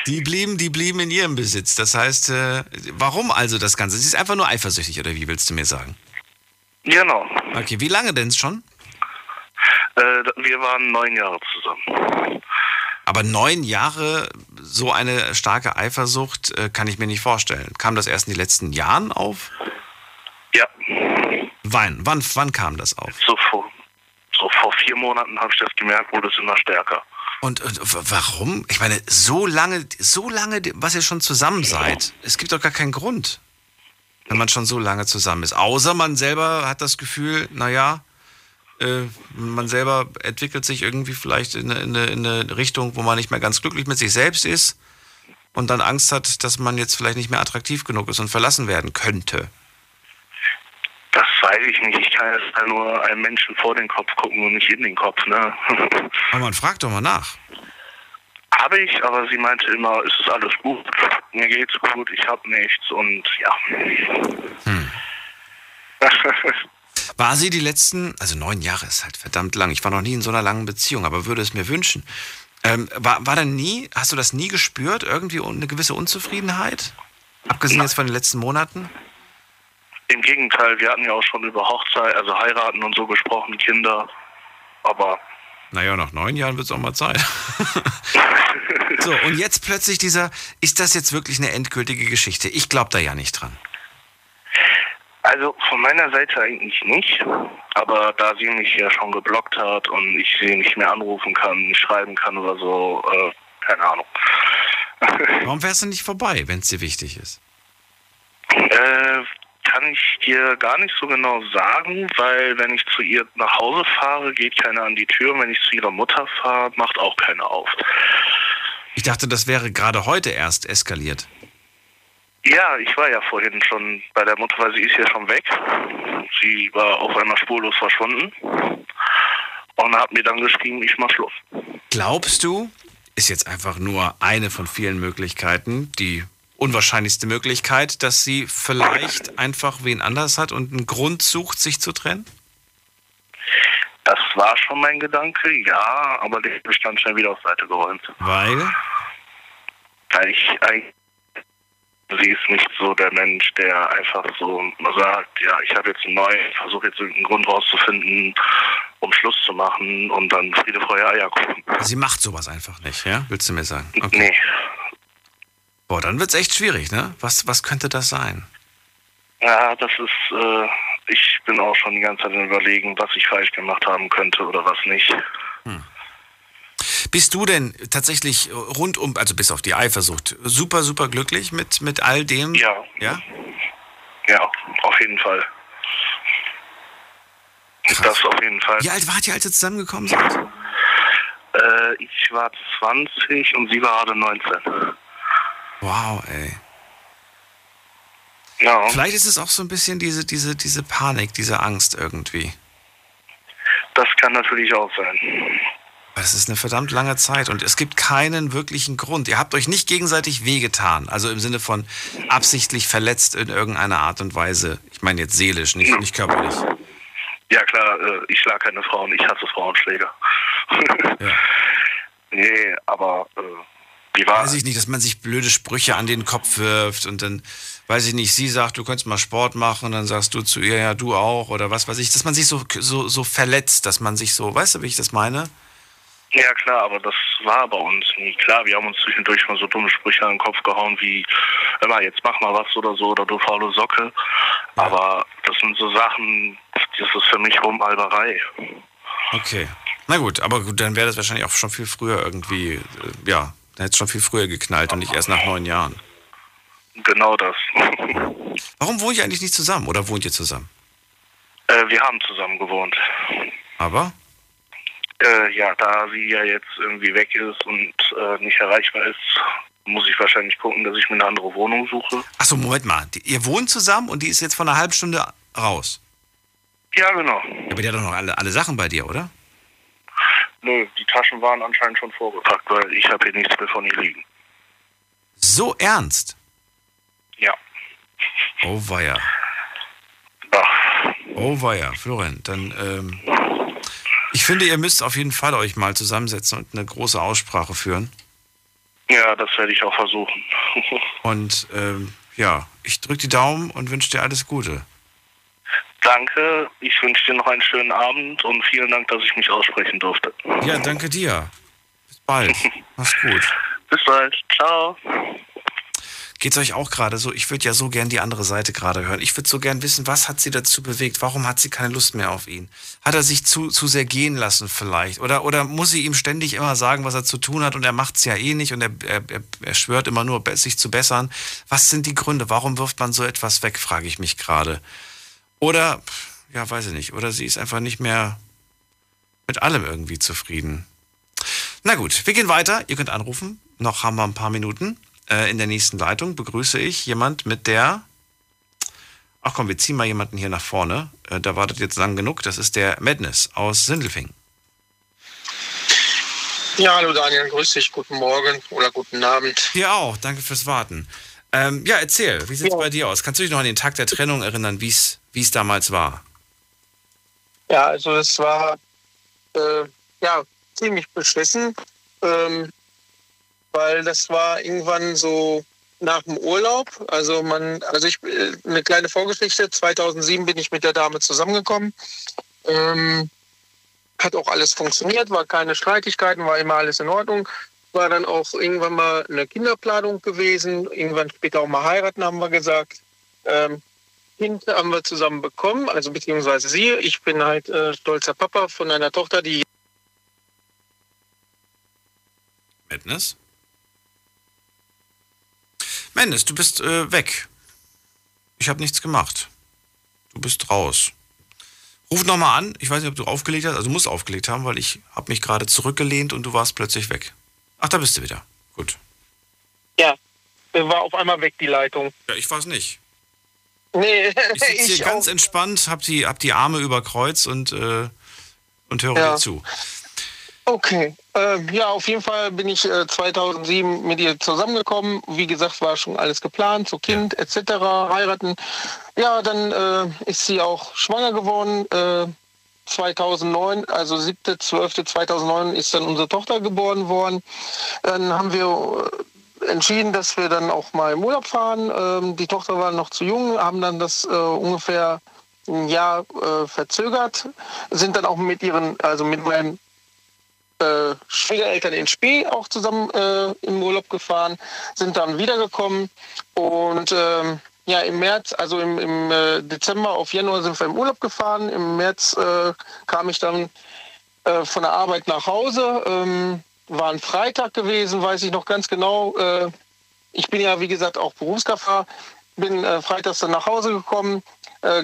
Die blieben, die blieben in ihrem Besitz. Das heißt, äh, warum also das Ganze? Sie ist einfach nur eifersüchtig, oder wie willst du mir sagen? Genau. Okay, wie lange denn schon? Äh, wir waren neun Jahre zusammen. Aber neun Jahre so eine starke Eifersucht äh, kann ich mir nicht vorstellen. Kam das erst in den letzten Jahren auf? Ja. Wann, wann, wann kam das auf? So vor, so vor vier Monaten habe ich das gemerkt, wurde es immer stärker. Und, und warum? Ich meine, so lange, so lange, was ihr schon zusammen seid, es gibt doch gar keinen Grund, wenn man schon so lange zusammen ist. Außer man selber hat das Gefühl, naja, äh, man selber entwickelt sich irgendwie vielleicht in in, in eine Richtung, wo man nicht mehr ganz glücklich mit sich selbst ist und dann Angst hat, dass man jetzt vielleicht nicht mehr attraktiv genug ist und verlassen werden könnte. Das weiß ich nicht. Ich kann jetzt nur einem Menschen vor den Kopf gucken und nicht in den Kopf, ne? [LAUGHS] Aber man fragt doch mal nach. Habe ich, aber sie meinte immer, es ist alles gut, mir geht's gut, ich habe nichts und ja. [LAUGHS] War sie die letzten, also neun Jahre ist halt verdammt lang. Ich war noch nie in so einer langen Beziehung, aber würde es mir wünschen. Ähm, war, war da nie, hast du das nie gespürt, irgendwie eine gewisse Unzufriedenheit? Abgesehen jetzt von den letzten Monaten? Im Gegenteil, wir hatten ja auch schon über Hochzeit, also heiraten und so gesprochen, Kinder. Aber Naja, nach neun Jahren wird es auch mal Zeit. [LAUGHS] so, und jetzt plötzlich dieser, ist das jetzt wirklich eine endgültige Geschichte? Ich glaube da ja nicht dran. Also von meiner Seite eigentlich nicht, aber da sie mich ja schon geblockt hat und ich sie nicht mehr anrufen kann, nicht schreiben kann oder so, äh, keine Ahnung. [LAUGHS] Warum wärst du nicht vorbei, wenn es dir wichtig ist? Äh, kann ich dir gar nicht so genau sagen, weil wenn ich zu ihr nach Hause fahre, geht keiner an die Tür. Und wenn ich zu ihrer Mutter fahre, macht auch keiner auf. Ich dachte, das wäre gerade heute erst eskaliert. Ja, ich war ja vorhin schon bei der Mutter, weil sie ist ja schon weg. Sie war auf einmal spurlos verschwunden und hat mir dann geschrieben, ich mach Schluss. Glaubst du, ist jetzt einfach nur eine von vielen Möglichkeiten, die unwahrscheinlichste Möglichkeit, dass sie vielleicht einfach wen anders hat und einen Grund sucht, sich zu trennen? Das war schon mein Gedanke, ja, aber den habe ich dann schnell wieder auf Seite geräumt. Weil? Weil ich eigentlich, sie ist nicht so der Mensch, der einfach so sagt, ja, ich habe jetzt einen neuen, versuche jetzt irgendeinen Grund rauszufinden, um Schluss zu machen und dann Friede, Freude, Eierkuchen. Sie macht sowas einfach nicht, ja? Willst du mir sagen? Nee. Boah, dann wird's echt schwierig, ne? Was, was könnte das sein? Ja, das ist, äh, ich bin auch schon die ganze Zeit Überlegen, was ich falsch gemacht haben könnte oder was nicht. Bist du denn tatsächlich rundum, also bis auf die Eifersucht, super, super glücklich mit, mit all dem? Ja. Ja? Ja, auf jeden Fall. Das auf jeden Fall. Wie alt wart ihr, als ihr zusammengekommen seid? Äh, ich war 20 und sie war gerade 19. Wow, ey. Ja. Vielleicht ist es auch so ein bisschen diese, diese, diese Panik, diese Angst irgendwie. Das kann natürlich auch sein. Aber Es ist eine verdammt lange Zeit und es gibt keinen wirklichen Grund. Ihr habt euch nicht gegenseitig wehgetan, also im Sinne von absichtlich verletzt in irgendeiner Art und Weise. Ich meine jetzt seelisch, nicht, nicht körperlich. Ja klar, äh, ich schlag keine Frauen, ich hasse Frauenschläger. [LAUGHS] Nee, aber äh, die war. Weiß ich nicht, dass man sich blöde Sprüche an den Kopf wirft und dann, weiß ich nicht, sie sagt, du könntest mal Sport machen und dann sagst du zu ihr, ja, du auch oder was weiß ich, dass man sich so, so, so verletzt, dass man sich so, weißt du, wie ich das meine? Ja klar, aber das war bei uns nie. Klar, wir haben uns zwischendurch mal so dumme Sprüche an den Kopf gehauen wie, immer jetzt mach mal was oder so oder du faule Socke. Aber das sind so Sachen, das ist für mich Rumalberei. Okay. Na gut, aber gut, dann wäre das wahrscheinlich auch schon viel früher irgendwie, äh, ja, dann hätte es schon viel früher geknallt und nicht erst nach neun Jahren. Genau das. Warum wohnt ihr eigentlich nicht zusammen oder wohnt ihr zusammen? Äh, wir haben zusammen gewohnt. Aber? Äh, ja, da sie ja jetzt irgendwie weg ist und äh, nicht erreichbar ist, muss ich wahrscheinlich gucken, dass ich mir eine andere Wohnung suche. Achso, Moment mal. Die, ihr wohnt zusammen und die ist jetzt vor einer halben Stunde raus. Ja, genau. Aber die hat doch noch alle, alle Sachen bei dir, oder? Nö, die Taschen waren anscheinend schon vorgepackt, weil ich habe hier nichts mehr von ihr liegen. So ernst? Ja. Oh weia. Oh weia, Florian, dann, ähm, ich, finde, ihr müsst auf jeden Fall euch mal zusammensetzen und eine große Aussprache führen. Ja, das werde ich auch versuchen. [LAUGHS] und ähm, ja, ich drücke die Daumen und wünsche dir alles Gute. Danke, ich wünsche dir noch einen schönen Abend und vielen Dank, dass ich mich aussprechen durfte. Ja, danke dir. Bis bald. [LAUGHS] Mach's gut. Bis bald. Ciao. Geht's euch auch gerade so? Ich würde ja so gern die andere Seite gerade hören. Ich würde so gern wissen, was hat sie dazu bewegt? Warum hat sie keine Lust mehr auf ihn? Hat er sich zu, zu sehr gehen lassen vielleicht? Oder, oder muss sie ihm ständig immer sagen, was er zu tun hat und er macht's ja eh nicht und er, er, er schwört immer nur, sich zu bessern? Was sind die Gründe? Warum wirft man so etwas weg, frage ich mich gerade. Oder, ja, weiß ich nicht. Oder sie ist einfach nicht mehr mit allem irgendwie zufrieden. Na gut, wir gehen weiter. Ihr könnt anrufen. Noch haben wir ein paar Minuten. Äh, in der nächsten Leitung begrüße ich jemand mit der. Ach komm, wir ziehen mal jemanden hier nach vorne. Äh, da wartet jetzt lang genug. Das ist der Madness aus Sindelfing. Ja, hallo Daniel, grüß dich. Guten Morgen oder guten Abend. Dir auch, danke fürs Warten. Ähm, ja, erzähl, wie sieht es ja. bei dir aus? Kannst du dich noch an den Tag der Trennung erinnern, wie es damals war? Ja, also es war äh, ja ziemlich beschissen. Ähm, weil das war irgendwann so nach dem Urlaub. Also man, also ich äh, eine kleine Vorgeschichte. 2007 bin ich mit der Dame zusammengekommen. Ähm, hat auch alles funktioniert, war keine Streitigkeiten, war immer alles in Ordnung. War dann auch irgendwann mal eine Kinderplanung gewesen. Irgendwann später auch mal heiraten, haben wir gesagt. Ähm, Kind haben wir zusammen bekommen, also beziehungsweise sie. Ich bin halt äh, stolzer Papa von einer Tochter, die. Madness? Mendes, du bist äh, weg. Ich habe nichts gemacht. Du bist raus. Ruf nochmal an. Ich weiß nicht, ob du aufgelegt hast. Also du musst aufgelegt haben, weil ich habe mich gerade zurückgelehnt und du warst plötzlich weg. Ach, da bist du wieder. Gut. Ja, war auf einmal weg die Leitung. Ja, ich war es nicht. Nee, ich sitze [LAUGHS] hier ganz auch. entspannt, hab die, hab die Arme über Kreuz und, äh, und höre ja. dir zu. Okay, äh, ja, auf jeden Fall bin ich äh, 2007 mit ihr zusammengekommen. Wie gesagt, war schon alles geplant, so Kind ja. etc., heiraten. Ja, dann äh, ist sie auch schwanger geworden. 2009, äh, also 7.12.2009 ist dann unsere Tochter geboren worden. Dann haben wir äh, entschieden, dass wir dann auch mal im Urlaub fahren. Ähm, die Tochter war noch zu jung, haben dann das äh, ungefähr ein Jahr verzögert, sind dann auch mit ihren, also mit meinem äh, Schwiegereltern in Spee auch zusammen äh, im Urlaub gefahren, sind dann wiedergekommen und ähm, ja, im März, also im, im äh, Dezember auf Januar sind wir im Urlaub gefahren. Im März äh, kam ich dann äh, von der Arbeit nach Hause. Ähm, war ein Freitag gewesen, weiß ich noch ganz genau. Äh, ich bin ja, wie gesagt, auch Berufskaffer. Bin äh, freitags dann nach Hause gekommen,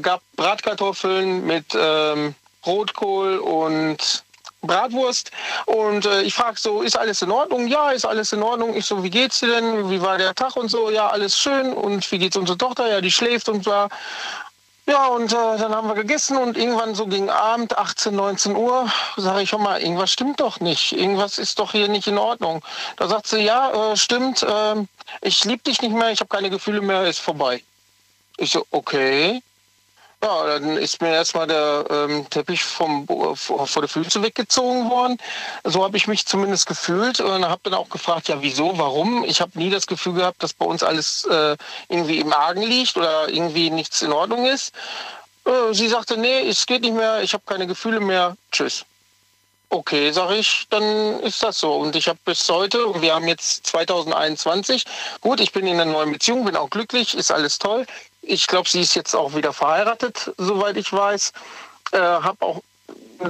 gab Bratkartoffeln mit ähm, Rotkohl und Bratwurst. Und äh, ich frage so, ist alles in Ordnung? Ja, ist alles in Ordnung. Ich so, wie geht's dir denn? Wie war der Tag und so? Ja, alles schön. Und wie geht's unserer Tochter? Ja, die schläft und so. Ja, und äh, dann haben wir gegessen und irgendwann so gegen Abend, 18, 19 Uhr, sage ich, schon mal, irgendwas stimmt doch nicht. Irgendwas ist doch hier nicht in Ordnung. Da sagt sie, ja, äh, stimmt, äh, ich liebe dich nicht mehr, ich habe keine Gefühle mehr, ist vorbei. Ich so, okay. Ja, dann ist mir erstmal der ähm, Teppich vom, vor der Füße weggezogen worden. So habe ich mich zumindest gefühlt und habe dann auch gefragt, ja wieso, warum? Ich habe nie das Gefühl gehabt, dass bei uns alles äh, irgendwie im Argen liegt oder irgendwie nichts in Ordnung ist. Äh, sie sagte, nee, es geht nicht mehr, ich habe keine Gefühle mehr, tschüss. Okay, sage ich, dann ist das so. Und ich habe bis heute, und wir haben jetzt 2021, gut, ich bin in einer neuen Beziehung, bin auch glücklich, ist alles toll. Ich glaube, sie ist jetzt auch wieder verheiratet, soweit ich weiß. Äh, habe auch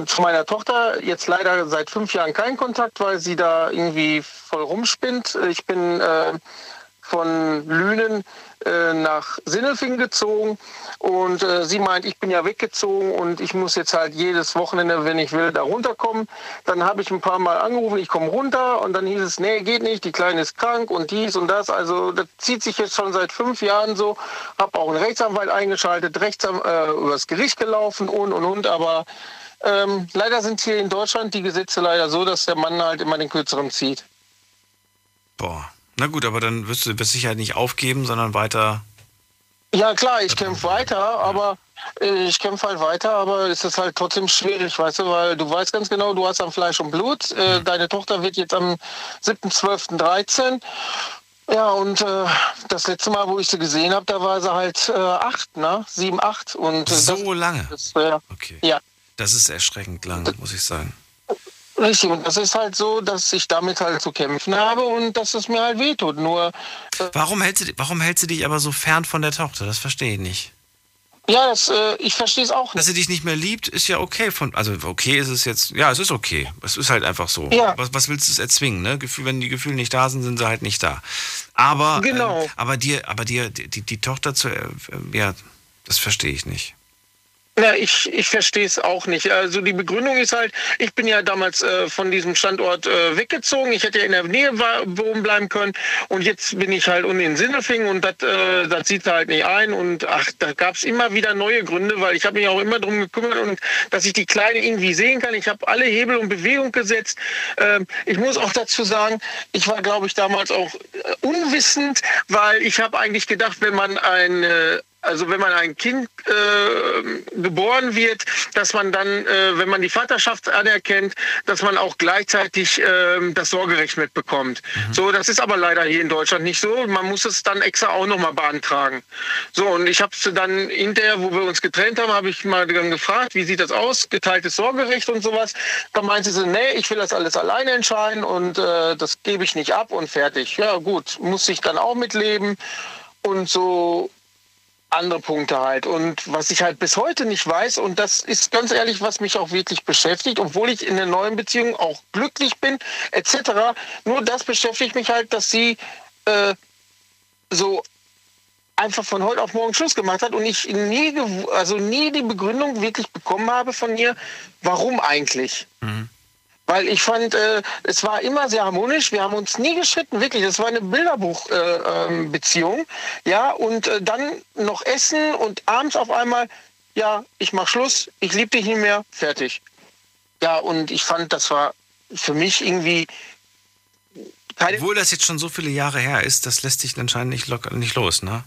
zu meiner Tochter jetzt leider seit fünf Jahren keinen Kontakt, weil sie da irgendwie voll rumspinnt. Ich bin äh, von Lünen äh, nach Sinnelfingen gezogen und äh, sie meint, ich bin ja weggezogen und ich muss jetzt halt jedes Wochenende, wenn ich will, da runterkommen. Dann habe ich ein paar Mal angerufen, ich komme runter und dann hieß es, nee, geht nicht, die Kleine ist krank und dies und das. Also das zieht sich jetzt schon seit fünf Jahren so. Habe auch einen Rechtsanwalt eingeschaltet, Rechtsan äh, übers Gericht gelaufen und und und, aber ähm, leider sind hier in Deutschland die Gesetze leider so, dass der Mann halt immer den kürzeren zieht. Boah. Na gut, aber dann wirst du mit Sicherheit nicht aufgeben, sondern weiter. Ja klar, ich kämpfe weiter, aber ich kämpfe halt weiter, aber es ist halt trotzdem schwierig, weißt du, weil du weißt ganz genau, du hast am Fleisch und Blut. Äh, deine Tochter wird jetzt am 7.12.13. Ja, und äh, das letzte Mal, wo ich sie gesehen habe, da war sie halt äh, acht, ne? Sieben, acht. Und, äh, so das, lange? Das, äh, okay. Ja. Das ist erschreckend lang, muss ich sagen. Richtig, und das ist halt so, dass ich damit halt zu kämpfen habe und dass es mir halt wehtut. Nur. Äh, warum, hältst du, warum hältst du dich aber so fern von der Tochter? Das verstehe ich nicht. Ja, das, äh, ich verstehe es auch nicht. Dass sie dich nicht mehr liebt, ist ja okay. Von, also okay ist es jetzt, ja, es ist okay. Es ist halt einfach so. Ja. Was, was willst du es erzwingen? Ne? Gefühl, wenn die Gefühle nicht da sind, sind sie halt nicht da. Aber, genau. Äh, aber dir, aber dir, die, die Tochter zu, äh, ja, das verstehe ich nicht. Ja, ich, ich verstehe es auch nicht. Also die Begründung ist halt, ich bin ja damals äh, von diesem Standort äh, weggezogen. Ich hätte ja in der Nähe wohnen bleiben können. Und jetzt bin ich halt unten in Sindelfingen und das äh, das sieht halt nicht ein. Und ach, da gab es immer wieder neue Gründe, weil ich habe mich auch immer darum gekümmert und dass ich die Kleine irgendwie sehen kann. Ich habe alle Hebel und Bewegung gesetzt. Ähm, ich muss auch dazu sagen, ich war, glaube ich, damals auch äh, unwissend, weil ich habe eigentlich gedacht, wenn man ein also wenn man ein Kind äh, geboren wird, dass man dann, äh, wenn man die Vaterschaft anerkennt, dass man auch gleichzeitig äh, das Sorgerecht mitbekommt. Mhm. So, das ist aber leider hier in Deutschland nicht so. Man muss es dann extra auch nochmal beantragen. So, und ich habe es dann hinterher, wo wir uns getrennt haben, habe ich mal dann gefragt, wie sieht das aus, geteiltes Sorgerecht und sowas. Da meinte sie, nee, ich will das alles alleine entscheiden und äh, das gebe ich nicht ab und fertig. Ja gut, muss ich dann auch mitleben. Und so andere Punkte halt. Und was ich halt bis heute nicht weiß, und das ist ganz ehrlich, was mich auch wirklich beschäftigt, obwohl ich in der neuen Beziehung auch glücklich bin, etc., nur das beschäftigt mich halt, dass sie äh, so einfach von heute auf morgen Schluss gemacht hat und ich nie, also nie die Begründung wirklich bekommen habe von ihr, warum eigentlich. Mhm. Weil ich fand, äh, es war immer sehr harmonisch. Wir haben uns nie geschritten, wirklich. Es war eine Bilderbuchbeziehung. Äh, ähm, ja, und äh, dann noch essen und abends auf einmal, ja, ich mach Schluss, ich liebe dich nicht mehr, fertig. Ja, und ich fand, das war für mich irgendwie. Obwohl das jetzt schon so viele Jahre her ist, das lässt sich anscheinend nicht, locker, nicht los, ne?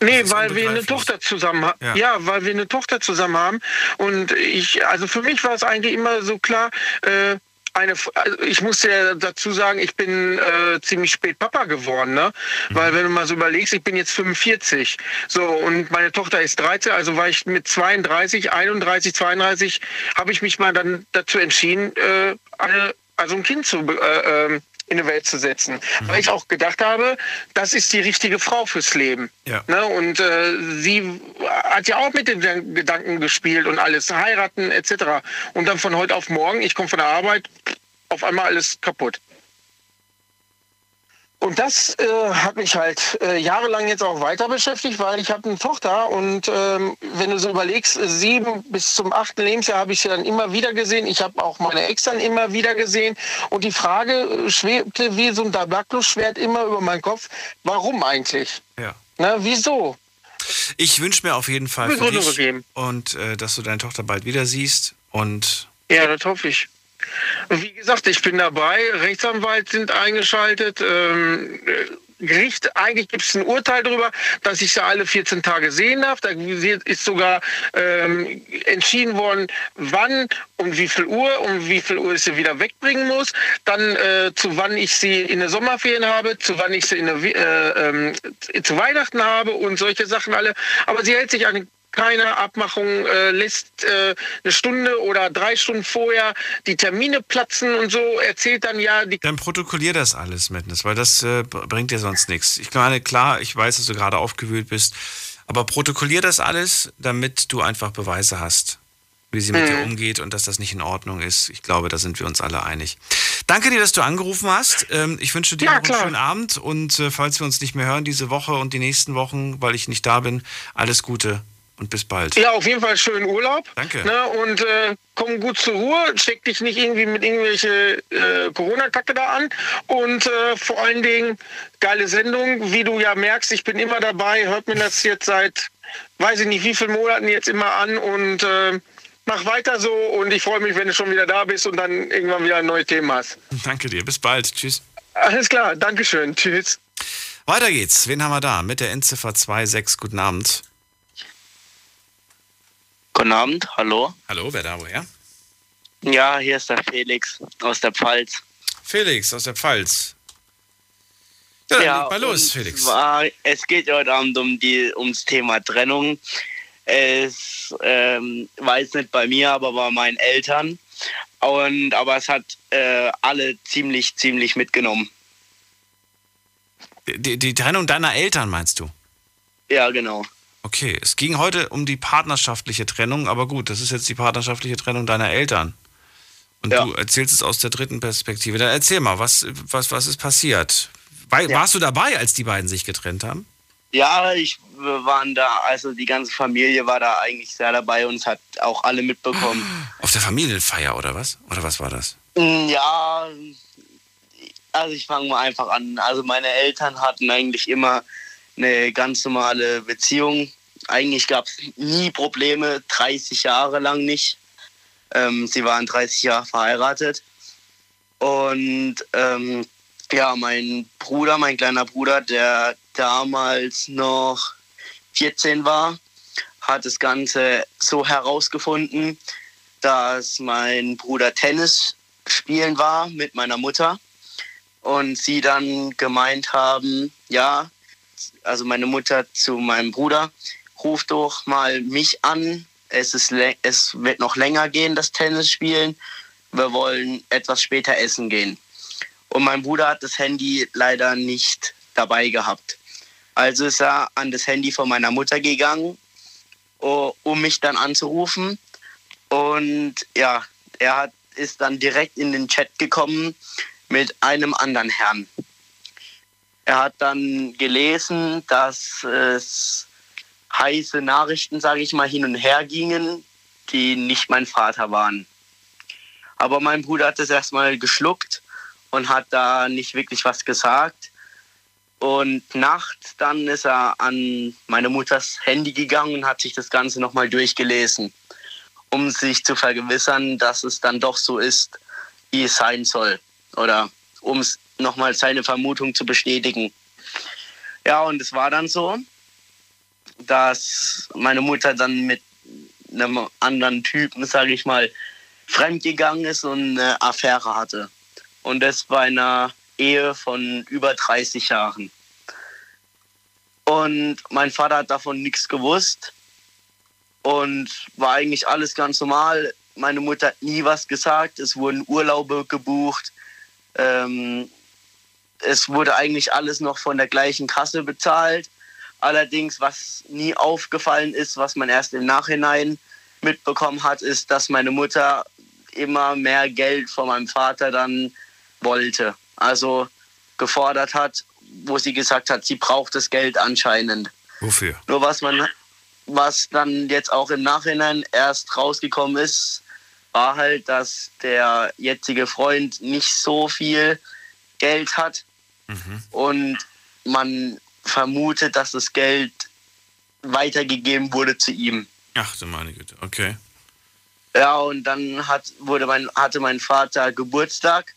Nee, weil wir eine Tochter zusammen haben. Ja. ja. weil wir eine Tochter zusammen haben. Und ich, also für mich war es eigentlich immer so klar, äh, eine, also ich muss ja dazu sagen, ich bin äh, ziemlich spät Papa geworden, ne? Weil wenn du mal so überlegst, ich bin jetzt 45, so und meine Tochter ist 13, also war ich mit 32, 31, 32, habe ich mich mal dann dazu entschieden, äh, eine, also ein Kind zu äh, ähm, in die Welt zu setzen. Mhm. Weil ich auch gedacht habe, das ist die richtige Frau fürs Leben. Ja. Ne? Und äh, sie hat ja auch mit den Gedanken gespielt und alles, heiraten etc. Und dann von heute auf morgen, ich komme von der Arbeit, auf einmal alles kaputt. Und das äh, hat mich halt äh, jahrelang jetzt auch weiter beschäftigt, weil ich habe eine Tochter und ähm, wenn du so überlegst, sieben bis zum achten Lebensjahr habe ich sie dann immer wieder gesehen. Ich habe auch meine Ex dann immer wieder gesehen und die Frage äh, schwebte wie so ein Dablaklos-Schwert immer über meinen Kopf, warum eigentlich? Ja. Na, wieso? Ich wünsche mir auf jeden Fall für dich gegeben. und äh, dass du deine Tochter bald wieder siehst und ja, das hoffe ich. Wie gesagt, ich bin dabei. Rechtsanwalt sind eingeschaltet. Ähm, Gericht, eigentlich gibt es ein Urteil darüber, dass ich sie alle 14 Tage sehen darf. Da ist sogar ähm, entschieden worden, wann, um wie viel Uhr, um wie viel Uhr ich sie wieder wegbringen muss. Dann äh, zu wann ich sie in der Sommerferien habe, zu wann ich sie in der, äh, äh, zu Weihnachten habe und solche Sachen alle. Aber sie hält sich an keine Abmachung, äh, lässt äh, eine Stunde oder drei Stunden vorher die Termine platzen und so, erzählt dann ja die. Dann protokollier das alles, Madness, weil das äh, bringt dir sonst nichts. Ich meine, klar, ich weiß, dass du gerade aufgewühlt bist, aber protokollier das alles, damit du einfach Beweise hast, wie sie mit mhm. dir umgeht und dass das nicht in Ordnung ist. Ich glaube, da sind wir uns alle einig. Danke dir, dass du angerufen hast. Ähm, ich wünsche dir ja, einen schönen Abend und äh, falls wir uns nicht mehr hören diese Woche und die nächsten Wochen, weil ich nicht da bin, alles Gute und bis bald. Ja, auf jeden Fall schönen Urlaub. Danke. Ne, und äh, komm gut zur Ruhe, steck dich nicht irgendwie mit irgendwelche äh, Corona-Kacke da an. Und äh, vor allen Dingen, geile Sendung. Wie du ja merkst, ich bin immer dabei, hört mir das jetzt seit, weiß ich nicht, wie vielen Monaten jetzt immer an und äh, mach weiter so. Und ich freue mich, wenn du schon wieder da bist und dann irgendwann wieder ein neues Thema hast. Danke dir, bis bald. Tschüss. Alles klar, Dankeschön. Tschüss. Weiter geht's. Wen haben wir da? Mit der Endziffer 26. Guten Abend. Guten Abend, hallo. Hallo, wer da, woher? Ja, hier ist der Felix aus der Pfalz. Felix aus der Pfalz. Ja, ja mal los, Felix. War, es geht heute Abend um die, ums Thema Trennung. Es ähm, war jetzt nicht bei mir, aber bei meinen Eltern. Und, aber es hat äh, alle ziemlich, ziemlich mitgenommen. Die, die Trennung deiner Eltern, meinst du? Ja, genau. Okay, es ging heute um die partnerschaftliche Trennung, aber gut, das ist jetzt die partnerschaftliche Trennung deiner Eltern. Und ja. du erzählst es aus der dritten Perspektive. Dann erzähl mal, was, was, was ist passiert? War, ja. Warst du dabei, als die beiden sich getrennt haben? Ja, ich war da, also die ganze Familie war da eigentlich sehr dabei und es hat auch alle mitbekommen. [GASPS] Auf der Familienfeier oder was? Oder was war das? Mm, ja, also ich fange mal einfach an. Also meine Eltern hatten eigentlich immer eine ganz normale Beziehung. Eigentlich gab es nie Probleme, 30 Jahre lang nicht. Ähm, sie waren 30 Jahre verheiratet. Und ähm, ja, mein Bruder, mein kleiner Bruder, der damals noch 14 war, hat das Ganze so herausgefunden, dass mein Bruder Tennis spielen war mit meiner Mutter und sie dann gemeint haben, ja, also meine Mutter zu meinem Bruder, ruf doch mal mich an. Es, ist, es wird noch länger gehen, das Tennis spielen. Wir wollen etwas später essen gehen. Und mein Bruder hat das Handy leider nicht dabei gehabt. Also ist er an das Handy von meiner Mutter gegangen, um mich dann anzurufen. Und ja, er hat, ist dann direkt in den Chat gekommen mit einem anderen Herrn. Er hat dann gelesen, dass es heiße Nachrichten, sage ich mal, hin und her gingen, die nicht mein Vater waren. Aber mein Bruder hat es erstmal geschluckt und hat da nicht wirklich was gesagt. Und nachts dann ist er an meine Mutters Handy gegangen und hat sich das Ganze nochmal durchgelesen, um sich zu vergewissern, dass es dann doch so ist, wie es sein soll. Oder um nochmal seine Vermutung zu bestätigen. Ja, und es war dann so, dass meine Mutter dann mit einem anderen Typen, sage ich mal, fremdgegangen ist und eine Affäre hatte. Und das bei einer Ehe von über 30 Jahren. Und mein Vater hat davon nichts gewusst und war eigentlich alles ganz normal. Meine Mutter hat nie was gesagt. Es wurden Urlaube gebucht. Ähm, es wurde eigentlich alles noch von der gleichen Kasse bezahlt. Allerdings, was nie aufgefallen ist, was man erst im Nachhinein mitbekommen hat, ist, dass meine Mutter immer mehr Geld von meinem Vater dann wollte. Also gefordert hat, wo sie gesagt hat, sie braucht das Geld anscheinend. Wofür? Nur was man, was dann jetzt auch im Nachhinein erst rausgekommen ist, war halt, dass der jetzige Freund nicht so viel Geld hat mhm. und man vermutet, dass das Geld weitergegeben wurde zu ihm. Ach du meine Güte, okay. Ja, und dann hat, wurde mein, hatte mein Vater Geburtstag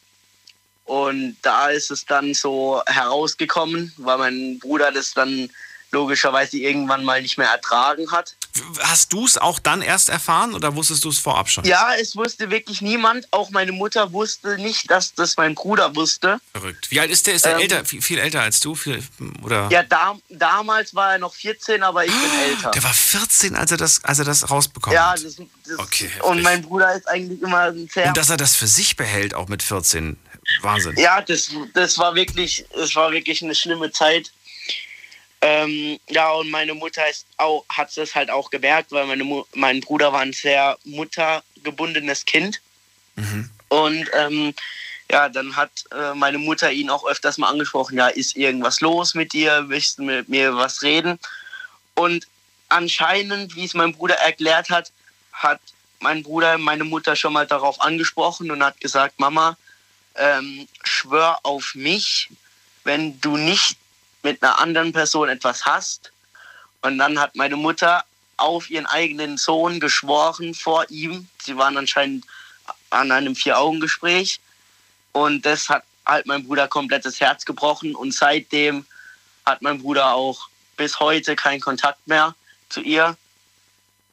und da ist es dann so herausgekommen, weil mein Bruder das dann logischerweise irgendwann mal nicht mehr ertragen hat. Hast du es auch dann erst erfahren oder wusstest du es vorab schon? Ja, es wusste wirklich niemand. Auch meine Mutter wusste nicht, dass das mein Bruder wusste. Verrückt. Wie alt ist der? Ist der ähm, älter, viel, viel, älter als du? Viel, oder? Ja, da, damals war er noch 14, aber ich bin älter. Der war 14, als er das, als er das rausbekommen ja, hat? Ja. Das, das, okay, und mein Bruder ist eigentlich immer sehr... Und dass er das für sich behält, auch mit 14. Wahnsinn. Ja, das, das war wirklich, das war wirklich eine schlimme Zeit. Ähm, ja, und meine Mutter ist auch, hat es halt auch gemerkt, weil meine, mein Bruder war ein sehr muttergebundenes Kind. Mhm. Und ähm, ja, dann hat äh, meine Mutter ihn auch öfters mal angesprochen, ja, ist irgendwas los mit dir, willst du mit mir was reden? Und anscheinend, wie es mein Bruder erklärt hat, hat mein Bruder meine Mutter schon mal darauf angesprochen und hat gesagt, Mama, ähm, schwör auf mich, wenn du nicht mit einer anderen Person etwas hast. Und dann hat meine Mutter auf ihren eigenen Sohn geschworen vor ihm. Sie waren anscheinend an einem Vier-Augen-Gespräch. Und das hat halt mein Bruder komplettes Herz gebrochen. Und seitdem hat mein Bruder auch bis heute keinen Kontakt mehr zu ihr.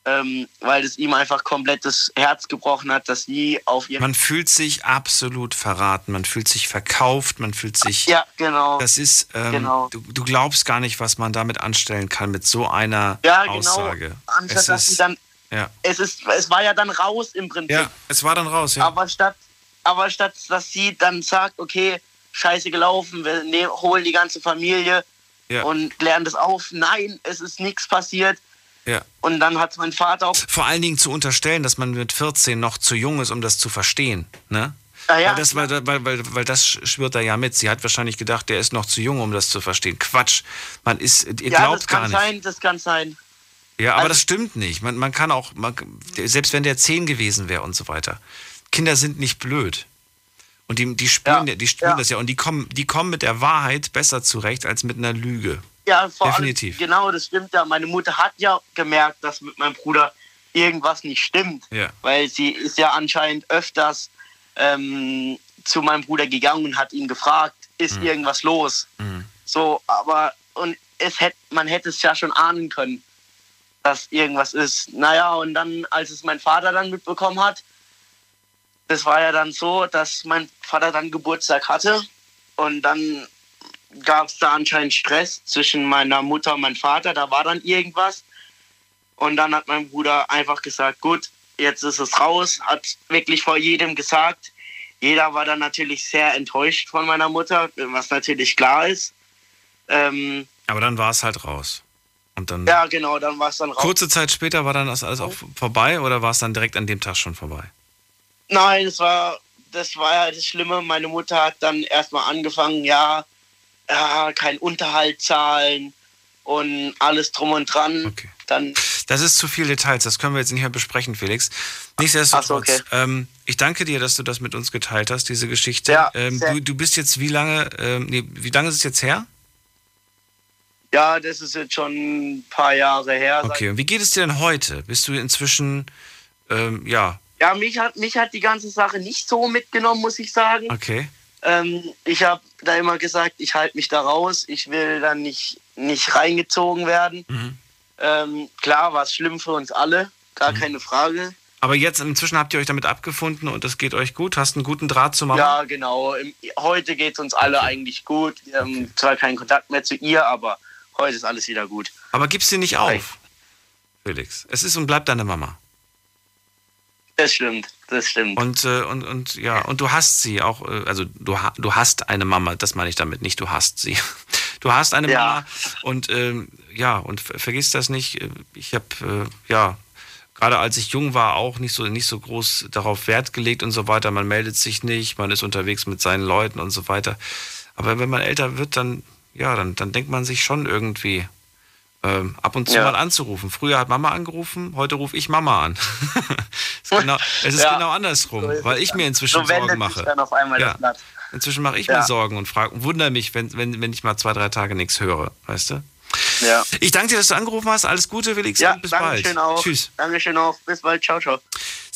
Ähm, weil es ihm einfach komplett das Herz gebrochen hat, dass sie auf ihr. Man fühlt sich absolut verraten, man fühlt sich verkauft, man fühlt sich. Ja, genau. Das ist, ähm, Genau. du, du glaubst gar nicht, was man damit anstellen kann mit so einer Ja, genau. Aussage. Anstatt es dass sie ist, dann. ja. Es, ist, es war ja dann raus im Prinzip. ja, es war dann raus, ja. Aber statt, aber statt, dass sie dann sagt, okay, scheiße gelaufen, wir ne holen die ganze Familie Ja. und klären das auf. Nein, es ist nichts passiert. Ja. Und dann hat mein Vater auch. Vor allen Dingen zu unterstellen, dass man mit 14 noch zu jung ist, um das zu verstehen. Ne? Ah, ja. weil, das, weil, weil, weil, weil das schwirrt da ja mit. Sie hat wahrscheinlich gedacht, der ist noch zu jung, um das zu verstehen. Quatsch. Man ist, ihr ja, glaubt das gar kann nicht. sein, das kann sein. Ja, aber Also- das stimmt nicht. Man, man kann auch, man, selbst wenn der 10 gewesen wäre und so weiter. Kinder sind nicht blöd. Und die, die spüren, die spüren das ja. Und die kommen, die kommen mit der Wahrheit besser zurecht als mit einer Lüge. Ja, vor Definitiv. allem, genau, das stimmt ja. Meine Mutter hat ja gemerkt, dass mit meinem Bruder irgendwas nicht stimmt. Ja. Weil sie ist ja anscheinend öfters ähm, zu meinem Bruder gegangen und hat ihn gefragt, ist Mhm. irgendwas los? So, aber und es hätte, man hätte es ja schon ahnen können, dass irgendwas ist. Naja, und dann, als es mein Vater dann mitbekommen hat, das war ja dann so, dass mein Vater dann Geburtstag hatte und dann gab es da anscheinend Stress zwischen meiner Mutter und meinem Vater. Da war dann irgendwas. Und dann hat mein Bruder einfach gesagt, gut, jetzt ist es raus. Hat wirklich vor jedem gesagt. Jeder war dann natürlich sehr enttäuscht von meiner Mutter, was natürlich klar ist. Ähm, Aber dann war es halt raus. Und dann, ja, genau, dann war es dann raus. kurze Zeit später war dann das alles auch vorbei oder war es dann direkt an dem Tag schon vorbei? Nein, das war, das war ja das Schlimme. Meine Mutter hat dann erstmal angefangen, ja, ja, kein Unterhalt zahlen und alles drum und dran. Dann, Das ist zu viel Details, das können wir jetzt nicht mehr besprechen, Felix. Nichtsdestotrotz, so, okay. ähm, ich danke dir, dass du das mit uns geteilt hast, diese Geschichte. Ja, ähm, du, du bist jetzt wie lange, ähm, nee, wie lange ist es jetzt her? ja, das ist jetzt schon ein paar Jahre her. Okay, und wie geht es dir denn heute? Bist du inzwischen, ähm, ja, Ja, mich hat, mich hat die ganze Sache nicht so mitgenommen, muss ich sagen. okay. Ähm, ich habe da immer gesagt, ich halte mich da raus. Ich will da nicht, nicht reingezogen werden. Mhm. Ähm, klar war es schlimm für uns alle, gar keine Frage. Aber jetzt inzwischen habt ihr euch damit abgefunden und es geht euch gut? Hast einen guten Draht zu Mama? Ja, genau. Heute geht es uns alle eigentlich gut. Wir haben zwar keinen Kontakt mehr zu ihr, aber heute ist alles wieder gut. Aber gib's dir nicht auf, Felix. Es ist und bleibt deine Mama. Das stimmt, das stimmt. Und, äh, und, und ja, und du hast sie auch, äh, also du, du hast eine Mama, das meine ich damit nicht, du hast sie. [LAUGHS] Du hast eine Ja. Mama und ähm, ja, und ver- vergiss das nicht. Ich habe, äh, ja, gerade als ich jung war, auch nicht so, nicht so groß darauf Wert gelegt und so weiter. Man meldet sich nicht, man ist unterwegs mit seinen Leuten und so weiter. Aber wenn man älter wird, dann, ja, dann, dann denkt man sich schon irgendwie, ähm, ab und zu Ja. mal anzurufen. Früher hat Mama angerufen, heute rufe ich Mama an. es [LAUGHS] ist genau, es ist Ja. genau andersrum, So ist weil ich mir inzwischen so Sorgen mache. dann auf einmal Ja. das Blatt. Inzwischen mache ich mir Sorgen und frage, wundere mich, wenn, wenn, wenn ich mal zwei, drei Tage nichts höre, weißt du? Ja. Ich danke dir, dass du angerufen hast. Alles Gute, Felix. Ja, bis danke bald. schön auch. Tschüss. Dankeschön auch. Bis bald. Ciao, ciao.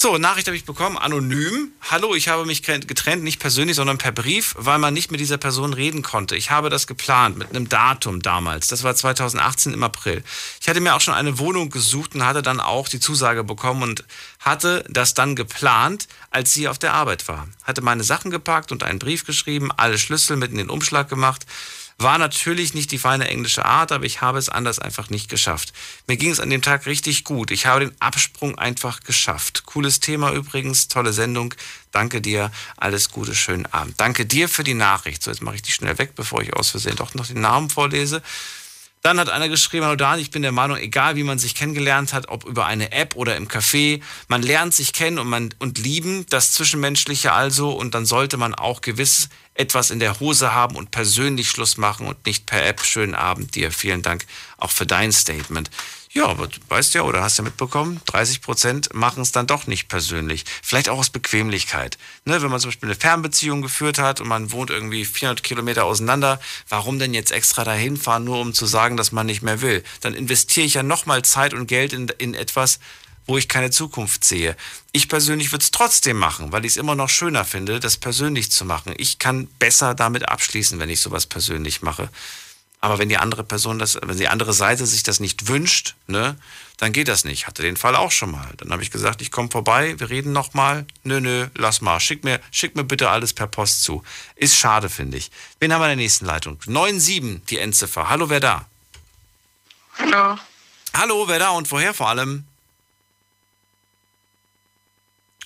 So, Nachricht habe ich bekommen, anonym. Hallo, ich habe mich getrennt, nicht persönlich, sondern per Brief, weil man nicht mit dieser Person reden konnte. Ich habe das geplant mit einem Datum damals. Das war 2018 im April. Ich hatte mir auch schon eine Wohnung gesucht und hatte dann auch die Zusage bekommen und hatte das dann geplant, als sie auf der Arbeit war. Hatte meine Sachen gepackt und einen Brief geschrieben, alle Schlüssel mit in den Umschlag gemacht. War natürlich nicht die feine englische Art, aber ich habe es anders einfach nicht geschafft. Mir ging es an dem Tag richtig gut. Ich habe den Absprung einfach geschafft. Cooles Thema übrigens, tolle Sendung. Danke dir, alles Gute, schönen Abend. Danke dir für die Nachricht. So, jetzt mache ich die schnell weg, bevor ich aus Versehen doch noch den Namen vorlese. Dann hat einer geschrieben, hallo Dan, ich bin der Meinung, egal wie man sich kennengelernt hat, ob über eine App oder im Café, man lernt sich kennen und, man, und lieben, das Zwischenmenschliche also, und dann sollte man auch gewiss etwas in der Hose haben und persönlich Schluss machen und nicht per App. Schönen Abend dir, vielen Dank auch für dein Statement. Ja, aber du weißt ja oder hast ja mitbekommen, 30 Prozent machen es dann doch nicht persönlich. Vielleicht auch aus Bequemlichkeit. Ne, wenn man zum Beispiel eine Fernbeziehung geführt hat und man wohnt irgendwie 400 Kilometer auseinander, warum denn jetzt extra dahin fahren, nur um zu sagen, dass man nicht mehr will? Dann investiere ich ja nochmal Zeit und Geld in, in etwas, wo ich keine Zukunft sehe. Ich persönlich würde es trotzdem machen, weil ich es immer noch schöner finde, das persönlich zu machen. Ich kann besser damit abschließen, wenn ich sowas persönlich mache. Aber wenn die andere Person das, wenn die andere Seite sich das nicht wünscht, ne, dann geht das nicht. Hatte den Fall auch schon mal. Dann habe ich gesagt, ich komme vorbei, wir reden nochmal. Nö, nö, lass mal. Schick mir, schick mir bitte alles per Post zu. Ist schade, finde ich. Wen haben wir in der nächsten Leitung? 97, die Endziffer. Hallo, wer da? Hallo. Hallo, wer da und woher vor allem?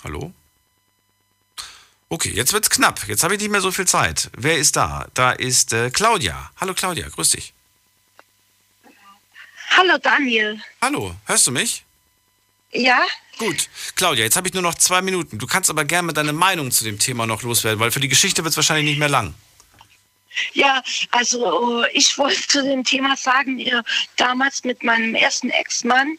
Hallo? Okay, jetzt wird's knapp. Jetzt habe ich nicht mehr so viel Zeit. Wer ist da? Da ist äh, Claudia. Hallo Claudia, grüß dich. Hallo Daniel. Hallo, hörst du mich? Ja? Gut. Claudia, jetzt habe ich nur noch zwei Minuten. Du kannst aber gerne deine Meinung zu dem Thema noch loswerden, weil für die Geschichte wird es wahrscheinlich nicht mehr lang. Ja, also äh, ich wollte zu dem Thema sagen, äh, damals mit meinem ersten Ex-Mann,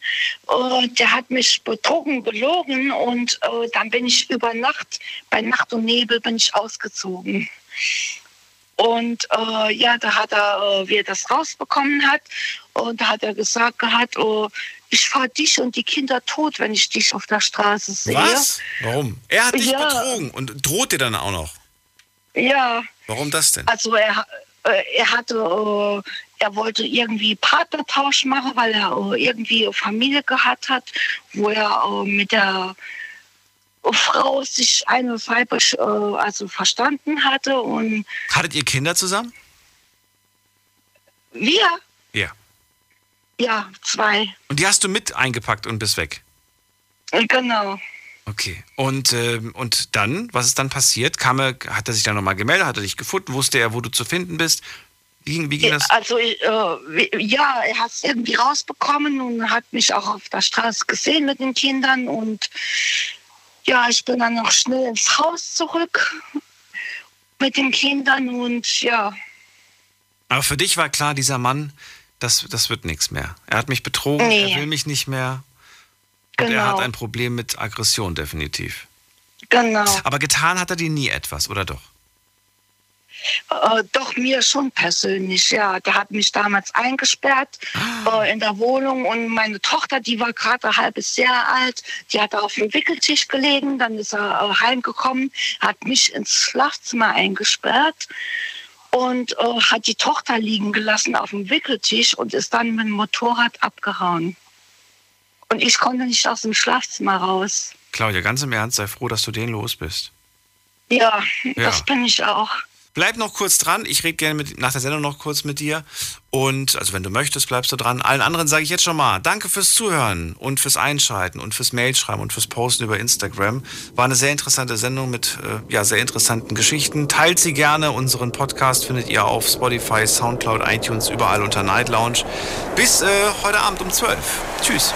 äh, der hat mich betrogen, belogen und dann bin ich über Nacht, bei Nacht und Nebel bin ich ausgezogen. Und äh, ja, da hat er, äh, wie er das rausbekommen hat, und da hat er gesagt gehabt, oh, ich fahre dich und die Kinder tot, wenn ich dich auf der Straße sehe. Was? Warum? Er hat dich Ja. betrogen und droht dir dann auch noch. Ja, Warum das denn? also er, äh, er hatte, äh, er wollte irgendwie Partnertausch machen, weil er äh, irgendwie Familie gehabt hat, wo er mit der Frau sich eine weiblich, also verstanden hatte und Hattet ihr Kinder zusammen? wir, Ja. ja, zwei, Und die hast du mit eingepackt und bist weg. genau. Okay. Und, ähm, und dann, was ist dann passiert? Kam er, hat er sich dann nochmal gemeldet? Hat er dich gefunden? Wusste er, wo du zu finden bist? Wie, ging- wie ging das? Also äh, wie- ja, er hat es irgendwie rausbekommen und hat mich auch auf der Straße gesehen mit den Kindern und ja, ich bin dann noch schnell ins Haus zurück mit den Kindern und ja, Aber für dich war klar, dieser Mann, das, das wird nichts mehr. Er hat mich betrogen, Nee. er will mich nicht mehr. Und er Genau. hat ein Problem mit Aggression, definitiv. genau. Aber getan hat er dir nie etwas, oder doch? Äh, doch mir schon persönlich, ja. Der hat mich damals eingesperrt äh, in der Wohnung und meine Tochter, die war gerade ein halbes Jahr alt, die hat auf dem Wickeltisch gelegen, dann ist er äh, heimgekommen, hat mich ins Schlafzimmer eingesperrt und äh, hat die Tochter liegen gelassen auf dem Wickeltisch und ist dann mit dem Motorrad abgehauen. Und ich konnte nicht aus dem Schlafzimmer raus. Claudia, ganz im Ernst, sei froh, dass du den los bist. Ja, Ja. das bin ich auch. Bleib noch kurz dran. Ich rede gerne mit, nach der Sendung noch kurz mit dir. Und, also wenn du möchtest, bleibst du dran. Allen anderen sage ich jetzt schon mal, danke fürs Zuhören und fürs Einschalten und fürs Mailschreiben und fürs Posten über Instagram. War eine sehr interessante Sendung mit äh, ja, sehr interessanten Geschichten. Teilt sie gerne. Unseren Podcast findet ihr auf Spotify, Soundcloud, iTunes, überall unter Night Lounge. Bis äh, heute Abend um 12. Tschüss.